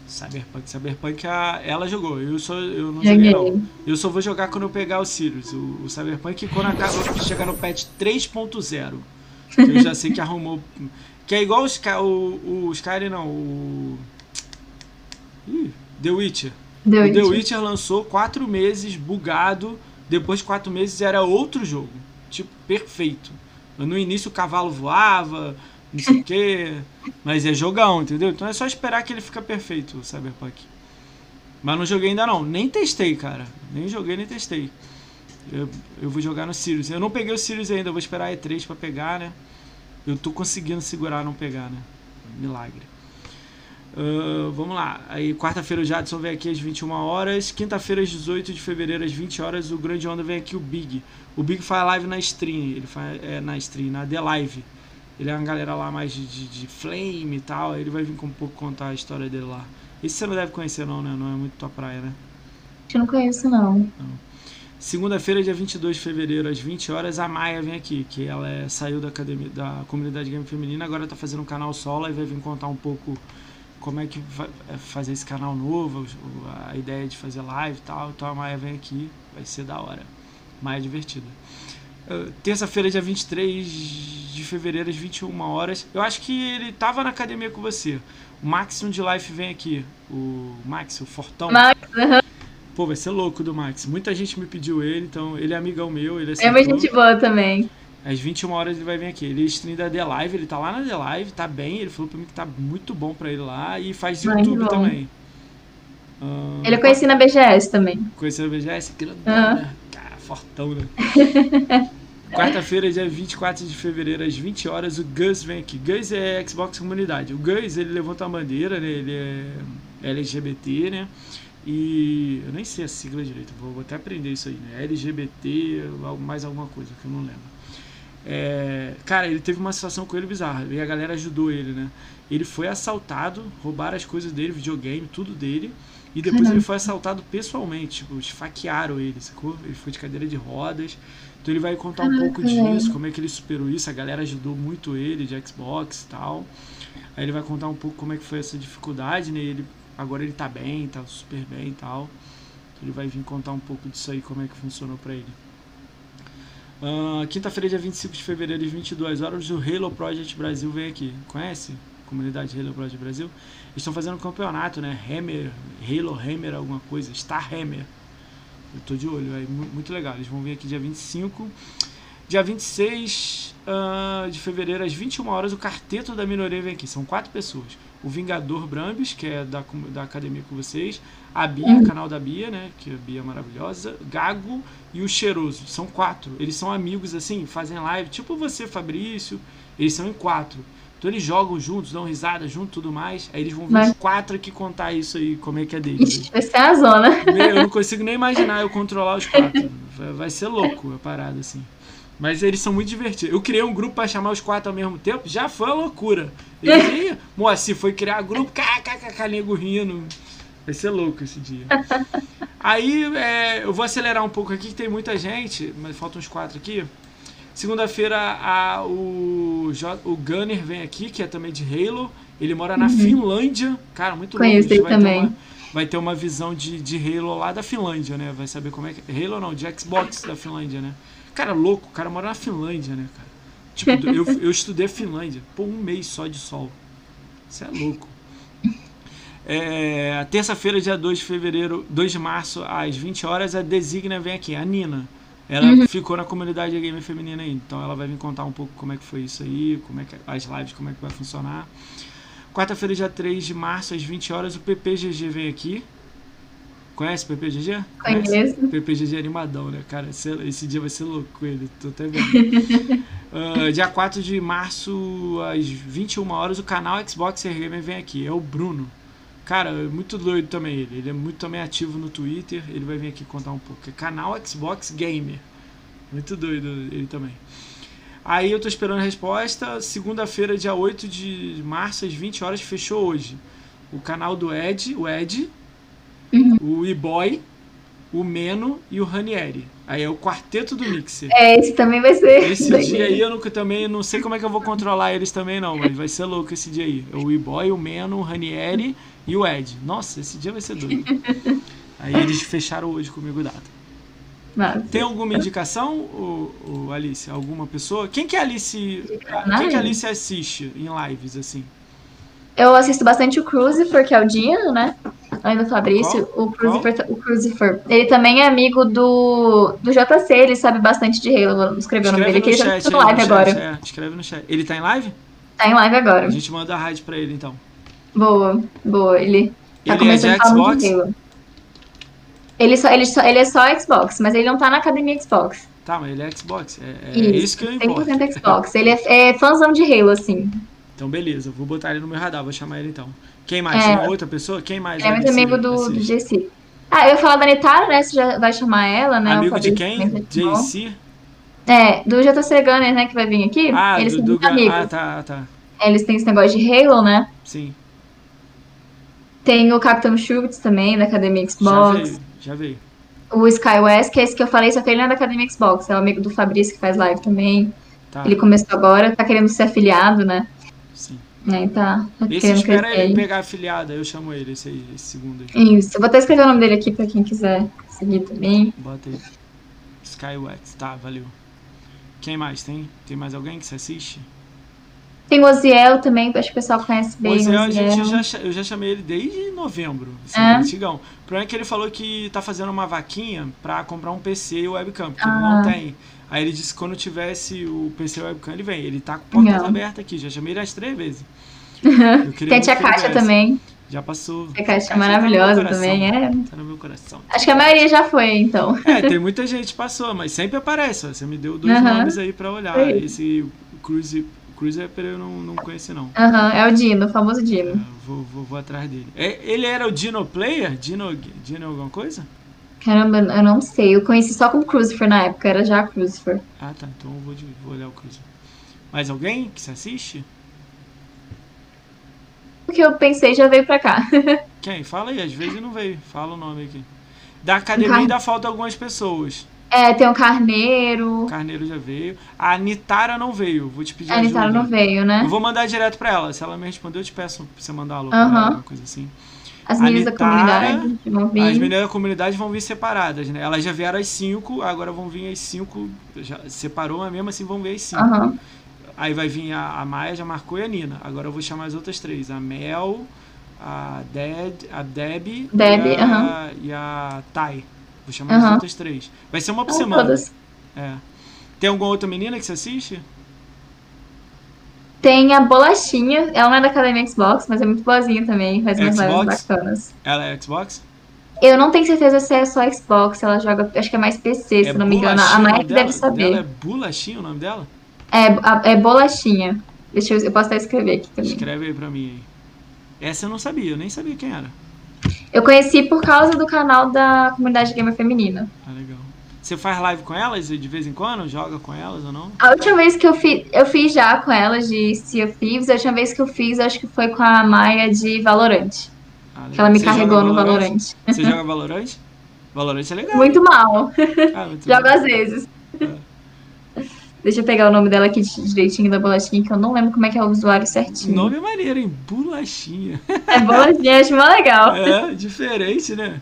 Cyberpunk. Cyberpunk, a, ela jogou. Eu, só, eu não Joguei. joguei, não. Eu só vou jogar quando eu pegar o Sirius. O, o Cyberpunk, quando acaba, chegar no patch 3.0. que Eu já sei que arrumou. Que é igual o, Sky, o, o Skyrim, não. O. Ih, The Witcher. Deu O The. Witcher lançou quatro meses bugado. Depois de quatro meses era outro jogo. Tipo, perfeito. No início o cavalo voava, não sei o quê. Mas é jogão, entendeu? Então é só esperar que ele fica perfeito, o Cyberpunk. Mas não joguei ainda não. Nem testei, cara. Nem joguei, nem testei. Eu, eu vou jogar no Sirius. Eu não peguei o Sirius ainda, eu vou esperar a E3 pra pegar, né? Eu tô conseguindo segurar não pegar, né? Milagre. Ah, vamos lá. Aí quarta-feira o Jadson vem aqui às 21 horas. Quinta-feira, às 18 de fevereiro, às 20 horas, o Grande Onda vem aqui o Big. O Big faz live na stream. Ele faz é, na stream, na The Live. Ele é uma galera lá mais de, de, de flame e tal. Ele vai vir com um pouco contar a história dele lá. Esse você não deve conhecer, não, né? Não é muito tua praia, né? Eu não conheço, não. Segunda-feira, dia 22 de fevereiro, às 20 horas, a Maia vem aqui, que ela é- saiu da academia da comunidade game feminina, agora tá fazendo um canal solo e vai vir contar um pouco como é que vai é, fazer esse canal novo, a ideia de fazer live e tal. Então a Maia vem aqui, vai ser da hora. Maia divertida. Terça-feira, dia 23 de fevereiro, às 21 horas. Eu acho que ele tava na academia com você. O Maximum de Life vem aqui. O Max, o Fortão. Max, aham. Pô, vai ser louco do Max. Muita gente me pediu ele, então ele é amigão meu, ele É uma aceitou. gente boa também. Às 21 horas ele vai vir aqui. Ele é stream da The Live, ele tá lá na The Live, tá bem. Ele falou pra mim que tá muito bom pra ele lá e faz YouTube bom. também. Ah, Ele eu conheci na BGS também. Conheceu o BGS? Grandão, Aham. né? Cara, fortão, né? Quarta-feira, dia 24 de fevereiro, às 20 horas, o Gus vem aqui. Gus é Xbox Comunidade. O Gus, ele levanta a bandeira, né? Ele é LGBT, né? E eu nem sei a sigla direito, vou, até aprender isso aí, né? LGBT, mais alguma coisa que eu não lembro. É, cara, ele teve uma situação com ele bizarra e a galera ajudou ele, né? Ele foi assaltado, roubaram as coisas dele, videogame, tudo dele. E depois Caramba. ele foi assaltado pessoalmente, tipo, esfaquearam ele, sacou? Ele foi de cadeira de rodas. Então ele vai contar um pouco Caraca, velho. disso, como é que ele superou isso. A galera ajudou muito ele de Xbox e tal. Aí ele vai contar um pouco como é que foi essa dificuldade, né? Ele, agora ele tá bem, tá super bem e tal. Então ele vai vir contar um pouco disso aí, como é que funcionou pra ele. Ah, Quinta-feira, dia 25 de fevereiro, às 22 horas, o Halo Project Brasil vem aqui. Conhece? Comunidade Halo Project Brasil. Eles estão fazendo um campeonato, né? Hammer, Halo Hammer, alguma coisa. Star Hammer. Eu tô de olho, é mu- muito legal. Eles vão vir aqui dia 25. Dia 26 ah, de fevereiro, às 21 horas, o Quarteto da Minoria vem aqui. São quatro pessoas. O Vingador Brambis, que é da, da academia com vocês. A Bia, canal da Bia, né? Que a Bia é maravilhosa. Gago e o Cheiroso. São quatro. Eles são amigos, assim, fazem live. Tipo você, Fabrício. Eles são em quatro. Então eles jogam juntos, dão risada junto tudo mais. Aí eles vão vir Mas- os quatro aqui contar isso aí, como é que é deles. Ixi, vai ser a zona. Eu não consigo nem imaginar eu controlar os quatro. Vai- ser louco a parada, assim. Mas eles são muito divertidos. Eu criei um grupo pra chamar os quatro ao mesmo tempo, já foi uma loucura. Eles, Ih, Moacir foi criar grupo, kkkk, nego rindo. Vai ser louco esse dia. Aí é, eu vou acelerar um pouco aqui, que tem muita gente, mas faltam uns quatro aqui. Segunda-feira o, o Gunner vem aqui, que é também de Halo. Ele mora na Finlândia. Cara, muito A gente vai ter também. uma- vai ter uma visão de, de Halo lá da Finlândia, né? Vai saber como é que. Halo não, de Xbox da Finlândia, né? Cara, louco, o cara mora na Finlândia, né, cara? Tipo, eu, eu estudei Finlândia. Pô, um mês só de sol. Isso é louco. É, terça-feira, dia 2 de fevereiro, 2 de março, às 20 horas, a Designa vem aqui, a Nina. Ela ficou na comunidade gamer feminina aí, então ela vai vir contar um pouco como é que foi isso aí, como é que as lives, como é que vai funcionar. Quarta-feira, dia 3 de março, às 20 horas, o PPGG vem aqui. Conhece o PPGG? Conheço. PPGG é animadão, né, cara? Esse, esse dia vai ser louco ele, tô até vendo. Ah, dia 4 de março, às 21 horas, o canal Xbox Gamer vem aqui. É o Bruno. Cara, é muito doido também ele. Ele é muito também ativo no Twitter. Ele vai vir aqui contar um pouco. É canal Xbox Gamer. Muito doido ele também. Aí eu tô esperando a resposta. Segunda-feira, dia 8 de março, às 20 horas, fechou hoje. O canal do Ed, o Ed, Uhum. o E-Boy, o Meno e o Ranieri. Aí é o quarteto do Mixer. É, esse também vai ser. Esse doideira. dia aí eu nunca, também não sei como é que eu vou controlar eles também não, mas vai ser louco esse dia aí. É O E-Boy, o Meno, o Ranieri e o Ed. Nossa, esse dia vai ser doido. Aí eles fecharam hoje comigo data. Massa. Tem alguma indicação, o, o Alice? Alguma pessoa? Quem que a Alice. Quem que a Alice assiste em lives, assim? Eu assisto bastante o Crucifer, que é o Dino, né? Do Fabrício, Qual? o Crucifer, o Crucifer. Ele também é amigo do, do JC, ele sabe bastante de Halo. Vou escrever o nome dele, que ele tá no live no agora. chat, é, escreve no chat. Ele tá em live? Tá em live agora. A gente manda a rádio pra ele então. Boa, boa. Ele tá Ele é começando de a falar muito Xbox? de Halo. Ele, só, ele, só, ele é só Xbox, mas ele não tá na academia Xbox. Tá, mas ele é Xbox. É, é isso, que eu importo. 100% Xbox. Ele é, é fãzão de Halo, assim. Então, beleza, vou botar ele no meu radar, vou chamar ele então. Quem mais? É. Tem outra pessoa? Quem mais? Ele é muito Alice amigo do, do? GC. Ah, eu ia falar da Nitara, né? Você já vai chamar ela, né? Amigo de quem? já chamou. JC? É, do JC Gunner, né, que vai vir aqui. Ah, eles do, são do muito Ga- amigos. Ah, tá, tá. Eles têm esse negócio de Halo, né? Sim. Tem o Capitão Schultz também, da Academia Já Xbox. veio, já veio. O Sky West, que é esse que eu falei, só que ele não é da Academia Xbox. É o amigo do Fabrício, que faz live também. Tá, Ele começou agora, tá querendo ser afiliado, né? sim. Aí tá, tá Esse espera ele pegar afiliada, eu chamo ele, esse aí, esse segundo aí. Isso, eu vou até escrever o nome dele aqui pra quem quiser seguir também. Bota aí. Skywax, tá, valeu. Quem mais tem? Tem mais alguém que você assiste? Tem o Oziel também, acho que o pessoal conhece bem. O Zé, o a gente Oziel. já, eu já chamei ele desde novembro, assim, É? antigão. O problema é que ele falou que tá fazendo uma vaquinha pra comprar um PC e webcam, porque ele Ah. não tem. Aí ele disse que quando tivesse o PC webcam, ele vem. Ele tá com portas abertas aqui, já chamei ele as três vezes. Tem a viesse. também. Já passou. A Kátia é tá maravilhosa coração. também, é. Tá no meu coração. Acho que a maioria já foi, então. É, tem muita gente que passou, mas sempre aparece. ó. Você me deu dois Aham. nomes aí pra olhar. Foi. Esse Cruise, Cruiser eu não, não conheci, não. Aham, é o Dino, o famoso É, Dino. vou, vou, vou atrás dele. É, ele era o Dino Player? Dino, Dino alguma coisa? Caramba, eu não sei. Eu conheci só com Crucifer na época, era já Crucifer. Ah, tá. Então eu vou, de- vou olhar o Cruiser. Mais alguém que se assiste? O que eu pensei já veio pra cá. Quem? Fala aí, às vezes não veio. Fala o nome aqui. Da academia Car- ainda falta algumas pessoas. É, tem o Carneiro. O Carneiro já veio. A Nitara não veio. Vou te pedir A ajuda. Nitara não veio, né? Eu vou mandar direto pra ela. Se ela me responder, eu te peço pra você mandar alô pra Aham. ela, alguma coisa assim. As meninas da Nitara, comunidade vão vir. As meninas da comunidade vão vir separadas, né? Elas já vieram às 5, agora vão vir às 5. Já separou, mas mesmo assim vão vir às 5. Aham. Aí vai vir a, a Maia, já marcou e a Nina. Agora eu vou chamar as outras três: a Mel, a Ded, a Deb, Debbie, e, a, aham. e a Tai. Vou chamar as Aham. outras três. Vai ser uma por Então, semana. todas. É. Tem alguma outra menina que você assiste? Tem a Bolachinha, ela não é da Academia Xbox, mas é muito boazinha também, faz umas lives bacanas. Ela é Xbox? Eu não tenho certeza se é só Xbox, ela joga, acho que é mais PC, se é não me engano. A que deve saber. Dela é Bolachinha o nome dela? É, a- é Bolachinha. Deixa eu, eu posso até escrever aqui também. Escreve aí pra mim aí. Essa eu não sabia, eu nem sabia quem era. Eu conheci por causa do canal da comunidade gamer feminina. Ah, legal. Você faz live com elas de vez em quando? Joga com elas ou não? A última vez que eu fiz, eu fiz já com elas de Sea of Thieves, a última vez que eu fiz, acho que foi com a Maia de Valorant. Ah. Que ela me Você carregou no Valorant. Você joga Valorant? Valorant é legal. Muito mal. Ah, muito Jogo às vezes. Deixa eu pegar o nome dela aqui direitinho da bolachinha, que eu não lembro como é que é o usuário certinho. Nome é maneiro, hein? Bolachinha. É bolachinha, acho mó legal. É, diferente, né?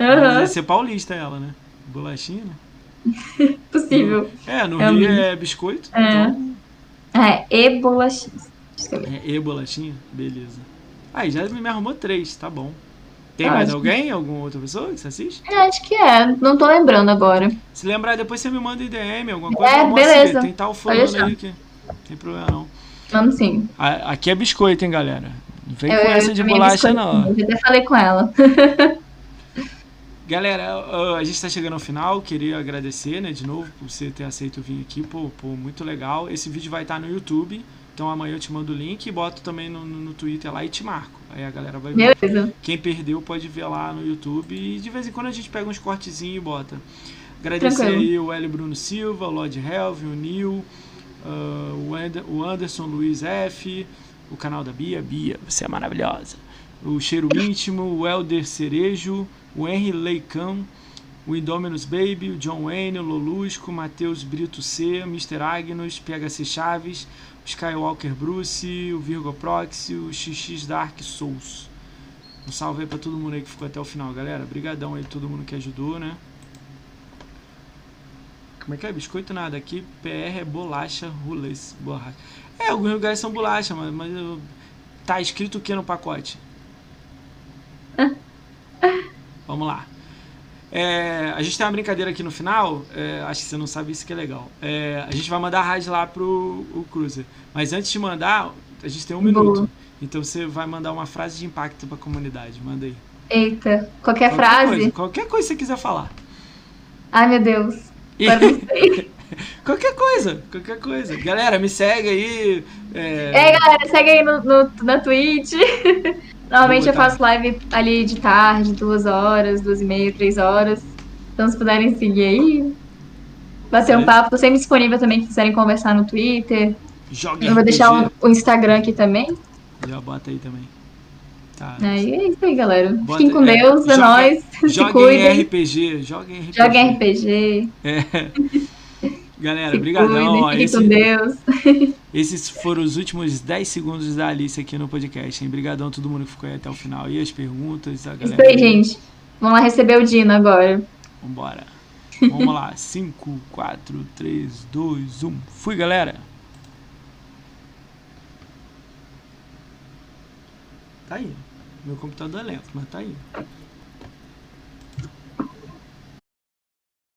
Aham, Deve ser paulista ela, né? Bolachinha, né? possível. É, no É Rio é biscoito, É. então É, e bolachinha. É e bolachinha, beleza. Aí já me arrumou três, tá bom. Tem Tá mais alguém? Alguma outra pessoa que você assiste? É, Acho que é, não tô lembrando agora. Se lembrar, depois você me manda em DM, alguma coisa. É, beleza. Tem tal fulano aí que não tem problema não. Mano, sim. A- Aqui é biscoito, hein, galera. Não vem Eu, com essa de também bolacha, biscoito, não. Eu até falei com ela. Galera, uh, a gente está chegando ao final. Queria agradecer, né, de novo, por você ter aceito vir aqui. Pô, pô, muito legal. Esse vídeo vai estar no YouTube. Então amanhã eu te mando o link e boto também no, no, Twitter lá e te marco. Aí a galera vai ver. Beleza. Quem perdeu pode ver lá no YouTube e de vez em quando a gente pega uns cortezinhos e bota. Agradecer Tranquilo. aí o Hélio Bruno Silva, o Lord Helvin, o Nil, ah, o Ander- o Anderson Luiz F, o canal da Bia, Bia, você é maravilhosa. O Cheiro Íntimo, o Helder Cerejo, o Henry Leicão, o Indominus Baby, o John Wayne, o Lolusco, Matheus Brito C, Mr. Agnus, PHC Chaves, o Skywalker Bruce, o Virgo Proxy, o XX Dark Souls. Um salve aí pra todo mundo aí que ficou até o final, galera. Obrigadão aí todo mundo que ajudou, né? Como é que é? Biscoito nada. Aqui PR é bolacha, rulas, borracha. É, alguns lugares são bolacha, mas, mas tá escrito o que no pacote? Vamos lá. É, a gente tem uma brincadeira aqui no final. é, acho que você não sabe isso que é legal. É, a gente vai mandar a rádio lá pro o Cruiser. Mas antes de mandar, a gente tem um Boa. minuto. Então você vai mandar uma frase de impacto pra comunidade. Manda aí. Eita, qualquer, Qualquer frase? Coisa, qualquer coisa que você quiser falar. Ai, meu Deus. Qualquer coisa, qualquer coisa. Galera, me segue aí. é, É, galera, segue aí no, no- na Twitch. Normalmente Boa, eu tá. faço live ali de tarde, duas horas, duas e meia, três horas. Então, se puderem seguir aí, bater um papo. Tô sempre disponível também, se quiserem conversar no Twitter. Joga Eu vou deixar o, o Instagram aqui também. Já bota aí também. Tá. Aí é isso aí, galera. Bota- Fiquem com é, Deus, é joga- nóis. Se Joguem cuidem. RPG. Joguem RPG. Joguem RPG. Galera, Se brigadão. ó, cuidem, fiquem esse- com Deus. esses foram os últimos 10 segundos da Alice aqui no podcast. Hein? Brigadão a todo mundo que ficou aí até o final. E as perguntas, a Isso galera. aí, gente. Vamos lá receber o Dino agora. Vambora. Vamos lá. 5, 4, 3, 2, 1. Fui, galera. Tá aí. Meu computador é lento, mas tá aí.